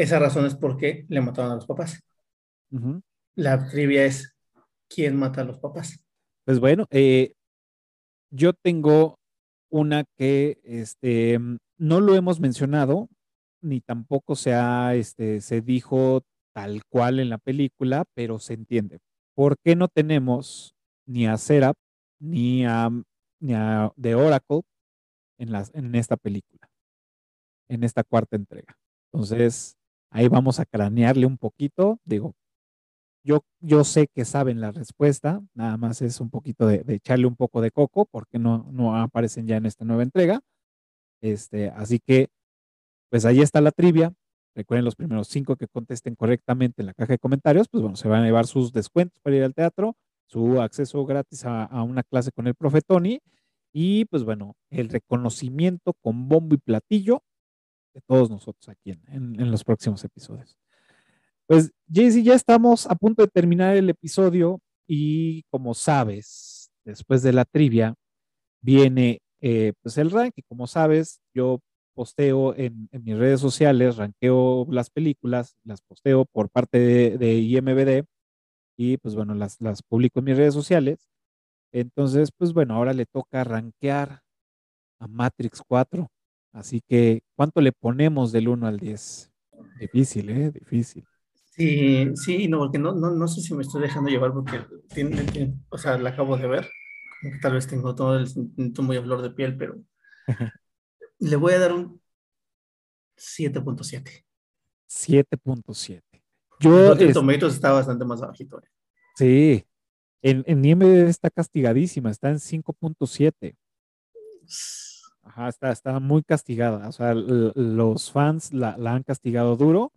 Esa razón es porque le mataron a los papás. La trivia es, ¿quién mata a los papás? Pues bueno, eh, yo tengo una que este, no lo hemos mencionado, ni tampoco se, ha, este, se dijo tal cual en la película, pero se entiende. ¿Por qué no tenemos ni a Serap ni a, ni a The Oracle en, las, en esta película, en esta cuarta entrega? Entonces, ahí vamos a cranearle un poquito. Digo, yo, yo sé que saben la respuesta, nada más es un poquito de, echarle un poco de coco porque no, no aparecen ya en esta nueva entrega. Este, así que, pues ahí está la trivia. Recuerden los primeros cinco que contesten correctamente en la caja de comentarios, pues bueno, se van a llevar sus descuentos para ir al teatro, su acceso gratis a, una clase con el profe Tony y pues bueno, el reconocimiento con bombo y platillo todos nosotros aquí en los próximos episodios. Pues, Jaycee, ya estamos a punto de terminar el episodio y como sabes, después de la trivia, viene eh, pues el ranking. Como sabes, yo posteo en, mis redes sociales, ranqueo las películas, las posteo por parte de, IMBD y pues bueno, las, las publico en mis redes sociales. Entonces, pues bueno, ahora le toca rankear a Matrix 4. Así que, ¿cuánto le ponemos del 1 al 10? Difícil, ¿eh? Difícil. Sí, sí, no, porque no, no, no sé si me estoy dejando llevar porque tiene, o sea, la acabo de ver. Tal vez tengo todo el sentimiento muy a flor de piel, pero le voy a dar un 7.7. 7.7. Yo. El Tomatoes está bastante más bajito. Eh. Sí. En, en IMDb está castigadísima, está en 5.7. Ajá, está, está muy castigada. O sea, los fans la, han castigado duro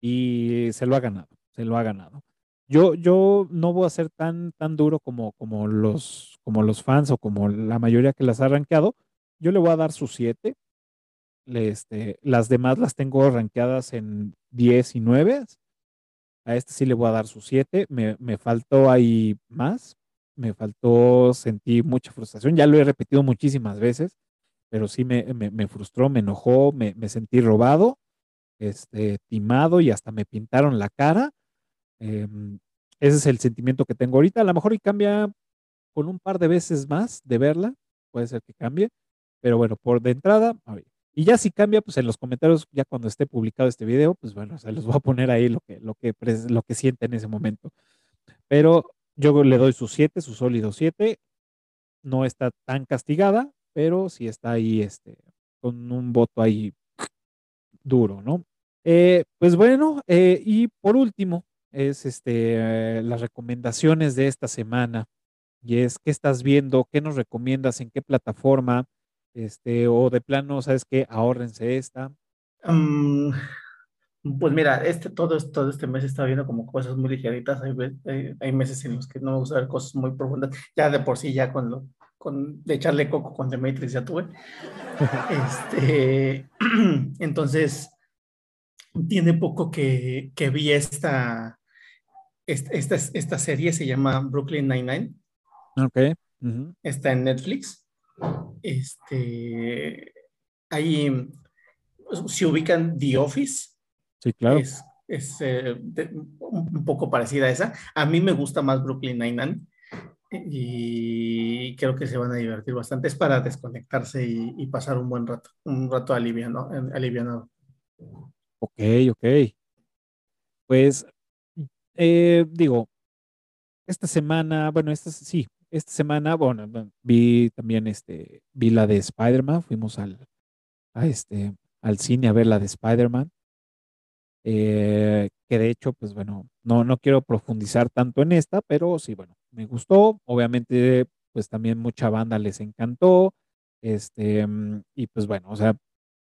y se lo ha ganado, se lo ha ganado. Yo, yo no voy a ser tan, tan duro como, como, los, como los fans o como la mayoría que las ha rankeado. Yo le voy a dar su 7. Este, las demás las tengo rankeadas en 10 y 9. A este sí le voy a dar su 7. Me, me faltó ahí más. Me faltó, sentí mucha frustración. Ya lo he repetido muchísimas veces, pero sí me, me, frustró, me enojó, me, me sentí robado este, timado y hasta me pintaron la cara. Em, ese es el sentimiento que tengo ahorita. A lo mejor y cambia con un par de veces más de verla, puede ser que cambie, pero bueno, por de entrada. Y ya si cambia, pues en los comentarios, ya cuando esté publicado este video, pues bueno, se los voy a poner ahí lo que, lo que, lo que siente en ese momento. Pero yo le doy su 7, su sólido 7. No está tan castigada, pero sí está ahí este, con un voto ahí duro, ¿no? Eh, pues bueno, eh, y por último, es este, las recomendaciones de esta semana. Y es, ¿qué estás viendo? ¿Qué nos recomiendas? ¿En qué plataforma? Este, o de plano, ¿sabes qué? Ahórrense esta. Mm, pues mira, este, todo, todo este mes está viendo como cosas muy ligeritas. Hay, hay, meses en los que no me gusta ver cosas muy profundas. Ya de por sí, ya con, lo, con de echarle coco con Matrix ya tuve. este, entonces, tiene poco que, que vi esta, esta, esta, serie, se llama Brooklyn Nine-Nine. Ok. Está en Netflix. Este, ahí se ubican The Office. Sí, claro. Es, es eh, un poco parecida a esa. A mí me gusta más Brooklyn Nine-Nine y creo que se van a divertir bastante. Es para desconectarse y, pasar un buen rato, un rato aliviano, alivianado. Ok, ok. Pues, eh, digo, esta semana, bueno, esta sí, esta semana, bueno, vi también este, vi la de Spider-Man, fuimos al, este, al cine a ver la de Spider-Man. Eh, que de hecho, pues bueno, no, no quiero profundizar tanto en esta, pero sí, bueno, me gustó. Obviamente, pues también mucha banda les encantó. Este, mm, y pues bueno, o sea,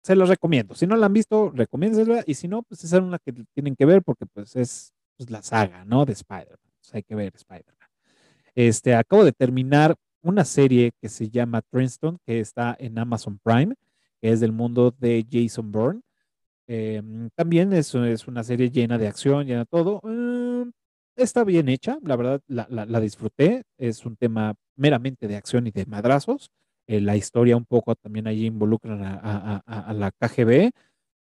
se los recomiendo. Si no la han visto, recomiéndensela. Y si no, pues esa es una que tienen que ver porque pues es pues, la saga, ¿no? De Spider-Man. hay que ver Spider-Man. Este, acabo de terminar una serie que se llama Princeton, que está en Amazon Prime, que es del mundo de Jason Bourne. Em, también es, es, una serie llena de acción, llena de todo. Em, está bien hecha, la verdad la, la, disfruté. Es un tema meramente de acción y de madrazos. Eh, la historia un poco también allí involucran a, la KGB,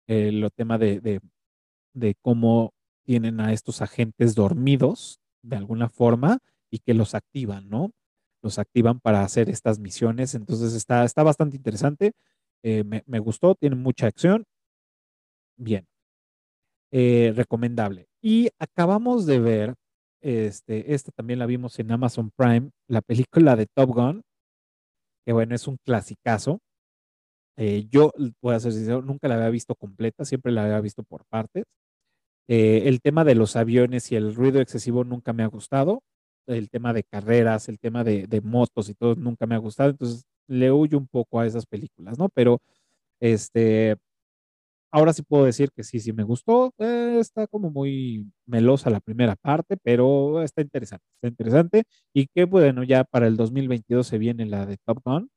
el tema de, de, cómo tienen a estos agentes dormidos de alguna forma y que los activan, ¿no? los activan para hacer estas misiones. Entonces está, está bastante interesante. Eh, me, me, gustó, tiene mucha acción. Bien. Eh, recomendable. Y acabamos de ver, este, esta también la vimos en Amazon Prime, la película de Top Gun, que bueno, es un clasicazo. Eh, yo, voy a ser nunca la había visto completa, siempre la había visto por partes. Eh, el tema de los aviones y el ruido excesivo nunca me ha gustado. El tema de carreras, el tema de, de motos y todo nunca me ha gustado. Entonces le huyo un poco a esas películas, ¿no? Pero este, ahora sí puedo decir que sí, sí me gustó. Eh, está como muy melosa la primera parte, pero está interesante, está interesante. Y que bueno, ya para el 2022 se viene la de Top Gun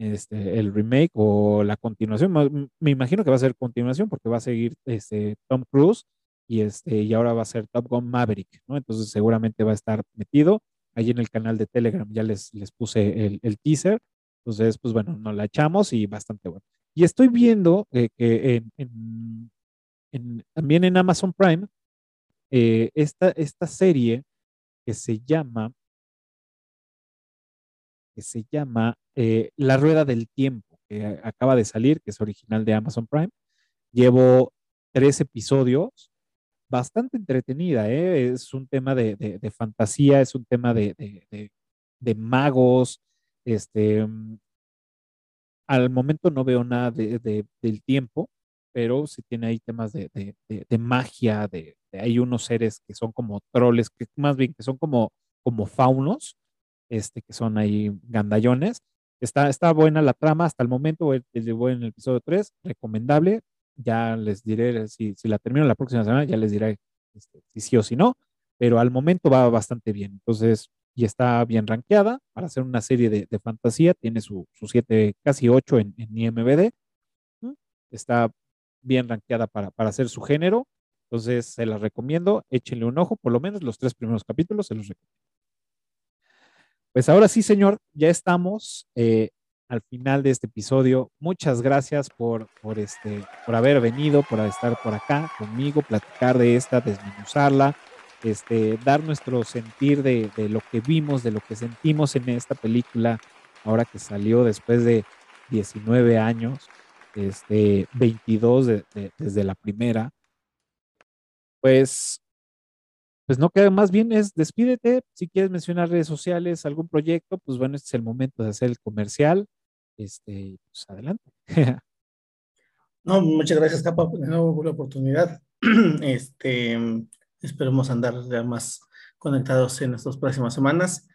este, el remake o la continuación. Me imagino que va a ser continuación porque va a seguir este, Tom Cruise y, este, y ahora va a ser Top Gun Maverick, ¿no? Entonces seguramente va a estar metido. Ahí en el canal de Telegram ya les, les puse el, el teaser. Entonces, pues bueno, nos la echamos y bastante bueno. Y estoy viendo eh, que en, también en Amazon Prime, eh, esta, esta serie que se llama que se llama eh, La Rueda del Tiempo, que acaba de salir, que es original de Amazon Prime. Llevo tres episodios, bastante entretenida, es un tema de, de, de, fantasía, es un tema de, de magos, este, al momento no veo nada del tiempo, pero sí tiene ahí temas de, magia, de, hay unos seres que son como troles, que más bien que son como, como faunos, este, que son ahí gandallones. Está, está buena la trama hasta el momento, voy, voy en el episodio 3, recomendable. Ya les diré, si, si la termino la próxima semana, ya les diré este, si sí o si no, pero al momento va bastante bien. Entonces, y está bien rankeada para hacer una serie de, de fantasía, tiene su 7, casi 8 en, en, IMBD. Está bien rankeada para, para hacer su género. Entonces, se las recomiendo, échenle un ojo, por lo menos los tres primeros capítulos se los recomiendo. Pues ahora sí, señor, ya estamos eh, al final de este episodio. Muchas gracias por, por, este, por haber venido, por estar por acá conmigo, platicar de esta, desmenuzarla, este, dar nuestro sentir de, lo que vimos, de lo que sentimos en esta película, ahora que salió después de 19 años, este, 22 de, de, desde la primera. Pues pues no queda más bien es despídete. Si quieres mencionar redes sociales, algún proyecto, pues bueno, este es el momento de hacer el comercial. Este, pues adelante. no, muchas gracias, Capa, por la oportunidad. Este, esperemos andar ya más conectados en estas próximas semanas.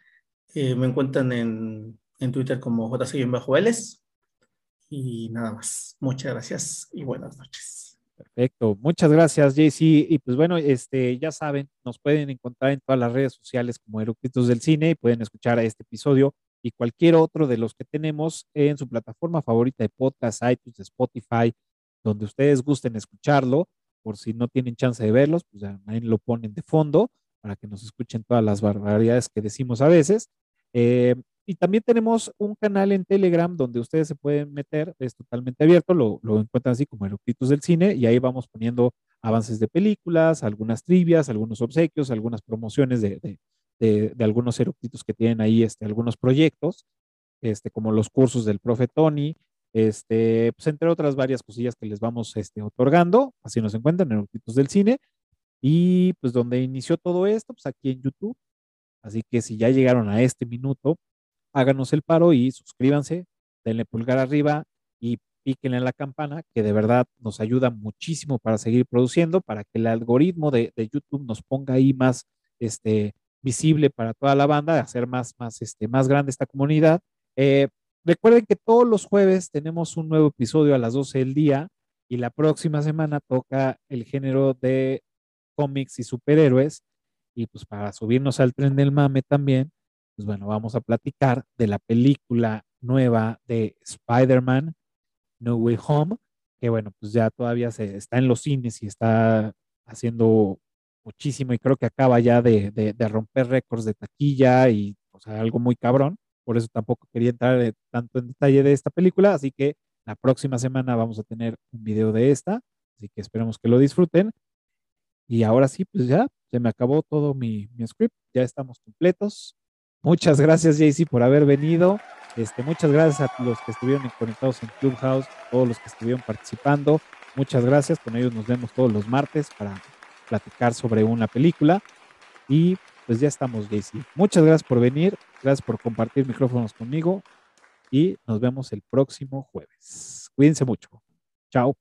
Eh, me encuentran en, en Twitter como JC-Vélez. Y nada más. Muchas gracias y buenas noches. Perfecto, muchas gracias, JC. Y pues bueno, este, ya saben, nos pueden encontrar en todas las redes sociales como Eructitos del Cine y pueden escuchar este episodio y cualquier otro de los que tenemos en su plataforma favorita de podcast, iTunes, Spotify, donde ustedes gusten escucharlo. Por si no tienen chance de verlos, pues ahí lo ponen de fondo para que nos escuchen todas las barbaridades que decimos a veces. Eh, y también tenemos un canal en Telegram donde ustedes se pueden meter, es totalmente abierto, lo, lo encuentran así como Eructitos del Cine, y ahí vamos poniendo avances de películas, algunas trivias, algunos obsequios, algunas promociones de, de, de, de algunos eructitos que tienen ahí, este, algunos proyectos, este, como los cursos del profe Tony, este, pues entre otras varias cosillas que les vamos este, otorgando, así nos encuentran en Eructitos del Cine, y pues donde inició todo esto, pues aquí en YouTube, así que si ya llegaron a este minuto, háganos el paro y suscríbanse, denle pulgar arriba y píquenle en la campana, que de verdad nos ayuda muchísimo para seguir produciendo, para que el algoritmo de, YouTube nos ponga ahí más este, visible para toda la banda, hacer más, más, este, más grande esta comunidad. Eh, recuerden que todos los jueves tenemos un nuevo episodio a las 12 del día y la próxima semana toca el género de cómics y superhéroes. Y pues para subirnos al tren del mame también, pues bueno, vamos a platicar de la película nueva de Spider-Man, No Way Home, que bueno, pues ya todavía se, está en los cines y está haciendo muchísimo y creo que acaba ya de, de, de romper récords de taquilla y o sea, algo muy cabrón. Por eso tampoco quería entrar tanto en detalle de esta película, así que la próxima semana vamos a tener un video de esta, así que esperamos que lo disfruten. Y ahora sí, pues ya se me acabó todo mi, mi script, ya estamos completos. Muchas gracias, JC, por haber venido. Este, muchas gracias a los que estuvieron conectados en Clubhouse, todos los que estuvieron participando. Muchas gracias. Con ellos nos vemos todos los martes para platicar sobre una película. Y pues ya estamos, JC. Muchas gracias por venir. Gracias por compartir micrófonos conmigo. Y nos vemos el próximo jueves. Cuídense mucho. Chao.